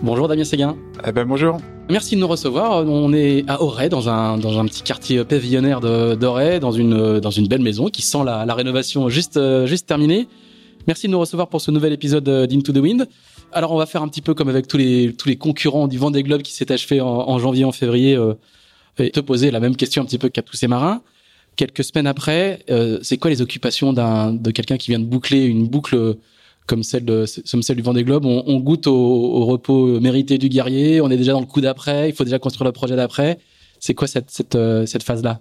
Bonjour Damien Séguin. Eh ben bonjour. Merci de nous recevoir. On est à Auray, dans un, dans un petit quartier pavillonnaire d'Auray, dans une, dans une belle maison qui sent la, la rénovation juste, juste terminée. Merci de nous recevoir pour ce nouvel épisode d'Into the Wind. Alors on va faire un petit peu comme avec tous les, tous les concurrents du Vendée Globe qui s'est achevé en, en, janvier, en février, euh, et te poser la même question un petit peu qu'à tous ces marins. Quelques semaines après, euh, c'est quoi les occupations d'un, de quelqu'un qui vient de boucler une boucle comme celle, du Vendée Globe, on, goûte au, repos mérité du guerrier, on est déjà dans le coup d'après, il faut déjà construire le projet d'après. C'est quoi cette, euh, phase-là?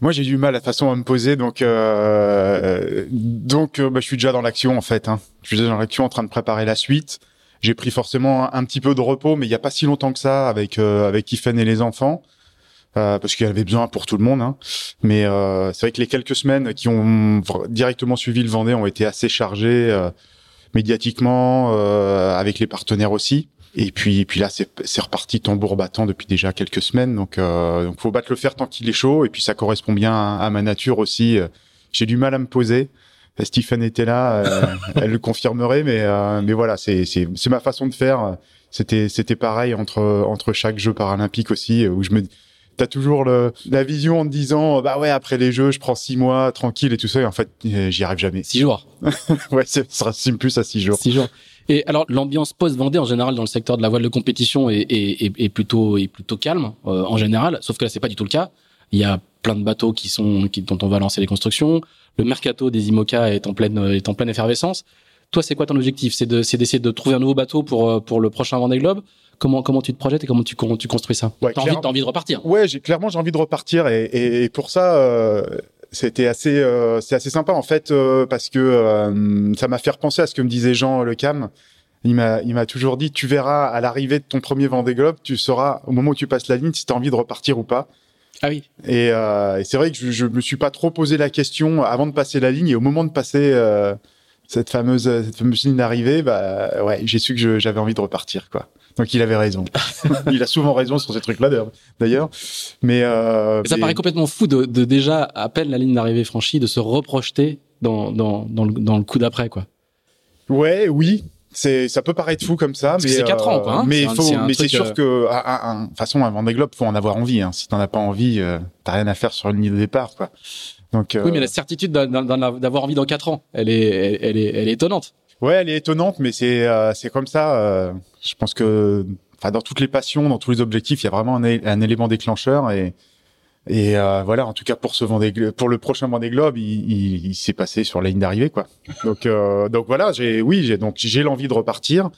Moi, j'ai du mal à façon à me poser, donc euh, donc bah, je suis déjà dans l'action en fait. Hein. Je suis déjà dans l'action, en train de préparer la suite. J'ai pris forcément un petit peu de repos, mais il n'y a pas si longtemps que ça avec euh, et les enfants. Euh, parce qu'il y avait besoin pour tout le monde. Hein. Mais euh, c'est vrai que les quelques semaines qui ont directement suivi le Vendée ont été assez chargées euh, médiatiquement, euh, avec les partenaires aussi. Et puis, et puis là, c'est reparti tambour battant depuis déjà quelques semaines. Donc, euh, donc, faut battre le fer tant qu'il est chaud. Et puis, ça correspond bien à, à ma nature aussi. J'ai du mal à me poser. Stephen était là, euh, elle le confirmerait, mais euh, mais voilà, c'est c'est c'est ma façon de faire. C'était c'était pareil entre entre chaque jeu paralympique aussi où je me t'as toujours le, la vision en te disant bah ouais après les jeux je prends six mois tranquille et tout ça et en fait j'y arrive jamais. Six jours. Ouais ça sera plus à six jours. Six jours. Et alors l'ambiance post Vendée en général dans le secteur de la voile de compétition est, est, est, plutôt est plutôt calme euh, en général. Sauf que là c'est pas du tout le cas. Il y a plein de bateaux qui sont qui, dont on va lancer les constructions. Le mercato des IMOCA est en pleine est en pleine effervescence. Toi, c'est quoi ton objectif? C'est de c'est d'essayer de trouver un nouveau bateau pour pour le prochain Vendée Globe? Comment comment tu te projettes et comment tu tu construis ça ouais, T'as envie envie de repartir Ouais, j'ai clairement j'ai envie de repartir et, et, et pour ça. Euh c'était assez euh, c'est assez sympa en fait euh, parce que ça m'a fait repenser à ce que me disait Jean Le Cam il m'a il m'a toujours dit tu verras à l'arrivée de ton premier Vendée Globe tu sauras au moment où tu passes la ligne si tu as envie de repartir ou pas ah oui. Et, euh, et c'est vrai que je, je me suis pas trop posé la question avant de passer la ligne et au moment de passer euh, cette fameuse cette fameuse ligne d'arrivée, bah ouais, j'ai su que j'avais envie de repartir quoi. Donc il avait raison. il a souvent raison sur ces trucs-là d'ailleurs. Mais euh, ça mais... paraît complètement fou de, de, déjà à peine la ligne d'arrivée franchie de se reprojeter dans dans dans le, dans le coup d'après quoi. Ouais, oui, c'est ça peut paraître fou comme ça Parce mais c'est quatre ans quoi hein mais faut mais c'est sûr que à, à, de façon un Vendée Globe faut en avoir envie hein. si t'en as pas envie euh, t'as rien à faire sur une ligne de départ quoi donc euh... oui mais la certitude d'avoir envie dans quatre ans elle est elle, elle, est elle est étonnante ouais elle est étonnante mais c'est euh, c'est comme ça euh, je pense que enfin dans toutes les passions dans tous les objectifs il y a vraiment un, un élément déclencheur et et euh, voilà, en tout cas pour ce Vendée, pour le prochain Vendée Globe, il, il, il s'est passé sur la ligne d'arrivée, quoi. Donc, euh, donc voilà, j'ai, oui, j'ai donc j'ai l'envie de repartir.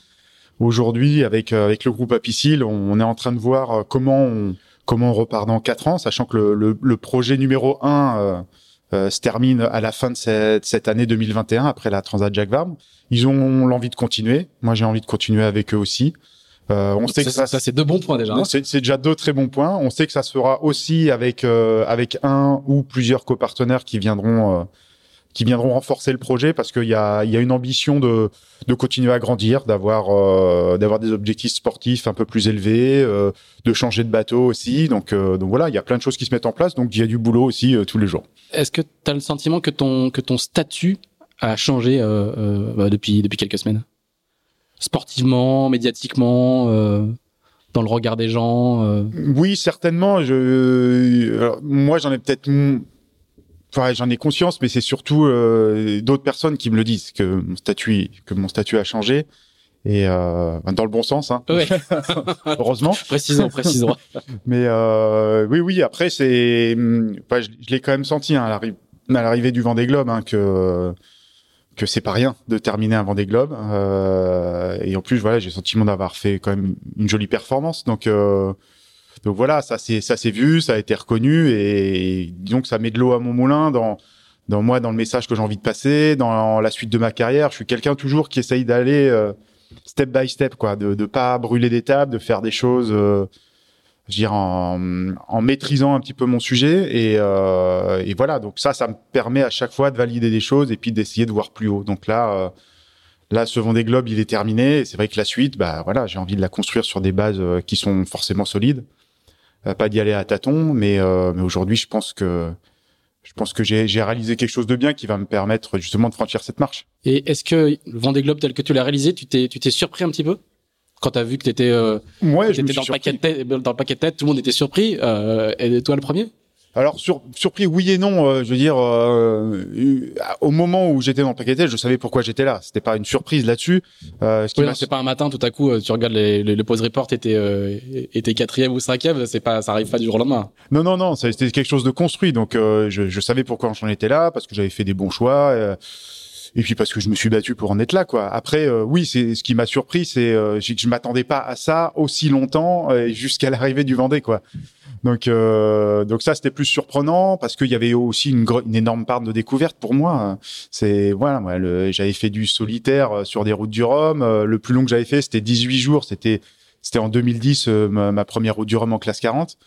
Aujourd'hui, avec euh, avec le groupe Apicil, on, on, est en train de voir euh, comment on comment on repart dans quatre ans, sachant que le, le, le projet numéro un euh, se termine à la fin de cette, cette année 2021 après la Transat Jacques Vabre. Ils ont l'envie de continuer. Moi, j'ai envie de continuer avec eux aussi. Euh, on sait que ça, ça c'est deux bons points déjà. Hein c'est déjà deux très bons points. On sait que ça sera aussi avec euh, avec un ou plusieurs copartenaires qui viendront euh, qui viendront renforcer le projet parce qu'il y a, y a une ambition de, de continuer à grandir, d'avoir euh, d'avoir des objectifs sportifs un peu plus élevés, euh, de changer de bateau aussi. Donc, euh, donc voilà, il y a plein de choses qui se mettent en place. Donc il y a du boulot aussi tous les jours. Est-ce que tu as le sentiment que ton, que ton statut a changé bah, depuis, depuis quelques semaines? Sportivement, médiatiquement dans le regard des gens Oui, certainement. Je, moi, j'en ai peut-être j'en ai conscience, mais c'est surtout euh, d'autres personnes qui me le disent que mon statut, que mon statut a changé et euh, dans le bon sens, hein. heureusement. précisons, précisons. mais euh, oui, oui. Après, c'est, je, je l'ai quand même senti hein, à l'arrivée du Vendée Globe hein, que que c'est pas rien de terminer un Vendée Globe. Euh, et en plus, voilà, j'ai le sentiment d'avoir fait quand même une jolie performance. Donc euh, donc voilà, ça c'est ça s'est vu, ça a été reconnu et, donc ça met de l'eau à mon moulin dans dans moi, dans le message que j'ai envie de passer, dans la suite de ma carrière. Je suis quelqu'un toujours qui essaye d'aller euh, step by step, quoi, de de pas brûler des tables, de faire des choses, euh, je dirais en, en maîtrisant un petit peu mon sujet et, euh, et voilà. Donc ça, ça me permet à chaque fois de valider des choses et puis d'essayer de voir plus haut. Donc là. Euh, Là, ce Vendée Globe, il est terminé. C'est vrai que la suite, bah voilà, j'ai envie de la construire sur des bases qui sont forcément solides. Euh, pas d'y aller à tâtons, mais, euh, mais aujourd'hui, je pense que je pense que j'ai réalisé quelque chose de bien qui va me permettre justement de franchir cette marche. Et est-ce que le Vendée Globe tel que tu l'as réalisé, tu t'es tu t'es surpris un petit peu? Quand tu as vu que tu étais, euh, ouais, dans, le paquet de tête, dans le paquet de tête, tout le monde était surpris. Euh, et toi le premier? Alors sur, surpris oui et non, euh, je veux dire euh, au moment où j'étais dans le paquet je savais pourquoi j'étais là. C'était pas une surprise là-dessus. Euh, oui, c'est pas un matin tout à coup euh, tu regardes les, les, le pose report était euh, était quatrième ou cinquième, c'est pas ça arrive pas du jour au lendemain. Non non non, c'était quelque chose de construit. Donc je, je, savais pourquoi j'en étais là parce que j'avais fait des bons choix et puis parce que je me suis battu pour en être là quoi. Après euh, oui, c'est ce qui m'a surpris, c'est euh, que je m'attendais pas à ça aussi longtemps euh, jusqu'à l'arrivée du Vendée quoi. Donc euh, donc ça c'était plus surprenant parce qu'il y avait aussi une, énorme part de découverte pour moi. C'est voilà, moi j'avais fait du solitaire sur des routes du Rhum, le plus long que j'avais fait c'était 18 jours, c'était c'était en 2010 ma, ma, première route du Rhum en classe 40.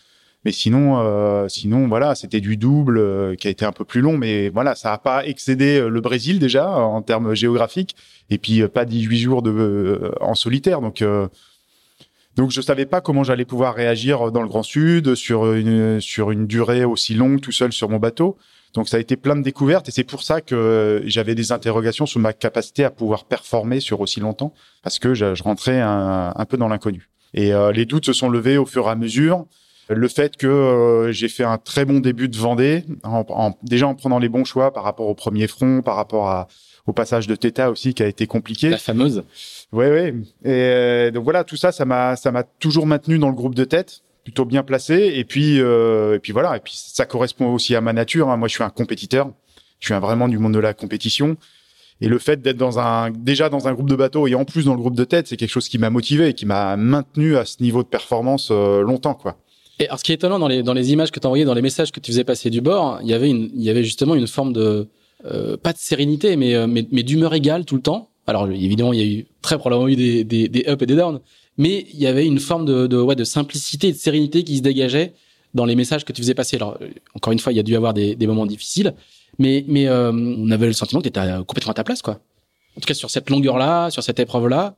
Mais sinon, euh, sinon voilà, c'était du double euh, qui a été un peu plus long, mais voilà, ça n'a pas excédé euh, le Brésil déjà en termes géographiques, et puis pas 18 jours de en solitaire. Donc donc je savais pas comment j'allais pouvoir réagir dans le Grand Sud sur une sur une durée aussi longue tout seul sur mon bateau. Donc ça a été plein de découvertes et c'est pour ça que j'avais des interrogations sur ma capacité à pouvoir performer sur aussi longtemps parce que je, rentrais un, un, peu dans l'inconnu. Et les doutes se sont levés au fur et à mesure. Le fait que euh, j'ai fait un très bon début de Vendée, en, déjà en prenant les bons choix par rapport au premier front, par rapport à, au passage de Theta aussi qui a été compliqué. La fameuse. Ouais, ouais. Et euh, donc voilà, tout ça, ça m'a, ça m'a toujours maintenu dans le groupe de tête, plutôt bien placé. Et puis, euh, et puis voilà. Et puis ça correspond aussi à ma nature. Hein. Moi, je suis un compétiteur. Je suis un, vraiment du monde de la compétition. Et le fait d'être dans un, déjà dans un groupe de bateaux et en plus dans le groupe de tête, c'est quelque chose qui m'a motivé et qui m'a maintenu à ce niveau de performance longtemps, quoi. Et alors, ce qui est étonnant dans les, dans les images que tu envoyées, dans les messages que tu faisais passer du bord, il y avait, une, il y avait justement une forme de, euh, pas de sérénité, mais, euh, mais, mais d'humeur égale tout le temps. Alors, évidemment, il y a eu très probablement eu des, des, des ups et des downs, mais il y avait une forme de, de, ouais, de simplicité et de sérénité qui se dégageait dans les messages que tu faisais passer. Alors, euh, encore une fois, il y a dû avoir des, des moments difficiles, mais, mais euh, on avait le sentiment que tu étais complètement à ta place, quoi. En tout cas, sur cette longueur-là, sur cette épreuve-là,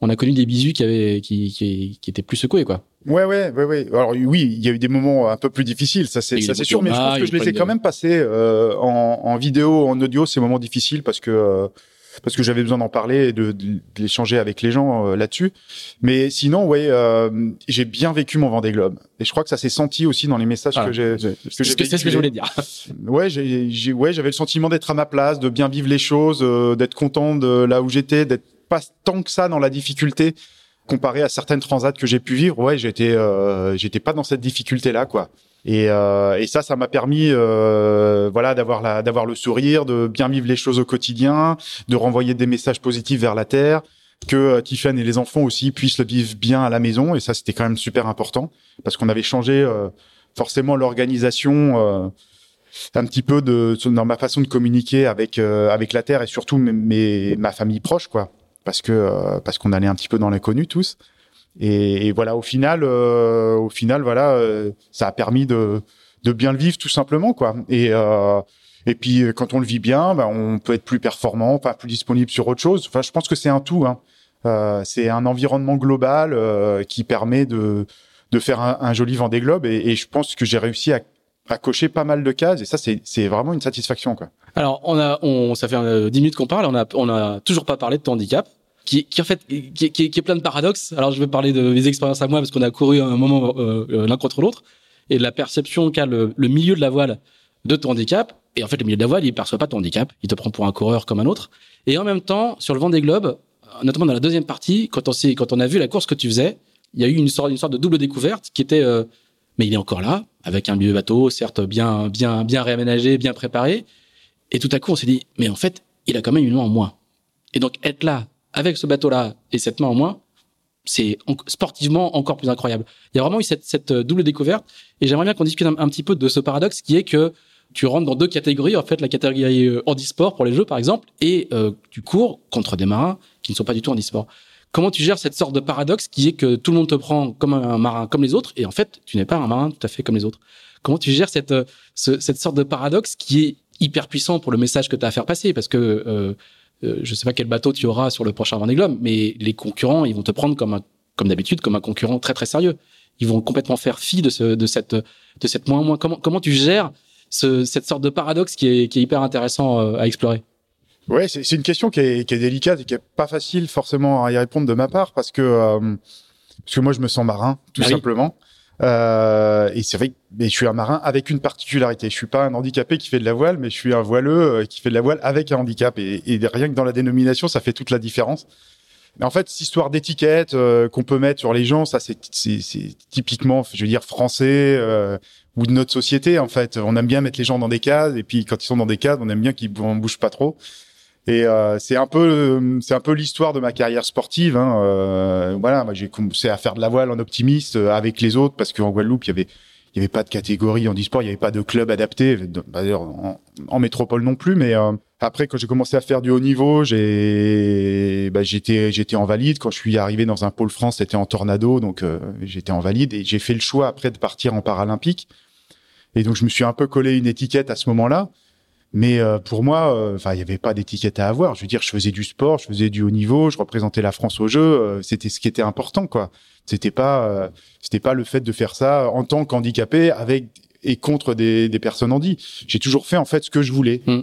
on a connu des bisous qui avaient, qui, qui, qui étaient plus secoués, quoi. Ouais, ouais, ouais, ouais. Alors oui, il y a eu des moments un peu plus difficiles, ça c'est, ça c'est sûr, mais je pense que je les ai quand même passés euh, en, en, vidéo, en audio, ces moments difficiles parce que euh, parce que j'avais besoin d'en parler et de, d'échanger avec les gens euh, là-dessus. Mais sinon, ouais, euh, j'ai bien vécu mon Vendée Globe et je crois que ça s'est senti aussi dans les messages que j'ai. Que c'est ce que je voulais dire. ouais, j'ai, j'ai, ouais, j'avais le sentiment d'être à ma place, de bien vivre les choses, d'être content de là où j'étais, d'être pas tant que ça dans la difficulté comparé à certaines transats que j'ai pu vivre. Ouais, j'étais euh, j'étais pas dans cette difficulté là quoi. Et, euh, et ça, ça m'a permis, euh, voilà, d'avoir la, d'avoir le sourire, de bien vivre les choses au quotidien, de renvoyer des messages positifs vers la terre, que euh, et les enfants aussi puissent le vivre bien à la maison. Et ça, c'était quand même super important parce qu'on avait changé euh, forcément l'organisation euh, un petit peu de dans ma façon de communiquer avec avec la terre et surtout mes, ma famille proche, quoi parce que euh, parce qu'on allait un petit peu dans l'inconnu tous. Et, voilà, au final, euh, au final, voilà, euh, ça a permis de de bien le vivre tout simplement, quoi. Et Et puis quand on le vit bien, bah, on peut être plus performant, pas plus disponible sur autre chose. Enfin, je pense que c'est un tout. Hein. Euh, c'est un environnement global euh, qui permet de de faire un, un joli Vendée Globe et, et je pense que j'ai réussi à, à cocher pas mal de cases et ça c'est vraiment une satisfaction quoi. Alors on a on ça fait euh, 10 minutes qu'on parle, on a on a toujours pas parlé de ton handicap qui, qui en fait qui, qui, est plein de paradoxes. Alors je vais parler de mes expériences à moi parce qu'on a couru un moment euh, euh, l'un contre l'autre et de la perception qu'a le, le, milieu de la voile de ton handicap. Et en fait le milieu de la voile il perçoit pas ton handicap, il te prend pour un coureur comme un autre. Et en même temps sur le vent des globes, notamment dans la deuxième partie, quand on quand on a vu la course que tu faisais, il y a eu une sorte une sorte de double découverte qui était euh, mais il est encore là avec un milieu bateau certes bien bien bien réaménagé, bien préparé. Et tout à coup on s'est dit mais en fait il a quand même une main en moins. Et donc être là avec ce bateau-là et cette main en moins, c'est sportivement encore plus incroyable. Il y a vraiment eu cette, double découverte et j'aimerais bien qu'on discute un, un, petit peu de ce paradoxe qui est que tu rentres dans deux catégories, en fait, la catégorie euh, handisport pour les jeux, par exemple, et euh, tu cours contre des marins qui ne sont pas du tout handisport. Comment tu gères cette sorte de paradoxe qui est que tout le monde te prend comme un marin comme les autres et en fait, tu n'es pas un marin tout à fait comme les autres. Comment tu gères cette, euh, ce, cette sorte de paradoxe qui est hyper puissant pour le message que tu as à faire passer? Parce que euh, euh, je sais pas quel bateau tu auras sur le prochain Vendée Globe, mais les concurrents, ils vont te prendre comme comme d'habitude, comme un concurrent très très sérieux. Ils vont complètement faire fi de ce, de cette, de cette moins moins. Comment, comment tu gères ce, cette sorte de paradoxe qui est, qui est hyper intéressant euh, à explorer? Ouais, c'est une question qui est, qui est, délicate et qui est pas facile forcément à y répondre de ma part parce que euh, parce que moi je me sens marin tout ah simplement. Oui. Euh, et c'est vrai que je suis un marin avec une particularité. Je suis pas un handicapé qui fait de la voile, mais je suis un voileux euh, qui fait de la voile avec un handicap. Et, et rien que dans la dénomination, ça fait toute la différence. Mais en fait, cette histoire d'étiquette euh, qu'on peut mettre sur les gens, ça c'est typiquement, je veux dire, français euh, ou de notre société. En fait, on aime bien mettre les gens dans des cases, et puis quand ils sont dans des cases, on aime bien qu'ils ne bougent pas trop. Et euh, c'est un peu, c'est un peu l'histoire de ma carrière sportive. Hein. Euh, voilà, j'ai commencé à faire de la voile en optimiste euh, avec les autres parce qu'en Guadeloupe il y avait, il y avait pas de catégorie en e-sport, il y avait pas de club adapté. D'ailleurs en, en, métropole non plus. Mais euh, après quand j'ai commencé à faire du haut niveau, j'ai, bah, j'étais, j'étais en valide. Quand je suis arrivé dans un pôle France, c'était en tornado, donc euh, j'étais en valide et j'ai fait le choix après de partir en paralympique. Et donc je me suis un peu collé une étiquette à ce moment-là. Mais euh, pour moi, enfin, euh, il n'y avait pas d'étiquette à avoir. Je veux dire, je faisais du sport, je faisais du haut niveau, je représentais la France au jeu. Euh, c'était ce qui était important, quoi. C'était pas, euh, c'était pas le fait de faire ça en tant qu'handicapé avec et contre des, des personnes handies. J'ai toujours fait en fait ce que je voulais. Mmh.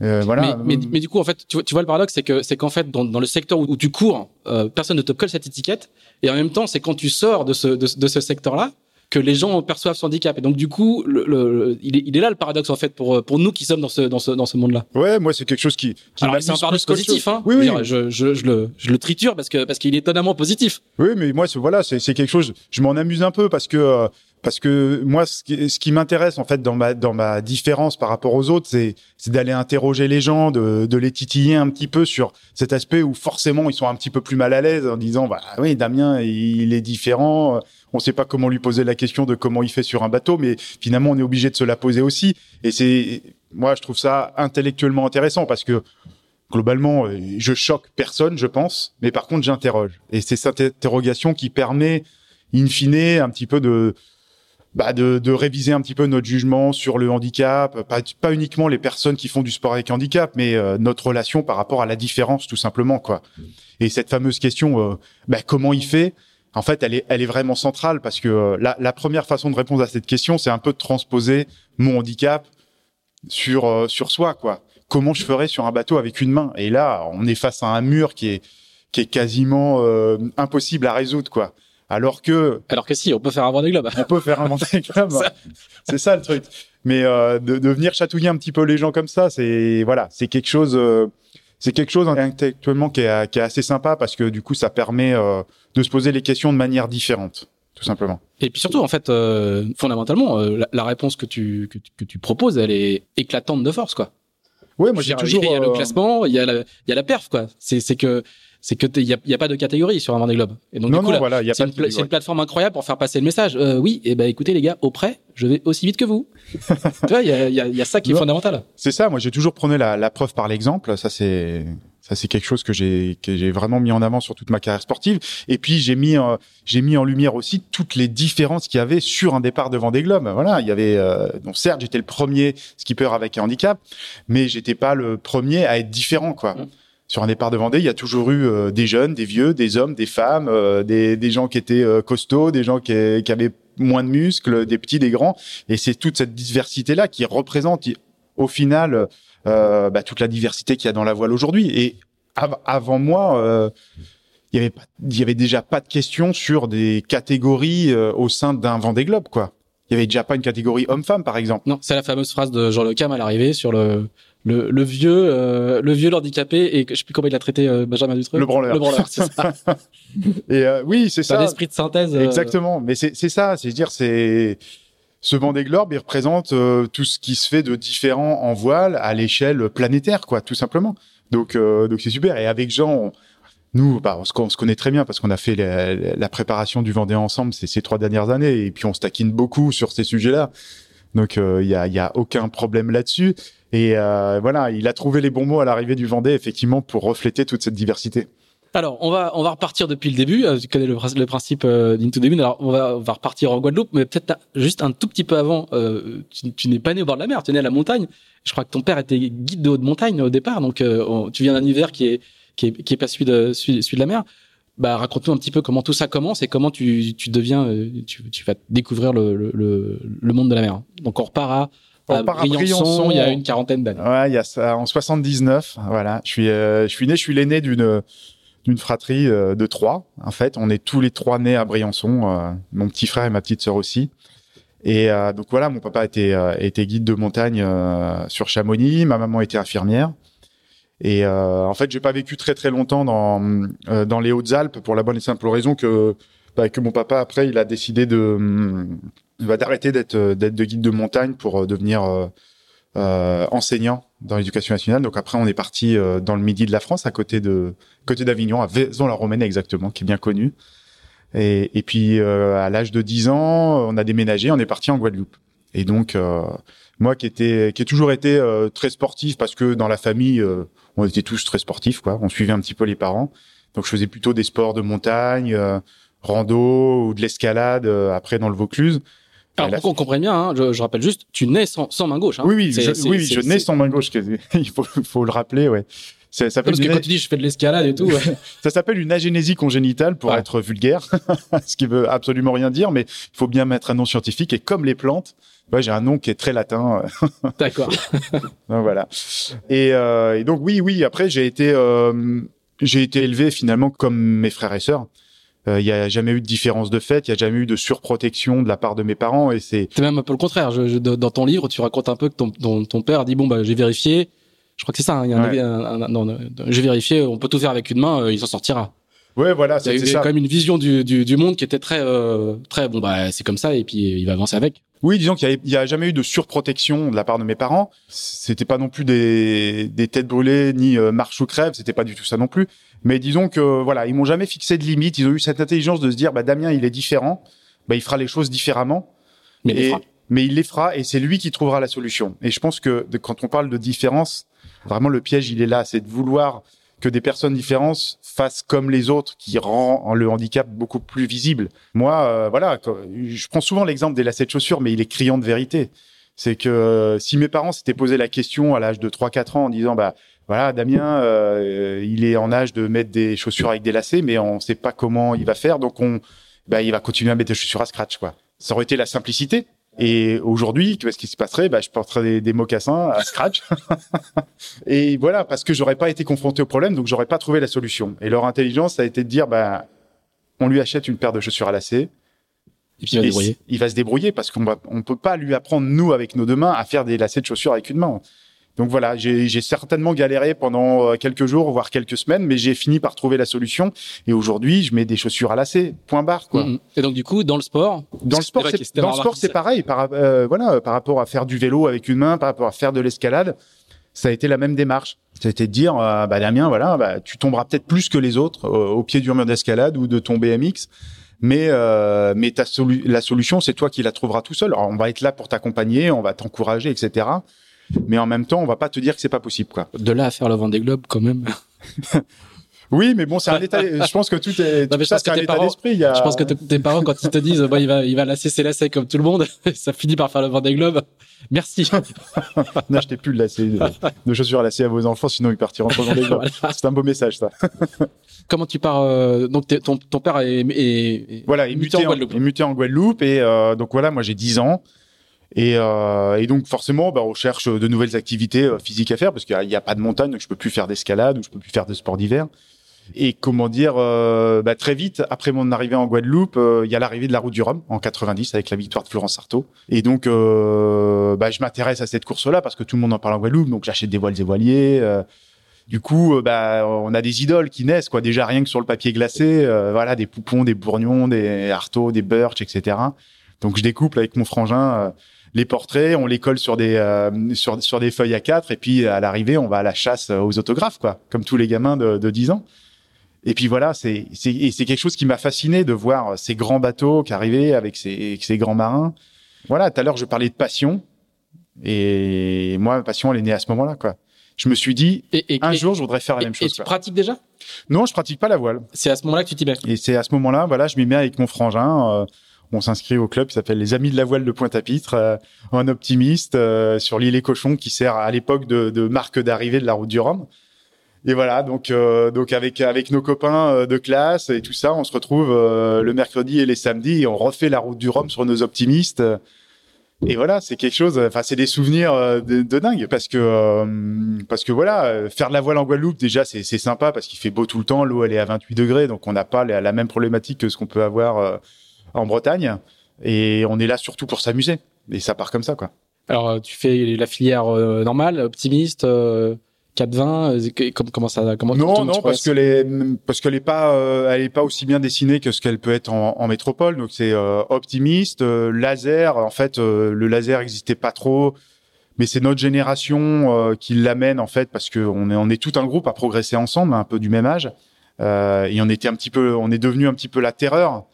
voilà. Mais, mais, mais, du coup, en fait, tu vois, tu vois le paradoxe, c'est que c'est qu'en fait, dans, dans, le secteur où, où tu cours, personne ne te colle cette étiquette, et en même temps, c'est quand tu sors de ce de, de ce secteur-là que les gens perçoivent son handicap. Et donc du coup, le, le, il, est, il, est, là le paradoxe en fait pour pour nous qui sommes dans ce dans ce dans ce monde-là. Ouais, moi c'est quelque chose qui. qui Alors c'est un paradoxe positif, hein. Oui, oui. Je, je, je, le je le triture parce que parce qu'il est étonnamment positif. Oui, mais moi voilà, c'est c'est quelque chose. Je m'en amuse un peu parce que. Euh, parce que moi, ce qui, ce qui m'intéresse en fait dans ma dans ma différence par rapport aux autres, c'est c'est d'aller interroger les gens, de de les titiller un petit peu sur cet aspect où forcément ils sont un petit peu plus mal à l'aise en disant bah oui Damien il est différent, on sait pas comment lui poser la question de comment il fait sur un bateau, mais finalement on est obligé de se la poser aussi. Et c'est moi je trouve ça intellectuellement intéressant parce que globalement je choque personne, je pense, mais par contre j'interroge. Et c'est cette interrogation qui permet in fine un petit peu de bah de, réviser un petit peu notre jugement sur le handicap, pas, pas uniquement les personnes qui font du sport avec handicap, mais euh, notre relation par rapport à la différence tout simplement quoi. Et cette fameuse question, euh, bah, comment il fait En fait, elle est, elle est vraiment centrale parce que euh, la, la, première façon de répondre à cette question, c'est un peu de transposer mon handicap sur euh, sur soi quoi. Comment je ferais sur un bateau avec une main? Et là, on est face à un mur qui est qui est quasiment euh, impossible à résoudre quoi. Alors que. Alors que si, on peut faire un Vendée Globe. on peut faire un Vendée Globe. c'est ça le truc. Mais euh, de, de, venir chatouiller un petit peu les gens comme ça, c'est voilà, c'est quelque chose. Euh, c'est quelque chose intellectuellement qui est, qui est, assez sympa parce que du coup, ça permet euh, de se poser les questions de manière différente, tout simplement. Et puis surtout, en fait, euh, fondamentalement, euh, la, la, réponse que tu, que, que, tu proposes, elle est éclatante de force, quoi. Ouais, moi j'ai toujours. Il y a le classement, il y a la, il y a la perf, quoi. C'est que c'est que il y a, y a, pas de catégorie sur un Vendée Globe. Et donc non, du coup, non, voilà, y a c'est, une, c'est une, plateforme incroyable pour faire passer le message. Euh, oui, et eh ben écoutez les gars, auprès, je vais aussi vite que vous. tu vois, il y a, y, a, y a, ça qui est fondamental. C'est ça. Moi, j'ai toujours prôné la, la preuve par l'exemple. Ça, c'est Ça, c'est quelque chose que j'ai que j'ai vraiment mis en avant sur toute ma carrière sportive. Et puis j'ai mis euh, j'ai mis en lumière aussi toutes les différences qu'il y avait sur un départ de Vendée Globe. Voilà, il y avait euh, donc certes j'étais le premier skipper avec un handicap, mais j'étais pas le premier à être différent quoi. Mmh. Sur un départ de Vendée, il y a toujours eu euh, des jeunes, des vieux, des hommes, des femmes, euh, des, des gens qui étaient euh, costauds, des gens qui, qui avaient moins de muscles, des petits, des grands. Et c'est toute cette diversité-là qui représente au final euh, bah, toute la diversité qu'il y a dans la voile aujourd'hui. Et av- avant moi, euh, il y avait y avait déjà pas de question sur des catégories euh, au sein d'un Vendée Globe, quoi. Il y avait déjà pas une catégorie homme-femme, par exemple. Non, c'est la fameuse phrase de Jean Le Cam à l'arrivée sur le le, le vieux euh, le vieux handicapé et je sais plus comment il a traité euh, Benjamin Dutreux. Le branleur. Le branleur, c'est ça. Et euh, oui, c'est ça. esprit de synthèse. euh, Exactement. Mais c'est c'est ça. C'est dire c'est ce Vendée Globe, il représente euh, tout ce qui se fait de différent en voile à l'échelle planétaire, quoi, tout simplement. Donc euh, donc c'est super. Et avec Jean, on- nous, bah, on, se, on se connaît très bien parce qu'on a fait la, la préparation du Vendée ensemble ces, ces trois dernières années, et puis on se taquine beaucoup sur ces sujets-là. Donc il y a y a aucun problème là-dessus. Et euh, voilà, il a trouvé les bons mots à l'arrivée du Vendée, effectivement, pour refléter toute cette diversité. Alors, on va on va repartir depuis le début. Euh, Tu connais le, prin- le principe euh, d'Into the Wind. Alors, on va on va repartir en Guadeloupe, mais peut-être juste un tout petit peu avant. euh, tu, tu n'es pas né au bord de la mer, tu es né à la montagne. Je crois que ton père était guide de haute montagne au départ, donc euh, tu viens d'un univers qui est qui est qui est pas celui de celui, celui de la mer. Bah, raconte-nous un petit peu comment tout ça commence et comment tu tu deviens euh, tu tu vas découvrir le le, le monde de la mer. Donc on repart à, On à Briançon, Briançon. il y a une quarantaine d'années. Ouais, il y a ça en 79. Voilà, je suis, euh, je suis né, je suis l'aîné d'une d'une fratrie euh, de trois. En fait, on est tous les trois nés à Briançon. euh, mon petit frère et ma petite sœur aussi. Et euh, donc voilà, mon papa était euh, était guide de montagne euh, sur Chamonix, ma maman était infirmière. Et euh, en fait, j'ai pas vécu très très longtemps dans euh, dans les Hautes-Alpes pour la bonne et simple raison que bah, que mon papa après il a décidé de bah, d'arrêter d'être euh, d'être de guide de montagne pour euh, devenir euh, euh, enseignant dans l'éducation nationale. Donc après, on est parti dans le midi de la France, à côté de côté d'Avignon, à Vaison-la-Romaine exactement, qui est bien connu. Et, et puis à l'âge de 10 ans, on a déménagé, on est parti en Guadeloupe. Et donc moi qui était qui ai toujours été euh, très sportif parce que dans la famille euh, on était tous très sportifs quoi, on suivait un petit peu les parents. Donc je faisais plutôt des sports de montagne, euh, rando ou de l'escalade après dans le Vaucluse. Alors pour qu'on comprenne bien, hein, je, je rappelle juste, tu nais sans, sans main gauche. Hein. Oui, oui, je, oui, je nais sans main gauche. Il faut, faut le rappeler, ouais. Ça s'appelle Parce que une, quand tu dis je fais de l'escalade et tout, ouais. ça s'appelle une agénésie congénitale pour Ouais. être vulgaire, ce qui veut absolument rien dire, mais il faut bien mettre un nom scientifique. Et comme les plantes, ouais, j'ai un nom qui est très latin. d'accord. donc voilà. Et, euh, et donc oui, oui. Après, j'ai été, euh, j'ai été élevé finalement comme mes frères et sœurs. Euh, Il y a jamais eu de différence de fait, il y a jamais eu de surprotection de la part de mes parents, et c'est C'est même un peu le contraire. Je, je- dans ton livre, tu racontes un peu que ton, ton, ton père dit bon bah j'ai vérifié. Je crois que c'est ça. hein, un- un- un- j'ai vérifié. On peut tout faire avec une main. euh, il s'en sortira. Ouais, voilà, Il y c'est ça. quand même une vision du, du, du monde qui était très euh, très bon bah c'est comme ça et puis il va avancer avec. Oui, disons qu'il y a, il a jamais eu de surprotection de la part de mes parents. C'était pas non plus des, des têtes brûlées ni euh, marche ou crève. C'était pas du tout ça non plus. Mais disons que voilà, ils m'ont jamais fixé de limite. Ils ont eu cette intelligence de se dire, bah Damien, il est différent. Bah il fera les choses différemment. Mais les et, frappes. mais il les fera et c'est lui qui trouvera la solution. Et je pense que de- quand on parle de différence, vraiment le piège il est là, c'est de vouloir que des personnes différentes fassent comme les autres, qui rend le handicap beaucoup plus visible. Moi, euh, voilà, je prends souvent l'exemple des lacets de chaussures, mais il est criant de vérité. C'est que euh, si mes parents s'étaient posé la question à l'âge de 3-4 ans en disant, bah voilà, Damien, euh, il est en âge de mettre des chaussures avec des lacets, mais on ne sait pas comment il va faire, donc on, bah, il va continuer à mettre des chaussures à scratch, quoi. Ça aurait été la simplicité. Et aujourd'hui, qu'est-ce qui se passerait? Bah, Je porterais des, des mocassins à scratch. et voilà, parce que j'aurais pas été confronté au problème, donc j'aurais pas trouvé la solution. Et leur intelligence, ça a été de dire, bah, on lui achète une paire de chaussures à lacets. Et puis il va débrouiller. il va se débrouiller parce qu'on on peut pas lui apprendre nous avec nos deux mains à faire des lacets de chaussures avec une main. Donc voilà, j'ai certainement galéré pendant euh, quelques jours, voire quelques semaines, mais j'ai fini par trouver la solution. Et aujourd'hui, je mets des chaussures à lacets, point barre. Quoi. Mhm. Et donc du coup dans le sport, Dans le sport, c'est dans le sport, c'est ça. pareil. Par, euh, voilà, par rapport à faire du vélo avec une main, par rapport à faire de l'escalade, ça a été la même démarche. C'était de dire, euh, bah Damien, voilà, bah, tu tomberas peut-être plus que les autres euh, au pied du mur d'escalade ou de ton BMX, mais euh, mais ta solu- la solution, c'est toi qui la trouveras tout seul. Alors, on va être là pour t'accompagner, on va t'encourager, etc. Mais en même temps, on va pas te dire que c'est pas possible, quoi. de là à faire le Vendée Globe quand même. Oui, mais bon, c'est un état. Je pense que tout est. Non, mais je ça, c'est un état parents- d'esprit. A... Je pense que tes parents, quand ils te disent, bon, il va, il va lasser ses lacets comme tout le monde, ça finit par faire le Vendée Globe. Merci. N'achetez plus de lacets, de, de chaussures à lacets à vos enfants, sinon ils partiront dans les Voilà. C'est un beau message, ça. Comment tu pars euh, Donc ton, ton père est, est- est Voilà, il est muté muté, en Guadeloupe. il est muté en Guadeloupe. Et euh, donc voilà, moi j'ai 10 ans. Et, euh, et donc forcément, bah, on cherche de nouvelles activités euh, physiques à faire parce qu'il n'y a, pas de montagne, donc je peux plus faire d'escalade ou je peux plus faire de sport d'hiver. Et comment dire, euh, bah, très vite après mon arrivée en Guadeloupe, euh, il y a l'arrivée de la Route du Rhum en 90 avec la victoire de Florence Sarto. Et donc, bah, je m'intéresse à cette course-là parce que tout le monde en parle en Guadeloupe, donc j'achète des voiles et voiliers. du coup, bah, on a des idoles qui naissent, quoi. Déjà rien que sur le papier glacé, voilà, des poupons, des bourgnons, des artos, des birch, etc. Donc je découpe avec mon frangin les portraits, on les colle sur des euh, sur sur des feuilles à quatre, et puis à l'arrivée, on va à la chasse euh, aux autographes, quoi, comme tous les gamins de, de 10 ans. Et puis voilà, c'est c'est et c'est quelque chose qui m'a fasciné de voir ces grands bateaux qui arrivaient avec ces avec ces grands marins. Voilà, tout à l'heure je parlais de passion, et moi ma passion elle est née à ce moment-là, quoi. Je me suis dit Et, et- un et- jour, je voudrais faire la et- même et chose. tu quoi. pratiques déjà? Non, je pratique pas la voile. C'est à ce moment-là que tu t'y mets? Et c'est à ce moment-là, voilà, je m'y mets avec mon frangin. euh, on s'inscrit au club qui s'appelle les Amis de la voile de Pointe-à-Pitre, euh, un optimiste euh, sur l'île et Cochon qui sert à l'époque de, marque d'arrivée de la route du Rhum. Et voilà, donc euh, donc avec avec nos copains euh, de classe et tout ça, on se retrouve le mercredi et les samedis et on refait la route du Rhum sur nos optimistes. Et voilà, c'est quelque chose. Enfin, c'est des souvenirs de, dingue parce que parce que voilà, faire de la voile en Guadeloupe déjà c'est sympa parce qu'il fait beau tout le temps. L'eau elle est à 28 degrés, donc on n'a pas la, même problématique que ce qu'on peut avoir en Bretagne. Et on est là surtout pour s'amuser. Et ça part comme ça, quoi. Alors euh, tu fais la filière euh, normale, optimiste, euh, 420. euh, que- comme- comment ça comment Non, tu non, parce que les, parce qu'elle est pas, euh, elle est pas aussi bien dessinée que ce qu'elle peut être en, en métropole. Donc c'est euh, optimiste, euh, laser. En fait, euh, le laser existait pas trop, mais c'est notre génération euh, qui l'amène en fait parce que on est, on est tout un groupe à progresser ensemble, un peu du même âge, euh, et on était un petit peu, on est devenu un petit peu la terreur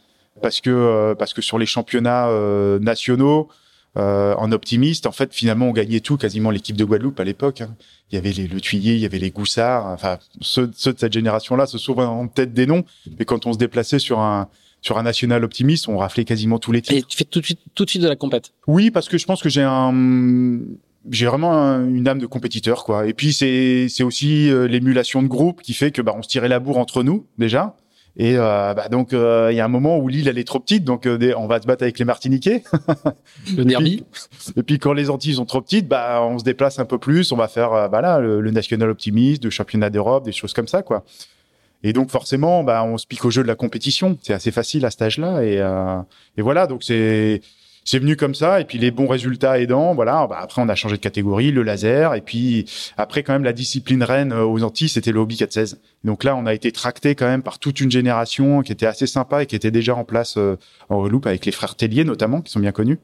parce que euh, parce que sur les championnats euh, nationaux. euh, en optimiste, en fait, finalement, on gagnait tout, quasiment l'équipe de Guadeloupe à l'époque. hein. Il y avait les, le Tuillier, il y avait les Goussards. Enfin, ceux, ceux de cette génération-là se souviennent en tête des noms. Mais quand on se déplaçait sur un sur un national optimiste, on raflait quasiment tous les titres. Et tu fais tout de suite tout de suite de la compète. Oui, parce que je pense que j'ai un j'ai vraiment un- une âme de compétiteur quoi. Et puis c'est c'est aussi euh, l'émulation de groupe qui fait que bah on se tirait la bourre entre nous déjà. Et euh, bah, donc euh, il y a un moment où l'île elle est trop petite donc euh, on va se battre avec les Martiniquais. Le. Et puis quand les Antilles sont trop petites, bah on se déplace un peu plus, on va faire euh, bah là le, le national optimiste, le championnat d'Europe, des choses comme ça quoi. Et donc forcément, bah on se pique au jeu de la compétition. C'est assez facile à cet âge-là et euh, et voilà donc c'est c'est venu comme ça et puis les bons résultats aidant, voilà. Bah, après on a changé de catégorie, le laser et puis après quand même la discipline reine euh, aux Antilles, c'était le hobby 416. Donc là on a été tracté quand même par toute une génération qui était assez sympa et qui était déjà en place euh, en Guadeloupe avec les frères Tellier notamment qui sont bien connus.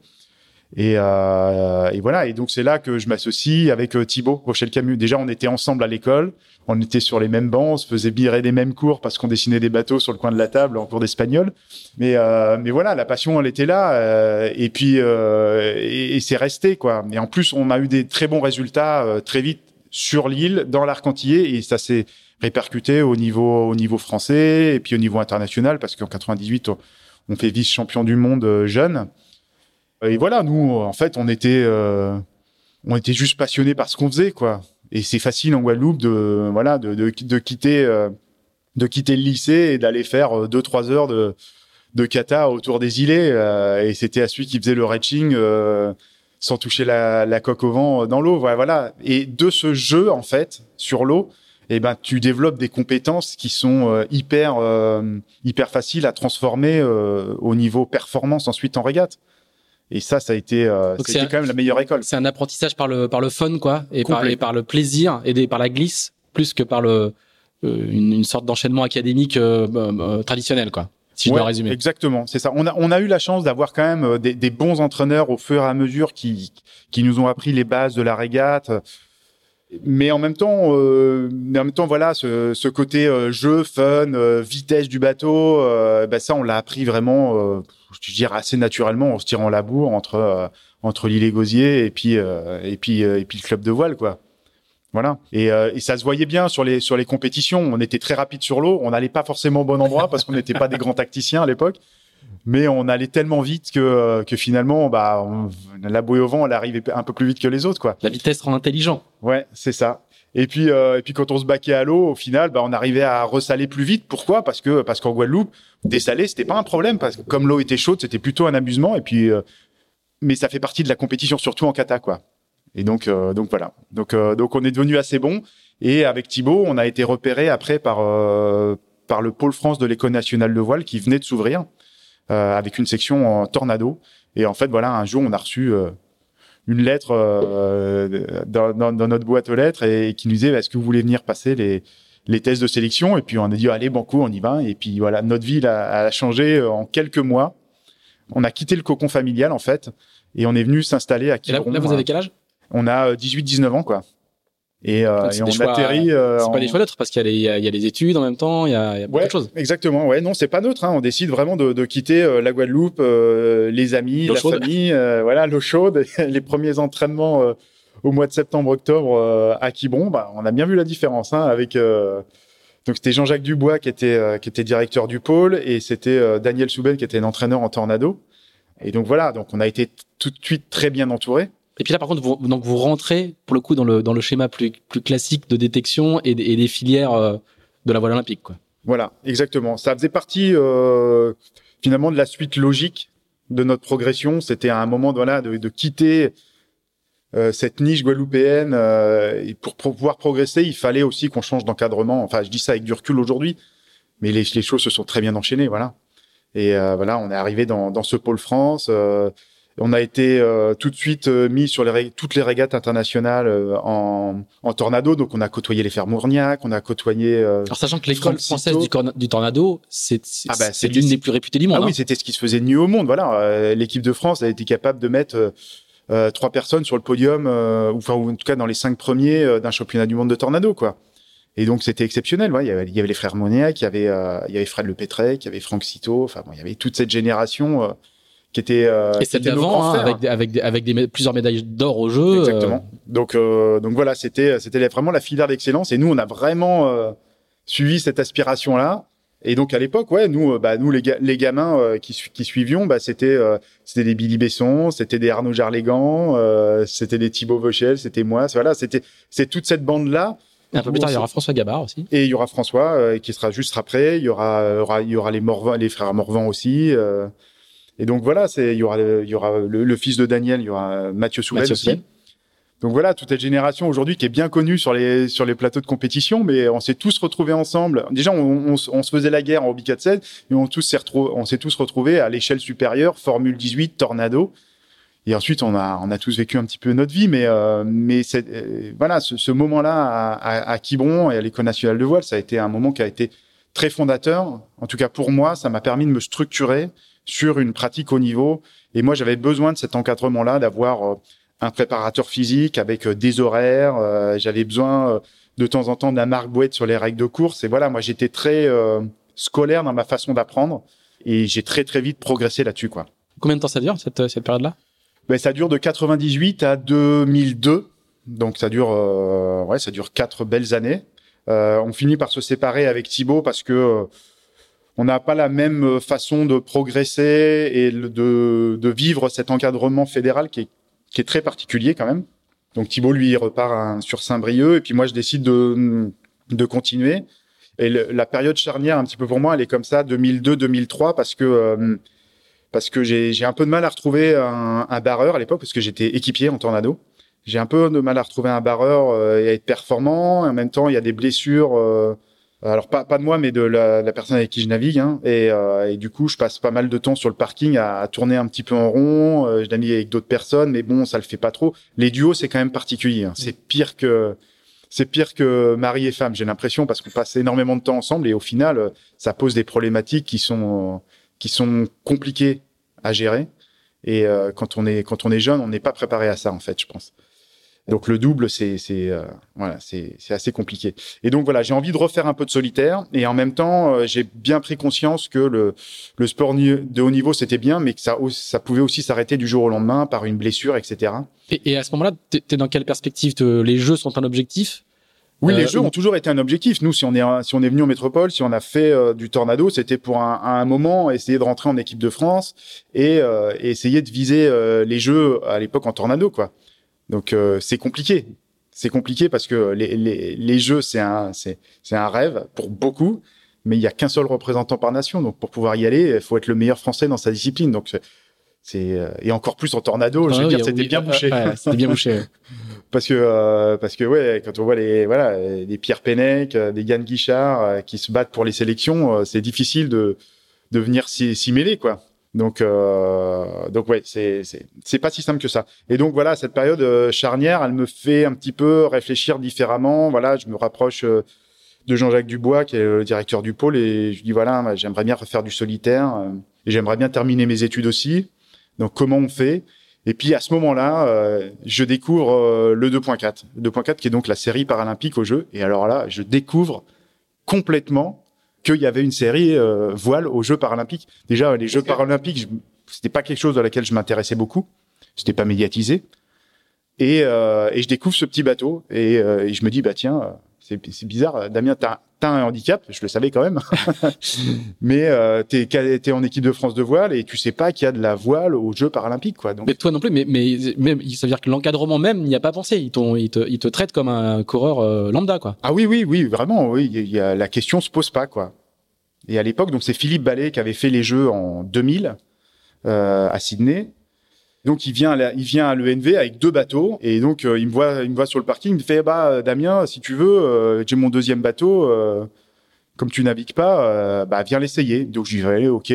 Et, euh, et voilà. Et donc c'est là que je m'associe avec euh, Thibaut Rochelle Camus. Déjà, on était ensemble à l'école. On était sur les mêmes bancs. On se faisait virer des mêmes cours parce qu'on dessinait des bateaux sur le coin de la table en cours d'espagnol. Mais euh, mais voilà, la passion, elle était là. euh, et puis euh, et, et c'est resté quoi. Et en plus, on a eu des très bons résultats euh, très vite sur l'île, dans l'arc antillais, et ça s'est répercuté au niveau au niveau français et puis au niveau international parce qu'en 98, on, fait vice champion du monde jeune. Et voilà, nous, en fait, on était, euh, on était juste passionnés par ce qu'on faisait, quoi. Et c'est facile en Guadeloupe de, voilà, de, quitter, euh, de quitter le lycée et d'aller faire euh, deux, trois heures de, de kata autour des îlets. euh, et c'était à celui qui faisait le reaching euh, sans toucher la, coque au vent euh, dans l'eau. Voilà. Et de ce jeu, en fait, sur l'eau, eh ben, tu développes des compétences qui sont euh, hyper, euh, hyper faciles à transformer euh, au niveau performance ensuite en régate. Et ça, ça a été, euh, c'était un- quand même la meilleure école. C'est un apprentissage par le par le fun quoi et par et par le plaisir et des- par la glisse plus que par le euh, une, une sorte d'enchaînement académique euh, euh, traditionnel quoi. Si je dois résumer. Exactement, c'est ça. On a, on a eu la chance d'avoir quand même euh, des, des bons entraîneurs au fur et à mesure qui, qui nous ont appris les bases de la régate. Mais en même temps, euh, mais en même temps, voilà, ce, ce côté euh, jeu, fun, euh, vitesse du bateau, euh, ben ça, on l'a appris vraiment, euh, je dirais assez naturellement, en se tirant la bourre entre euh, entre l'île et Gosier et puis euh, et puis euh, et puis le club de voile, quoi. Voilà. Et, euh, et, ça se voyait bien sur les sur les compétitions. On était très rapide sur l'eau. On n'allait pas forcément au bon endroit parce qu'on n'était pas des grands tacticiens à l'époque. Mais on allait tellement vite que que finalement, bah, on, la bouée au vent, elle arrivait un peu plus vite que les autres, quoi. La vitesse rend intelligent. Ouais, c'est ça. Et puis, euh, et puis quand on se baquait à l'eau, au final, bah, on arrivait à ressaler plus vite. Pourquoi? Parce que parce qu'en Guadeloupe, dessaler, c'était pas un problème parce que comme l'eau était chaude, c'était plutôt un amusement. Et puis, euh, mais ça fait partie de la compétition, surtout en kata, quoi. Et donc, euh, donc voilà. Donc, euh, donc on est devenu assez bon. Et avec Thibaut, on a été repéré après par euh, par le pôle France de l'école nationale de voile qui venait de s'ouvrir avec une section en tornado. Et en fait, voilà, un jour, on a reçu une lettre euh, dans, dans, dans, notre boîte aux lettres et, qui nous disait est-ce que vous voulez venir passer les les tests de sélection? Et puis on a dit allez banco on y va et puis voilà notre vie a, a changé en quelques mois on a quitté le cocon familial en fait et on est venu s'installer à Quiberon. Là, là, vous avez quel âge? On a 18-19 ans quoi. Et, euh, et on choix, atterrit. Euh, c'est pas des choix neutres parce qu'il y, y, y, a les études en même temps, il y a, y a beaucoup ouais, de choses. Exactement. Ouais, non, c'est pas neutre. Hein. On décide vraiment de, de quitter euh, la Guadeloupe, euh, les amis, la chaude. famille, euh, voilà, l'eau chaude. les premiers entraînements euh, au mois de septembre-octobre à Quiberon, bah, on a bien vu la différence hein, avec. donc c'était Jean-Jacques Dubois qui était qui était directeur du pôle et c'était Daniel Souben qui était un entraîneur en tornado. Et donc voilà, donc on a été tout de suite très bien entouré. Et puis là, par contre, vous, donc vous rentrez pour le coup dans le dans le schéma plus plus classique de détection et, et des filières euh, de la voile olympique, quoi. Voilà, exactement. Ça faisait partie euh, finalement de la suite logique de notre progression. C'était à un moment voilà de, de quitter euh, cette niche guadeloupéenne euh, et pour, pouvoir progresser, il fallait aussi qu'on change d'encadrement. Enfin, je dis ça avec du recul aujourd'hui, mais les, les choses se sont très bien enchaînées, voilà. Et voilà, on est arrivé dans, dans ce pôle France. Euh, on a été euh, tout de suite euh, mis sur les toutes les régates internationales euh, en, en, tornado. Donc, on a côtoyé les Frères Mourniac, on a côtoyé. Alors, sachant que l'école française du, du, tornado, c'est ah bah, l'une des plus réputées du monde. Ah hein. oui, c'était ce qui se faisait de mieux au monde. Voilà, l'équipe de France a été capable de mettre trois personnes sur le podium, ou, enfin, ou en tout cas dans les cinq premiers d'un championnat du monde de tornado, quoi. Et donc c'était exceptionnel. Ouais, il, y avait, il y avait les frères Moniac, il y avait, euh, il y avait Fred Lepétrec, il y avait Franck Cito. Enfin, bon, il y avait toute cette génération euh, qui était. Euh, et c'était avant, hein, avec, avec, avec des, plusieurs médailles d'or au jeu. Exactement. Donc, euh, donc voilà, c'était, c'était vraiment la filière d'excellence. Et nous, on a vraiment euh, suivi cette aspiration-là. Et donc à l'époque, ouais, nous, bah, nous les, ga les gamins euh, qui, qui suivions, bah, c'était, euh, c'était des Billy Besson, c'était des Arnaud Jarlégan, euh, c'était des Thibaut Vauchel, c'était moi. Voilà, c'était, c'est toute cette bande là. Et un peu plus tard, il y aura François Gabard aussi. Et il y aura François euh, qui sera juste après. Il y aura, il y aura, il y aura les Morvan, les frères Morvan aussi. Et donc voilà, c'est, il y aura, il y aura le, le, fils de Daniel, il y aura Mathieu Soubel aussi. Soubel. Donc voilà, toute cette génération aujourd'hui qui est bien connue sur les sur les plateaux de compétition, mais on s'est tous retrouvés ensemble. Déjà, on, on, on, se faisait la guerre en Hobby 4 mais on tous s'est on s'est tous retrouvés à l'échelle supérieure, Formule 18, Tornado. Et ensuite, on a, on a tous vécu un petit peu notre vie, mais, euh, mais euh, voilà, ce, ce moment-là à, à, à, Quiberon et à l'École nationale de voile, ça a été un moment qui a été très fondateur. En tout cas, pour moi, ça m'a permis de me structurer sur une pratique au niveau. Et moi, j'avais besoin de cet encadrement-là, d'avoir euh, un préparateur physique avec euh, des horaires. Euh, j'avais besoin de temps en temps d'un marque-boîte sur les règles de course. Et voilà, moi, j'étais très scolaire dans ma façon d'apprendre et j'ai très, très vite progressé là-dessus, quoi. Combien de temps ça dure, cette, cette période-là? Ben, ça dure de 98 à 2002. Donc ça dure, euh, ouais, ça dure quatre belles années. Euh, on finit par se séparer avec Thibaut parce que on n'a pas la même façon de progresser et de, de vivre cet encadrement fédéral qui est, qui est très particulier quand même. Donc Thibaut lui repart sur Saint-Brieuc et puis moi je décide de, de continuer. Et la période charnière un petit peu pour moi elle est comme ça 2002-2003 parce que euh, parce que j'ai un peu de mal à retrouver un, un barreur à l'époque parce que j'étais équipier en tornado. J'ai un peu de mal à retrouver un barreur euh, et à être performant. En même temps, il y a des blessures. Euh, alors pas, de moi, mais de la, la personne avec qui je navigue. Hein, et, euh, et, du coup, je passe pas mal de temps sur le parking à, tourner un petit peu en rond. Euh, je navigue avec d'autres personnes, mais bon, ça le fait pas trop. Les duos, c'est quand même particulier. Hein. C'est pire que c'est pire que mari et femme. J'ai l'impression parce qu'on passe énormément de temps ensemble et au final, ça pose des problématiques qui sont qui sont compliquées à gérer. Et euh, quand on est quand on est jeune, on n'est pas préparé à ça en fait, je pense. Donc le double, c'est c'est euh, voilà, c'est c'est assez compliqué. Et donc voilà, j'ai envie de refaire un peu de solitaire et en même temps, euh, j'ai bien pris conscience que le le sport de haut niveau c'était bien, mais que ça ça pouvait aussi s'arrêter du jour au lendemain par une blessure, etc. Et, et à ce moment-là, t'es es dans quelle perspective Les jeux sont un objectif? Oui, les jeux ont toujours été un objectif. Nous, si on est si on est venu en métropole, si on a fait du tornado, c'était pour un, à un moment essayer de rentrer en équipe de France et, et essayer de viser les jeux à l'époque en tornado, quoi. Donc euh, c'est compliqué. C'est compliqué parce que les, les, les jeux, c'est un, c'est, c'est un rêve pour beaucoup, mais il y a qu'un seul représentant par nation. Donc pour pouvoir y aller, il faut être le meilleur français dans sa discipline. Donc c'est euh, et encore plus en tornado, je veux dire, c'était bien bouché. c'était bien bouché. parce que euh, parce que ouais, quand on voit les voilà des Pierre Pennec, des Yann Guichard qui se battent pour les sélections, c'est difficile de de venir s'y mêler quoi. Donc, euh, donc ouais, c'est c'est pas si simple que ça. Et donc voilà, cette période euh, charnière, elle me fait un petit peu réfléchir différemment. Voilà, je me rapproche euh, de Jean-Jacques Dubois, qui est le directeur du pôle, et je dis voilà, j'aimerais bien refaire du solitaire, euh, et j'aimerais bien terminer mes études aussi. Donc comment on fait? Et puis à ce moment-là, je découvre le 2.4, le 2.4 qui est donc la série paralympique au jeu. Et alors là, je découvre complètement qu'il y avait une série euh, voile aux Jeux paralympiques. Déjà, les Jeux paralympiques, c'était pas quelque chose dans lequel je m'intéressais beaucoup. C'était pas médiatisé. Et, euh, et je découvre ce petit bateau et, euh, et je me dis bah tiens c'est bizarre Damien t'as as un handicap je le savais quand même. Mais euh, t'es es en équipe de France de voile et tu sais pas qu'il y a de la voile aux Jeux paralympiques quoi donc. Mais toi non plus mais mais, mais ça veut dire que l'encadrement même n'y a pas pensé. Ils, ils te ils te traitent comme un coureur euh, lambda quoi. Ah oui oui oui vraiment oui y a, la question se pose pas quoi. Et à l'époque donc c'est Philippe Ballet qui avait fait les Jeux en 2000 euh, à Sydney donc il vient, à il vient à l'ENV avec deux bateaux et donc euh, il me voit, il me voit sur le parking, il me fait bah Damien, si tu veux, euh, j'ai mon deuxième bateau. Euh, comme tu navigues pas, bah viens l'essayer. Donc j'y vais, ok.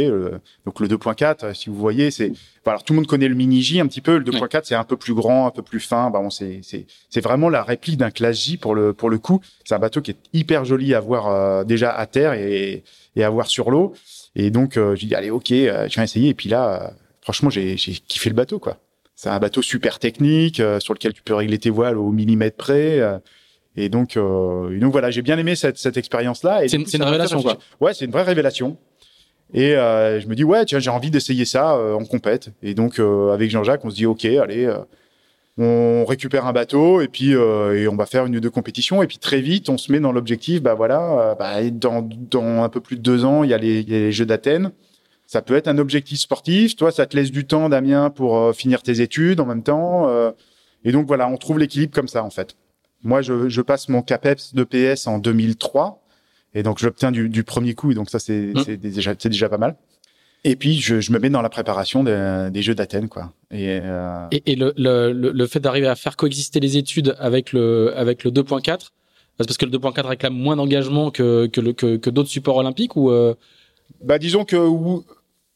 donc le 2.4, si vous voyez, c'est alors tout le monde connaît le mini J un petit peu. Le 2.4 c'est un peu plus grand, un peu plus fin. Bah bon, c'est c'est c'est vraiment la réplique d'un classe J pour le pour le coup. C'est un bateau qui est hyper joli à voir déjà à terre et et à voir sur l'eau. Et donc je dis allez ok, je viens essayer. Et puis là franchement, j'ai kiffé le bateau, quoi. C'est un bateau super technique euh, sur lequel tu peux régler tes voiles au millimètre près. Euh, et donc, euh, donc voilà, j'ai bien aimé cette, cette expérience-là. C'est une, révélation, quoi. Ouais, c'est une vraie révélation. Et je me dis ouais, tiens, j'ai envie d'essayer ça en compète. Et donc avec Jean-Jacques, on se dit ok, allez, on récupère un bateau et puis et on va faire une ou deux compétitions. Et puis très vite, on se met dans l'objectif, bah voilà, bah, dans, dans un peu plus de deux ans, il y a les, il y a les Jeux d'Athènes. Ça peut être un objectif sportif. Toi, ça te laisse du temps, Damien, pour euh, finir tes études en même temps. Euh, et donc voilà, on trouve l'équilibre comme ça en fait. Moi, je, je passe mon CAPEPS de PS en 2003, et donc j'obtiens du, du premier coup. Et donc ça, c'est mmh. déjà, déjà pas mal. Et puis je, je, me mets dans la préparation des, des Jeux d'Athènes, quoi. Et, euh... et, et le, le, le, fait d'arriver à faire coexister les études avec le avec le 2.4, parce que le 2.4 réclame moins d'engagement que que, que, que d'autres supports olympiques ou euh... bah disons que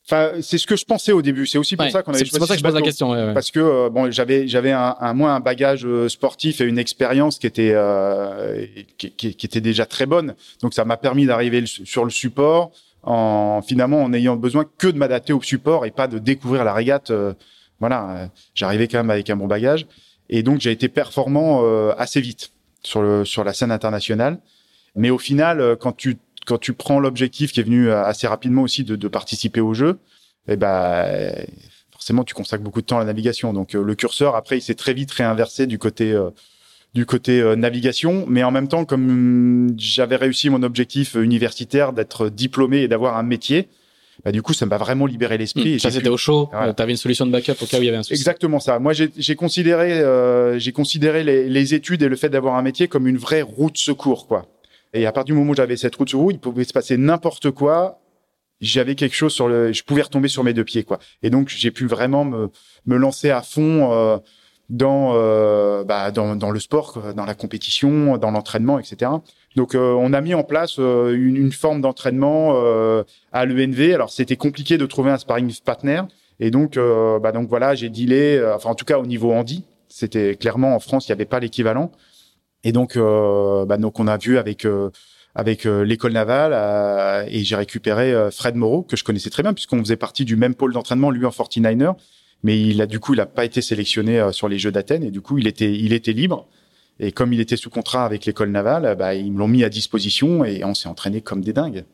Enfin, c'est ce que je pensais au début. C'est aussi pour ça qu'on avait. C'est pour ça que je pose la question. Ouais, ouais. Parce que euh, bon, j'avais j'avais un, un moins un bagage euh, sportif et une expérience qui était euh, qui, qui, qui, était déjà très bonne. Donc ça m'a permis d'arriver sur le support en finalement en ayant besoin que de m'adapter au support et pas de découvrir la régate. Euh, voilà, j'arrivais quand même avec un bon bagage et donc j'ai été performant assez vite sur le sur la scène internationale. Mais au final, quand tu quand tu prends l'objectif qui est venu euh, assez rapidement aussi de, de participer au jeu, eh ben forcément tu consacres beaucoup de temps à la navigation. Donc euh, le curseur après il s'est très vite réinversé du côté euh, du côté navigation, mais en même temps comme j'avais réussi mon objectif universitaire d'être diplômé et d'avoir un métier, bah, du coup, ça m'a vraiment libéré l'esprit. Mmh, ça, c'était au chaud. tu avais une solution de backup au cas où il y avait un souci. Exactement ça. Moi, j'ai considéré, euh, j'ai considéré les, les, études et le fait d'avoir un métier comme une vraie route secours, quoi. Et à partir du moment où j'avais cette route sur roue, il pouvait se passer n'importe quoi. J'avais quelque chose sur le, je pouvais retomber sur mes deux pieds, quoi. Et donc j'ai pu vraiment me, me lancer à fond euh, dans, euh, bah, dans, dans le sport, dans la compétition, dans l'entraînement, etc. Donc euh, on a mis en place euh, une, une, forme d'entraînement euh, à l'ENV. Alors c'était compliqué de trouver un sparring partner. Et donc, bah donc voilà, j'ai dealé, enfin en tout cas au niveau handi, c'était clairement en France, il n'y avait pas l'équivalent. Et donc, euh, bah, donc on a vu avec euh, avec euh, l'école navale et j'ai récupéré Fred Moreau que je connaissais très bien puisqu'on faisait partie du même pôle d'entraînement lui en 49er mais il a du coup, il a pas été sélectionné sur les Jeux d'Athènes et du coup, il était, il était libre. Et comme il était sous contrat avec l'école navale, bah, ils me l'ont mis à disposition et on s'est entraîné comme des dingues.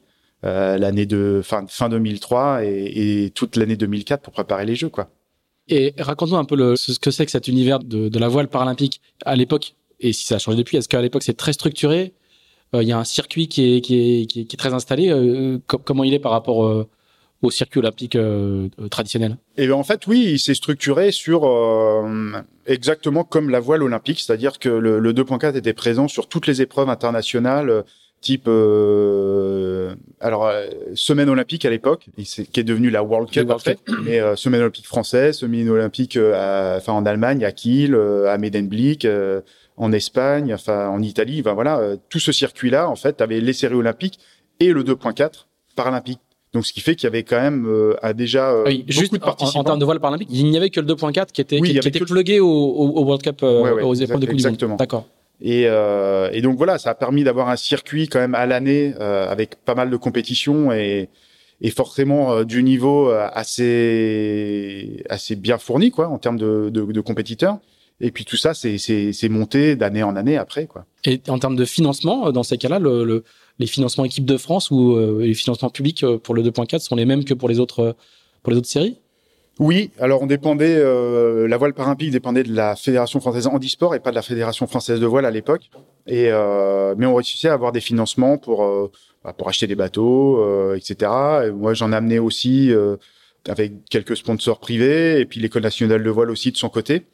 Euh, l'année de fin, fin 2003 et, et toute l'année 2004 pour préparer les Jeux, quoi. Et raconte-nous un peu le, ce que c'est que cet univers de, de la voile paralympique à l'époque et si ça a changé depuis. Est-ce qu'à l'époque c'est très structuré euh, Il y a un circuit qui est, qui est, qui est, qui est très installé. Euh, comment il est par rapport euh, au circuit olympique traditionnel? Et eh bien en fait, oui, il s'est structuré sur exactement comme la voile olympique, c'est-à-dire que le, le 2.4 était présent sur toutes les épreuves internationales type euh, alors semaine olympique à l'époque qui est devenue la World Cup après mais euh, semaine olympique française semaine olympique enfin en Allemagne à Kiel à Medemblik en Espagne enfin en Italie enfin voilà tout ce circuit là en fait tu avais les séries olympiques et le 2.4 paralympique donc, ce qui fait qu'il y avait quand même euh, déjà euh, oui, beaucoup de participants. En, en, termes de voile paralympique, il n'y avait que le 2.4 qui était, qui, qui était plugué au, au, World Cup, euh, aux épreuves de Coupe Exactement. D'accord. Et, euh, et, donc voilà, ça a permis d'avoir un circuit quand même à l'année euh, avec pas mal de compétitions et, et forcément euh, du niveau euh, assez assez bien fourni quoi en termes de, de, de compétiteurs. Et puis tout ça, c'est monté d'année en année après quoi. Et en termes de financement, dans ces cas-là, le, le, les financements équipe de France ou les financements publics pour le 2.4 sont les mêmes que pour les autres pour les autres séries? Oui, alors on dépendait, euh, la voile paralympique dépendait de la Fédération française handisport et pas de la Fédération française de voile à l'époque. Et euh, mais on réussissait à avoir des financements pour euh, bah, pour acheter des bateaux, euh, etc. Et moi, j'en amenais aussi euh, avec quelques sponsors privés et puis l'école nationale de voile aussi de son côté.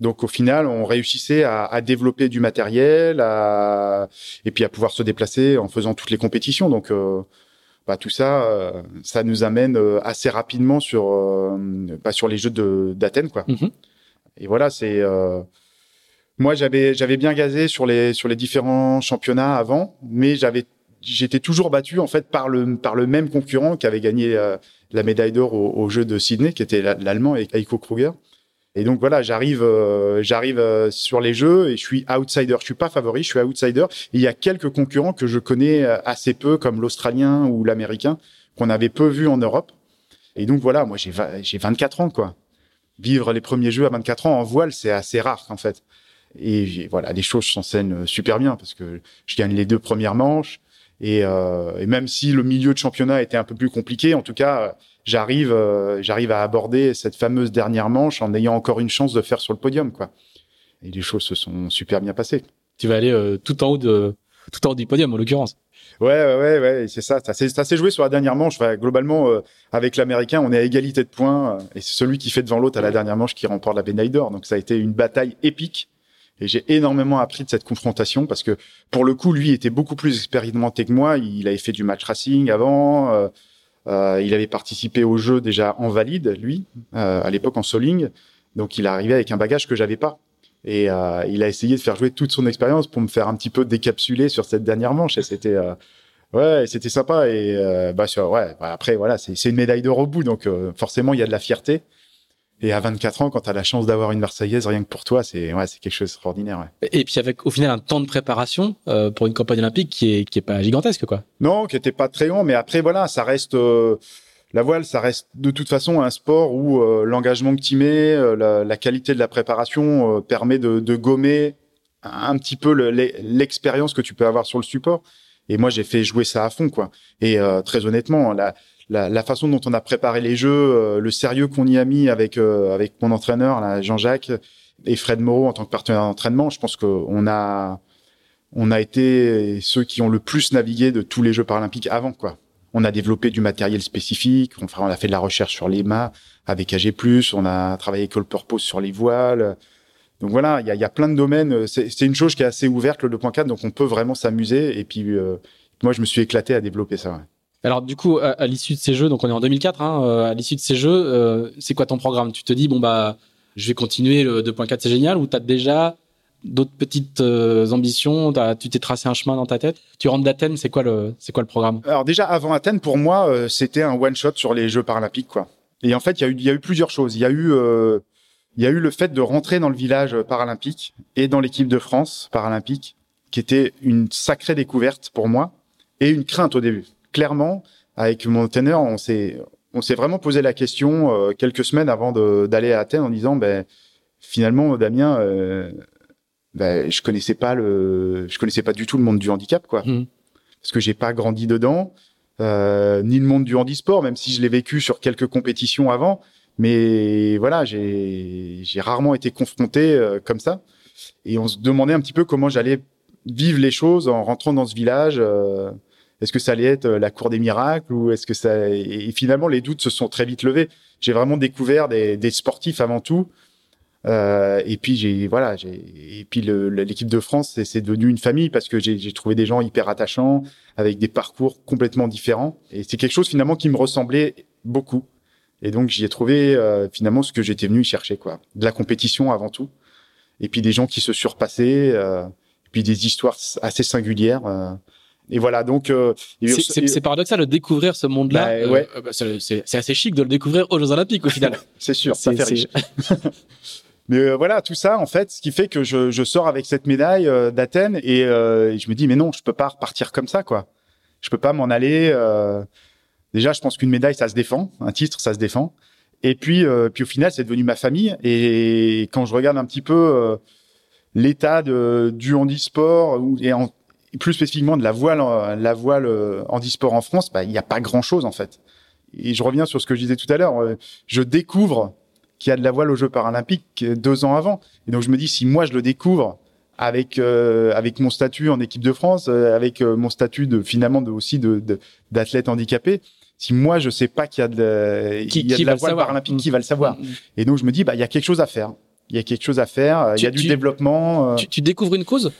Donc au final, on réussissait à, à développer du matériel, à, et puis à pouvoir se déplacer en faisant toutes les compétitions. Donc euh, bah, tout ça, euh, ça nous amène euh, assez rapidement sur, bah, sur les Jeux d'Athènes, quoi. Mhm. Et voilà, c'est moi j'avais j'avais bien gazé sur les sur les différents championnats avant, mais j'avais j'étais toujours battu en fait par le par le même concurrent qui avait gagné la médaille d'or aux au Jeux de Sydney, qui était l'allemand Heiko Kruger. Et donc voilà, j'arrive, euh, j'arrive euh, sur les jeux et je suis outsider. Je suis pas favori, je suis outsider. Il y a quelques concurrents que je connais euh, assez peu, comme l'Australien ou l'Américain, qu'on avait peu vu en Europe. Et donc voilà, moi j'ai j'ai 24 ans quoi. Vivre les premiers jeux à 24 ans en voile, c'est assez rare en fait. Et voilà, les choses s'enseignent super bien parce que je gagne les deux premières manches. Et, euh, et, même si le milieu de championnat était un peu plus compliqué, en tout cas, j'arrive euh, j'arrive à aborder cette fameuse dernière manche en ayant encore une chance de faire sur le podium quoi. Et les choses se sont super bien passées. Tu vas aller euh, tout en haut de tout en haut du podium en l'occurrence. Ouais ouais ouais, ouais c'est ça. Ça s'est joué sur la dernière manche. Enfin, globalement, euh, avec l'américain, on est à égalité de points et c'est celui qui fait devant l'autre à la dernière manche qui remporte la médaille d'or. Donc ça a été une bataille épique. Et j'ai énormément appris de cette confrontation parce que pour le coup, lui était beaucoup plus expérimenté que moi. Il avait fait du match racing avant. Euh, il avait participé au jeu déjà en valide, lui, euh, à l'époque en soling. Donc il arrivé avec un bagage que j'avais pas. Et euh, il a essayé de faire jouer toute son expérience pour me faire un petit peu décapsuler sur cette dernière manche. Et c'était euh, ouais, c'était sympa. Et euh, bah, ouais, bah, après voilà, c'est une médaille d'or au bout, donc euh, forcément il y a de la fierté. Et à 24 ans, quand tu as la chance d'avoir une Marseillaise rien que pour toi, c'est ouais, c'est quelque chose d'extraordinaire. Ouais. Et puis avec au final un temps de préparation euh, pour une campagne olympique qui est qui est pas gigantesque quoi. Non, qui était pas très long, mais après voilà, ça reste euh, la voile, ça reste de toute façon un sport où euh, l'engagement que tu mets, euh, la, la, qualité de la préparation euh, permet de, de, gommer un petit peu l'expérience que tu peux avoir sur le support. Et moi, j'ai fait jouer ça à fond quoi. Et très honnêtement, la la, la, façon dont on a préparé les jeux, euh, le sérieux qu'on y a mis avec euh, avec mon entraîneur, Jean-Jacques et Fred Moreau en tant que partenaire d'entraînement, je pense qu'on a on a été ceux qui ont le plus navigué de tous les Jeux paralympiques avant quoi. On a développé du matériel spécifique, on a fait de la recherche sur les mâts avec AG+, on a travaillé avec All Purpose sur les voiles. Donc voilà, il y a, y a, plein de domaines. C'est une chose qui est assez ouverte le 2.4, donc on peut vraiment s'amuser. Et puis euh, moi, je me suis éclaté à développer ça. Ouais. Alors du coup, à, l'issue de ces jeux, donc on est en 2004, hein, euh, à l'issue de ces jeux, euh, c'est quoi ton programme? Tu te dis bon bah je vais continuer le 2.4, c'est génial, ou t'as déjà d'autres petites euh, ambitions? As, Tu t'es tracé un chemin dans ta tête? Tu rentres d'Athènes, c'est quoi le quoi le programme? Alors déjà avant Athènes, pour moi, c'était un one shot sur les Jeux paralympiques quoi. Et en fait, il y a eu y a eu plusieurs choses. Il y eu il y a eu le fait de rentrer dans le village paralympique et dans l'équipe de France paralympique, qui était une sacrée découverte pour moi et une crainte au début clairement, avec mon teneur, on s'est on s'est vraiment posé la question euh, quelques semaines avant d'aller à Athènes en disant, ben, finalement, Damien, euh, ben, je connaissais pas le, je connaissais pas du tout le monde du handicap, quoi. Mmh. Parce que j'ai pas grandi dedans, euh, ni le monde du handisport, même si je l'ai vécu sur quelques compétitions avant. Mais voilà, j'ai rarement été confronté comme ça. Et on se demandait un petit peu comment j'allais vivre les choses en rentrant dans ce village. Euh, est-ce que ça allait être la cour des miracles ou est-ce que ça et finalement les doutes se sont très vite levés. J'ai vraiment découvert des, des sportifs avant tout euh, et puis j'ai voilà, j'ai et puis l'équipe de France, c'est devenu une famille parce que j'ai trouvé des gens hyper attachants avec des parcours complètement différents. Et c'est quelque chose finalement qui me ressemblait beaucoup. Et donc j'y ai trouvé euh, finalement ce que j'étais venu chercher quoi, de la compétition avant tout. Et puis des gens qui se surpassaient, euh, et puis des histoires assez singulières. Euh, et voilà, donc euh, c'est paradoxal de découvrir ce monde-là. Bah, ouais. Bah, c'est assez chic de le découvrir aux Jeux Olympiques au final. c'est sûr, ça fait riche. Mais euh, voilà, tout ça, en fait, ce qui fait que je, je sors avec cette médaille euh, d'Athènes et, euh, et, je me dis, mais non, je peux pas repartir comme ça, quoi. Je peux pas m'en aller. déjà, je pense qu'une médaille, ça se défend. Un titre, ça se défend. Et puis, puis au final, c'est devenu ma famille. Et quand je regarde un petit peu l'état du handisport et en, plus spécifiquement de la voile, la voile handisport en France, bah, il n'y a pas grand-chose en fait. Et je reviens sur ce que je disais tout à l'heure. Je découvre qui a de la voile aux Jeux paralympiques deux ans avant. Et donc je me dis, si moi je le découvre avec euh, avec mon statut en équipe de France, euh, avec euh, mon statut de finalement de, aussi de d'athlète handicapé, si moi je sais pas qu'il y a de, qui, il y a de la voile paralympique, qui va le savoir mm, mm. Et donc je me dis, bah il y a quelque chose à faire. Il y a quelque chose à faire. Il y a du développement. Tu, tu découvres une cause?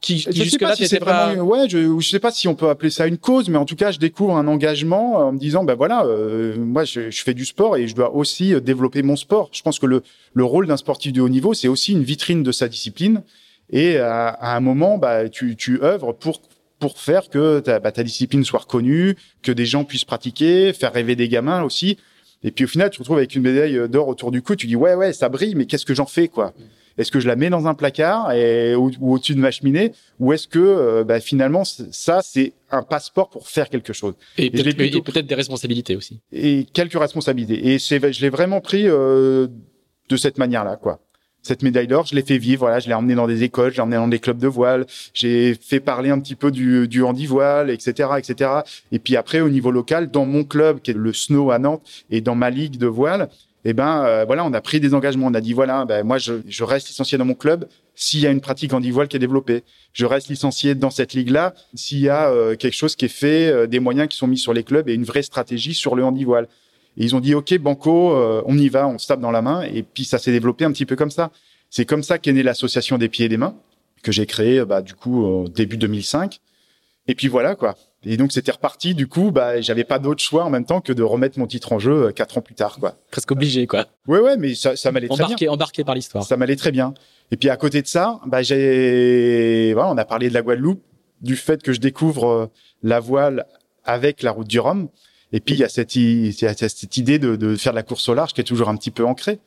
Qui, qui pas si c'est vraiment ouais je, je sais pas si on peut appeler ça une cause mais en tout cas je découvre un engagement en me disant ben voilà euh, moi je, je, fais du sport et je dois aussi euh, développer mon sport. Je pense que le le rôle d'un sportif de haut niveau c'est aussi une vitrine de sa discipline. Et à, à un moment bah tu tu œuvres pour pour faire que ta, bah, ta discipline soit reconnue que des gens puissent pratiquer faire rêver des gamins aussi. Et puis au final tu te retrouves avec une médaille d'or autour du cou tu dis ouais ouais ça brille mais qu'est-ce que j'en fais quoi? Est-ce que je la mets dans un placard et, ou, au-dessus de ma cheminée Ou est-ce que euh, bah, finalement, ça, c'est un passeport pour faire quelque chose? Et, peut-être des responsabilités aussi. Et quelques responsabilités. Et je l'ai vraiment pris euh, de cette manière-là, quoi cette médaille d'or, je l'ai fait vivre. Voilà, je l'ai emmené dans des écoles, je l'ai emmené dans des clubs de voile. J'ai fait parler un petit peu du, du handi voile, etc., etc. Et puis après, au niveau local, dans mon club qui est le Snow à Nantes et dans ma ligue de voile, eh ben euh, voilà, on a pris des engagements. On a dit voilà, ben moi je, je reste licencié dans mon club s'il y a une pratique en voile qui est développée. Je reste licencié dans cette ligue-là s'il y a euh, quelque chose qui est fait, euh, des moyens qui sont mis sur les clubs et une vraie stratégie sur le handivoile. Et ils ont dit ok banco, on y va, on se tape dans la main. Et puis ça s'est développé un petit peu comme ça. C'est comme ça qu'est née l'association des pieds et des mains que j'ai créée bah, du coup au début 2005. Et puis voilà quoi. Et donc c'était reparti. Du coup, bah j'avais pas d'autre choix en même temps que de remettre mon titre en jeu euh, quatre ans plus tard, quoi. Presque obligé, quoi. Ouais, ouais, mais ça, ça m'allait très bien. Embarqué par l'histoire. Ça m'allait très bien. Et puis à côté de ça, bah j'ai, voilà, on a parlé de la Guadeloupe, du fait que je découvre euh, la voile avec la route du Rhum. Et puis il y a cette, il y a cette idée de, de, faire de la course au large qui est toujours un petit peu ancrée.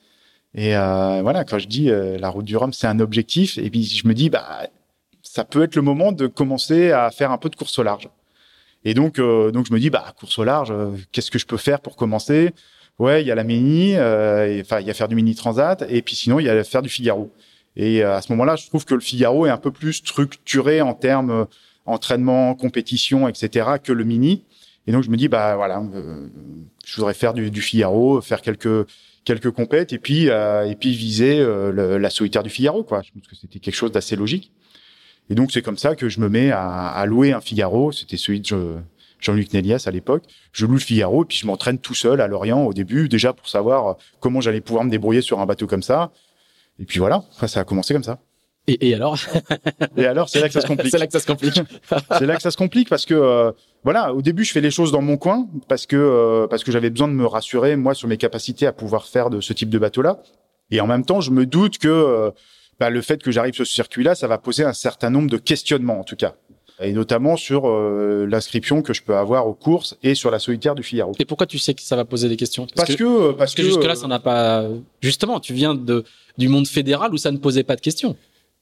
Et euh, voilà, quand je dis euh, la route du Rhum, c'est un objectif. Et puis je me dis, bah ça peut être le moment de commencer à faire un peu de course au large. Et donc, euh, donc je me dis, bah, course au large, euh, qu'est-ce que je peux faire pour commencer? Ouais, il y a la mini, euh, enfin, il y a faire du mini transat, et puis sinon, il y a faire du Figaro. Et à ce moment-là, je trouve que le Figaro est un peu plus structuré en termes entraînement, compétition, etc., que le mini. Et donc, je me dis, bah voilà, je voudrais faire du, du, Figaro, faire quelques quelques compètes, et puis et puis viser la solitaire du Figaro, quoi. Je pense que c'était quelque chose d'assez logique. Et donc c'est comme ça que je me mets à, à louer un Figaro. C'était celui de Jean-Luc Nélias à l'époque. Je loue le Figaro et puis je m'entraîne tout seul à Lorient au début, déjà pour savoir comment j'allais pouvoir me débrouiller sur un bateau comme ça. Et puis voilà, ça a commencé comme ça. Et, et alors? Et alors, c'est là que ça se complique. c'est là que ça se complique. c'est là que ça se complique parce que euh, voilà, au début, je fais les choses dans mon coin parce que euh, parce que j'avais besoin de me rassurer moi sur mes capacités à pouvoir faire de ce type de bateau-là. Et en même temps, je me doute que euh, bah, le fait que j'arrive sur ce circuit-là, ça va poser un certain nombre de questionnements en tout cas et notamment sur euh, l'inscription que je peux avoir aux courses et sur la solitaire du Figaro. Et pourquoi tu sais que ça va poser des questions? Parce, que, parce, que, jusque là ça n'a pas justement tu viens de du monde fédéral où ça ne posait pas de questions.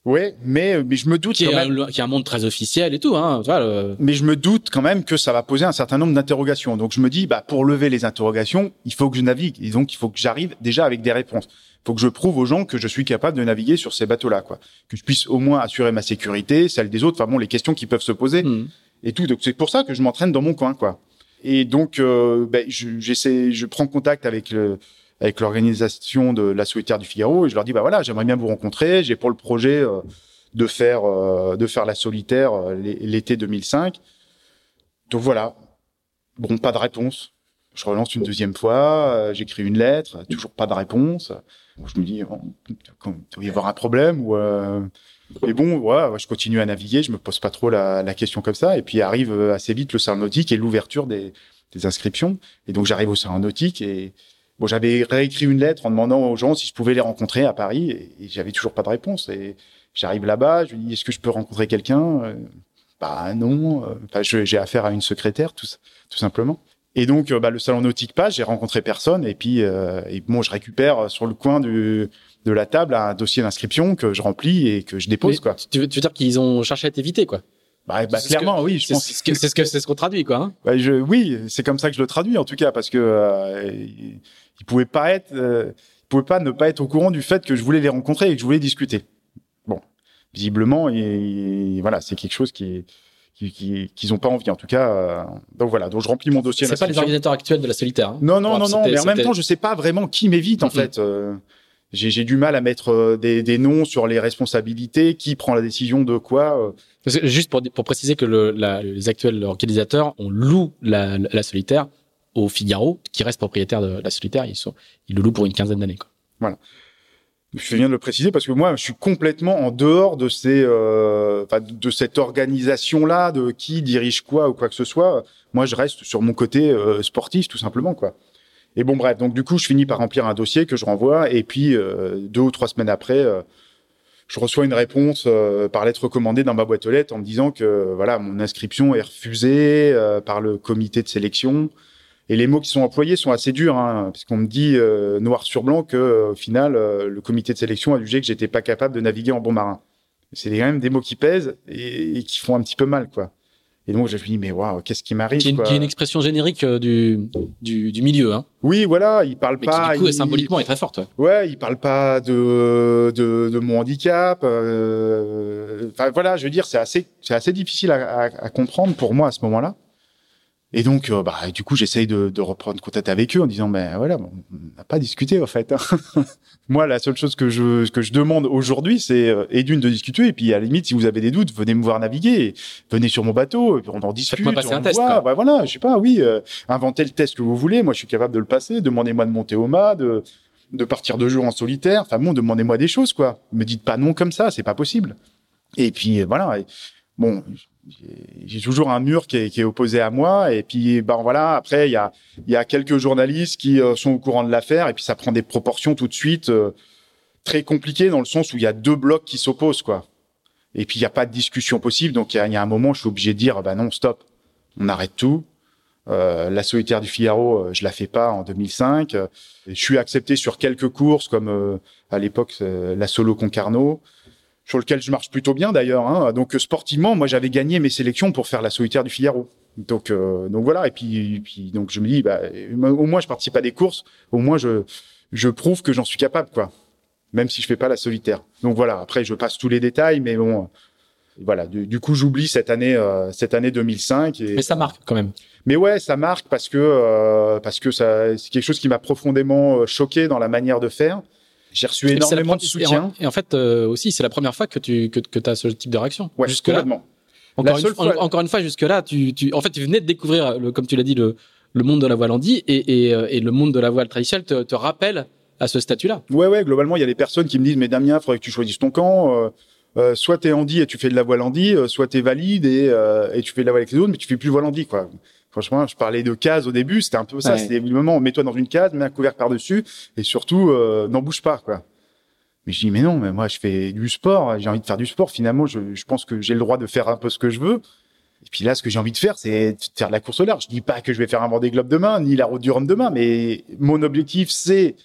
Ouais, mais mais je me doute qui quand est, même. un, qui est un monde très officiel et tout. Hein, tu vois, le- Mais je me doute quand même que ça va poser un certain nombre d'interrogations. Donc je me dis, bah pour lever les interrogations, il faut que je navigue. Et donc il faut que j'arrive déjà avec des réponses. Faut que je prouve aux gens que je suis capable de naviguer sur ces bateaux-là, quoi. Que je puisse au moins assurer ma sécurité, celle des autres. Enfin bon, les questions qui peuvent se poser Hmm. et tout. Donc c'est pour ça que je m'entraîne dans mon coin, quoi. Et donc euh, ben, je, j'essaie, je prends contact avec le avec l'organisation de la solitaire du Figaro et je leur dis bah voilà, j'aimerais bien vous rencontrer. J'ai pour le projet euh, de faire euh, de faire la solitaire euh, l'é- l'été 2005. Donc voilà. Bon, pas de réponse. Je relance une deuxième fois, j'écris une lettre, toujours pas de réponse. Je me dis, bon, il doit y avoir un problème ou. Euh... Mais bon, je continue à naviguer, je me pose pas trop la, question comme ça. Et puis arrive euh, assez vite le salon nautique et l'ouverture des, inscriptions. Et donc j'arrive au salon nautique et j'avais réécrit une lettre en demandant aux gens si je pouvais les rencontrer à Paris et, j'avais toujours pas de réponse. Et j'arrive là-bas, je lui dis est-ce que je peux rencontrer quelqu'un? Euh, Bah non. j'ai affaire à une secrétaire, tout simplement. Et donc, euh, bah, le salon nautique passe, j'ai rencontré personne, et puis, euh, et bon, je récupère euh, sur le coin du, de la table un dossier d'inscription que je remplis et que je dépose, Mais quoi. Tu veux, tu veux dire qu'ils ont cherché à t'éviter, quoi? Bah, bah, clairement, oui, je C'est pense. c'est ce que c'est ce qu'on traduit, quoi. Hein Bah, je, oui, c'est comme ça que je le traduis en tout cas, parce que euh, il, il pouvait pas être, euh, il pouvait pas ne pas être au courant du fait que je voulais les rencontrer et que je voulais discuter. Bon, visiblement, et, et voilà, c'est quelque chose qui qui- qui- qu'ils ont pas envie en tout cas. euh, donc voilà, donc je remplis mon dossier. c'est pas les organisateurs actuels de la solitaire. hein. Non, non, non, non. Mais en même temps, je sais pas vraiment qui m'évite en fait. Euh, j'ai du mal à mettre euh, des, des noms sur les responsabilités, qui prend la décision de quoi. euh. Juste pour, pour préciser que le, la- les actuels organisateurs, on loue la, la, la solitaire au Figaro, qui reste propriétaire de la solitaire. Ils, sont, ils le louent pour une quinzaine d'années. quoi. Je viens de le préciser parce que moi, je suis complètement en dehors de ces, euh, de cette organisation-là, de qui dirige quoi ou quoi que ce soit. Moi, je reste sur mon côté euh, sportif, tout simplement, quoi. Et bon, bref, donc du coup, je finis par remplir un dossier que je renvoie, et puis euh, deux ou trois semaines après, euh, je reçois une réponse par lettre recommandée dans ma boîte aux lettres en me disant que voilà, mon inscription est refusée par le comité de sélection. Et les mots qui sont employés sont assez durs, hein, parce qu'on me dit euh, noir sur blanc que euh, au final, euh, le comité de sélection a jugé que j'étais pas capable de naviguer en bon marin. C'est quand même des mots qui pèsent et, et qui font un petit peu mal, quoi. Et donc je me dis mais waouh, qu'est-ce qui m'arrive Qui est, une- expression générique euh, du, du, du milieu, hein, Oui, voilà, il parle mais pas. qui du coup il- symboliquement est très forte. ouais. Ouais, il parle pas de de, de mon handicap. euh, Enfin voilà, je veux dire, c'est assez c'est assez difficile à, à, à comprendre pour moi à ce moment-là. Et donc, euh, bah, du coup, j'essaye de, de reprendre contact avec eux en disant, ben voilà, bon, on n'a pas discuté en fait. hein. moi, la seule chose que je que je demande aujourd'hui, c'est euh, et d'une de discuter, et puis à la limite, si vous avez des doutes, venez me voir naviguer, venez sur mon bateau, et puis on en discute. On un test, voit. quoi. Bah, voilà, je sais pas, oui, euh, inventez le test que vous voulez. Moi, je suis capable de le passer. Demandez-moi de monter au mât, de de partir de jour en solitaire. Enfin bon, demandez-moi des choses, quoi. Me dites pas non comme ça, c'est pas possible. Et puis euh, voilà. Et, bon, j'ai- toujours un mur qui est, opposé à moi. Et puis ben voilà. Après, il y a quelques journalistes qui euh, sont au courant de l'affaire. Et puis ça prend des proportions tout de suite euh, très compliquées dans le sens où il y a deux blocs qui s'opposent, quoi. Et puis il y a pas de discussion possible. Donc il y a, un moment, je suis obligé de dire, bah non, stop, on arrête tout. Euh, la solitaire du Figaro, je la fais pas en 2005. Euh, je suis accepté sur quelques courses comme à l'époque la solo Concarneau, sur lequel je marche plutôt bien d'ailleurs. Hein. Donc euh, sportivement, moi j'avais gagné mes sélections pour faire la solitaire du Figaro. Donc euh, donc voilà. Et puis, et puis donc je me dis, bah, au moins je participe à des courses. Au moins je je prouve que j'en suis capable, quoi. Même si je fais pas la solitaire. Donc voilà. Après je passe tous les détails, mais bon. euh, Voilà, du, du coup j'oublie cette année, euh, cette année 2005. Et... Mais ça marque quand même. Mais ouais, ça marque parce que euh, parce que ça c'est quelque chose qui m'a profondément euh, choqué dans la manière de faire. J'ai reçu énormément de soutien. Et en, et en fait, euh, aussi, c'est la première fois que tu que, que as ce type de réaction. Ouais, Jusque-là, complètement. encore, une, fois- encore une fois, jusque-là, tu, tu, en fait, tu venais de découvrir, le, comme tu l'as dit, le, le monde de la voile handi et, et, euh, et le monde de la voile traditionnelle te, te rappelle à ce statut-là. Ouais, ouais, globalement, il y a des personnes qui me disent, mais Damien, faudrait que tu choisisses ton camp. Euh, euh, soit t'es handi et tu fais de la voile handi, euh, soit t'es valide et, et tu fais de la voile avec les autres, mais tu fais plus voile handi, quoi. Franchement, je parlais de case au début, c'était un peu ça. Ouais. C'était le moment, mets-toi dans une case, mets un couvercle par-dessus, et surtout, euh, n'en bouge pas, quoi. Mais je dis, mais non, mais moi, je fais du sport, j'ai envie de faire du sport. Finalement, je, je pense que j'ai le droit de faire un peu ce que je veux. Et puis là, ce que j'ai envie de faire, c'est de faire de la course au large. Je dis pas que je vais faire un Vendée Globe demain, ni la route du Rhum demain, mais mon objectif, c'est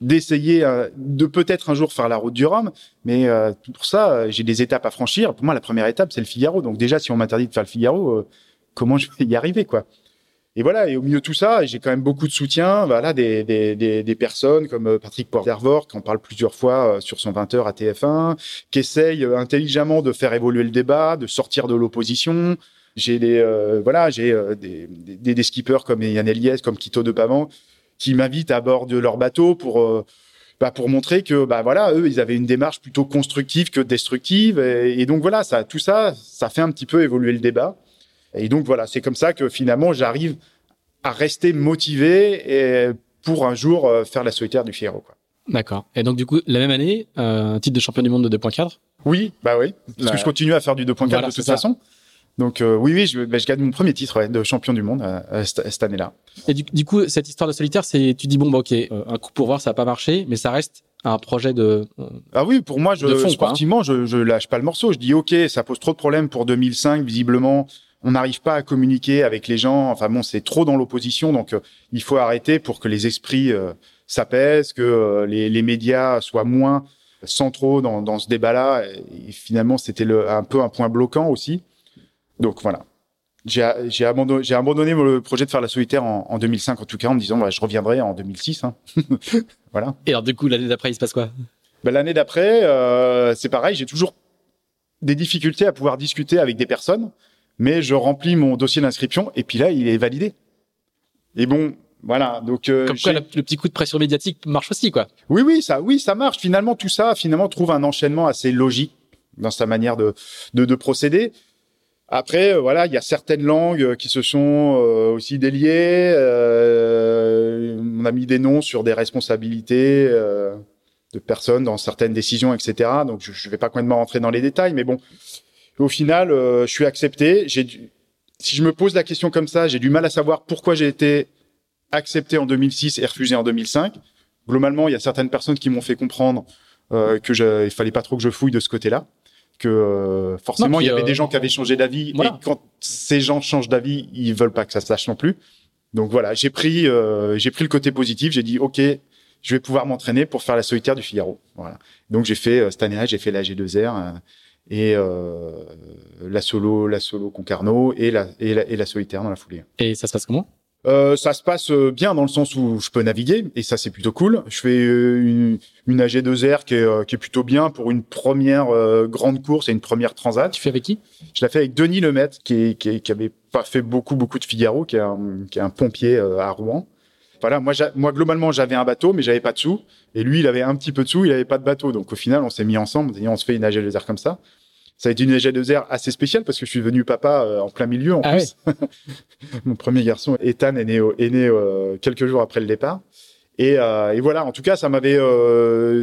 d'essayer euh, de peut-être un jour faire la route du Rhum, mais euh, pour ça, euh, j'ai des étapes à franchir. Pour moi, la première étape, c'est le Figaro. Donc déjà, si on m'interdit de faire le Figaro, comment je vais y arriver, quoi Et voilà. Et au milieu de tout ça, j'ai quand même beaucoup de soutien. Voilà, des, des, des, personnes comme Patrick Portervor, qui en parle plusieurs fois sur son 20 h à TF1, qui essaye intelligemment de faire évoluer le débat, de sortir de l'opposition. J'ai des voilà, j'ai des, des, des, skippers comme Yann Eliès, comme Quito de Pavant, qui m'invitent à bord de leur bateau pour euh, bah, pour montrer que bah voilà eux ils avaient une démarche plutôt constructive que destructive et, donc voilà ça tout ça ça fait un petit peu évoluer le débat et donc voilà c'est comme ça que finalement j'arrive à rester motivé et pour un jour euh, faire la solitaire du Figaro quoi. D'accord. Et donc du coup la même année euh, titre de champion du monde de 2.4 Oui, bah oui, parce que je continue à faire du 2.4 de toute façon. Donc euh, oui, oui, je, bah, je gagne mon premier titre ouais, de champion du monde euh, cette, année-là. Et du, du, coup, cette histoire de solitaire, c'est tu dis bon, bah, ok, un coup pour voir, ça n'a pas marché, mais ça reste un projet de. ah oui, pour moi, je, fond, hein. sportivement, je, je lâche pas le morceau. Je dis ok, ça pose trop de problèmes pour 2005. Visiblement, on n'arrive pas à communiquer avec les gens. Enfin bon, c'est trop dans l'opposition, donc il faut arrêter pour que les esprits s'apaisent, que les, les, médias soient moins centraux dans, dans ce débat-là. Et finalement, c'était un peu un point bloquant aussi. Donc voilà. J'ai abandonné, abandonné, le projet de faire la solitaire en, 2005, en tout cas, en me disant, bah, je reviendrai en 2006. Hein. voilà. Et alors, du coup, l'année d'après, il se passe quoi? Ben, L'année d'après, euh, c'est pareil, j'ai toujours des difficultés à pouvoir discuter avec des personnes, mais je remplis mon dossier d'inscription, et puis là, il est validé. Et bon, voilà. Donc, euh, comme quoi, le, petit coup de pression médiatique marche aussi, quoi. Oui, oui, ça, oui, ça marche. Finalement, tout ça, finalement, trouve un enchaînement assez logique dans sa manière de, de, de procéder. Après, euh, voilà, il y a certaines langues euh, qui se sont euh, aussi déliées. on a mis des noms sur des responsabilités de personnes dans certaines décisions, etc. Donc, je ne vais pas complètement rentrer dans les détails, mais bon, au final, je suis accepté. J'ai, si je me pose la question comme ça, j'ai du mal à savoir pourquoi j'ai été accepté en 2006 et refusé en 2005. Globalement, il y a certaines personnes qui m'ont fait comprendre euh, que je, il fallait pas trop que je fouille de ce côté-là que euh, forcément il y avait des gens qui avaient changé d'avis et quand ces gens changent d'avis, ils veulent pas que ça se sache non plus. Donc voilà, j'ai pris euh, j'ai pris le côté positif, j'ai dit OK, je vais pouvoir m'entraîner pour faire la solitaire du Figaro. Voilà. Donc j'ai fait euh, cette année-là, j'ai fait la G2R et la solo la solo Concarneau et la, et la et la solitaire dans la foulée. Et ça se passe comment? Euh, ça se passe euh, bien dans le sens où je peux naviguer et ça c'est plutôt cool. Je fais euh, une, une AG2R qui est, qui est plutôt bien pour une première grande course et une première transat. Tu fais avec qui? Je l'ai fait avec Denis Lemaitre qui, qui, qui avait pas fait beaucoup beaucoup de Figaro, qui est un, qui est un pompier à Rouen. Voilà, moi, moi globalement j'avais un bateau mais j'avais pas de sous et lui il avait un petit peu de sous, il avait pas de bateau. Donc au final on s'est mis ensemble, on se fait une AG2R comme ça ça a été une AG2R assez spéciale parce que je suis devenu papa euh, en plein milieu en ah plus. Mon premier garçon, Ethan, est né, est né euh, quelques jours après le départ. Et, euh, et, voilà, en tout cas, ça m'avait,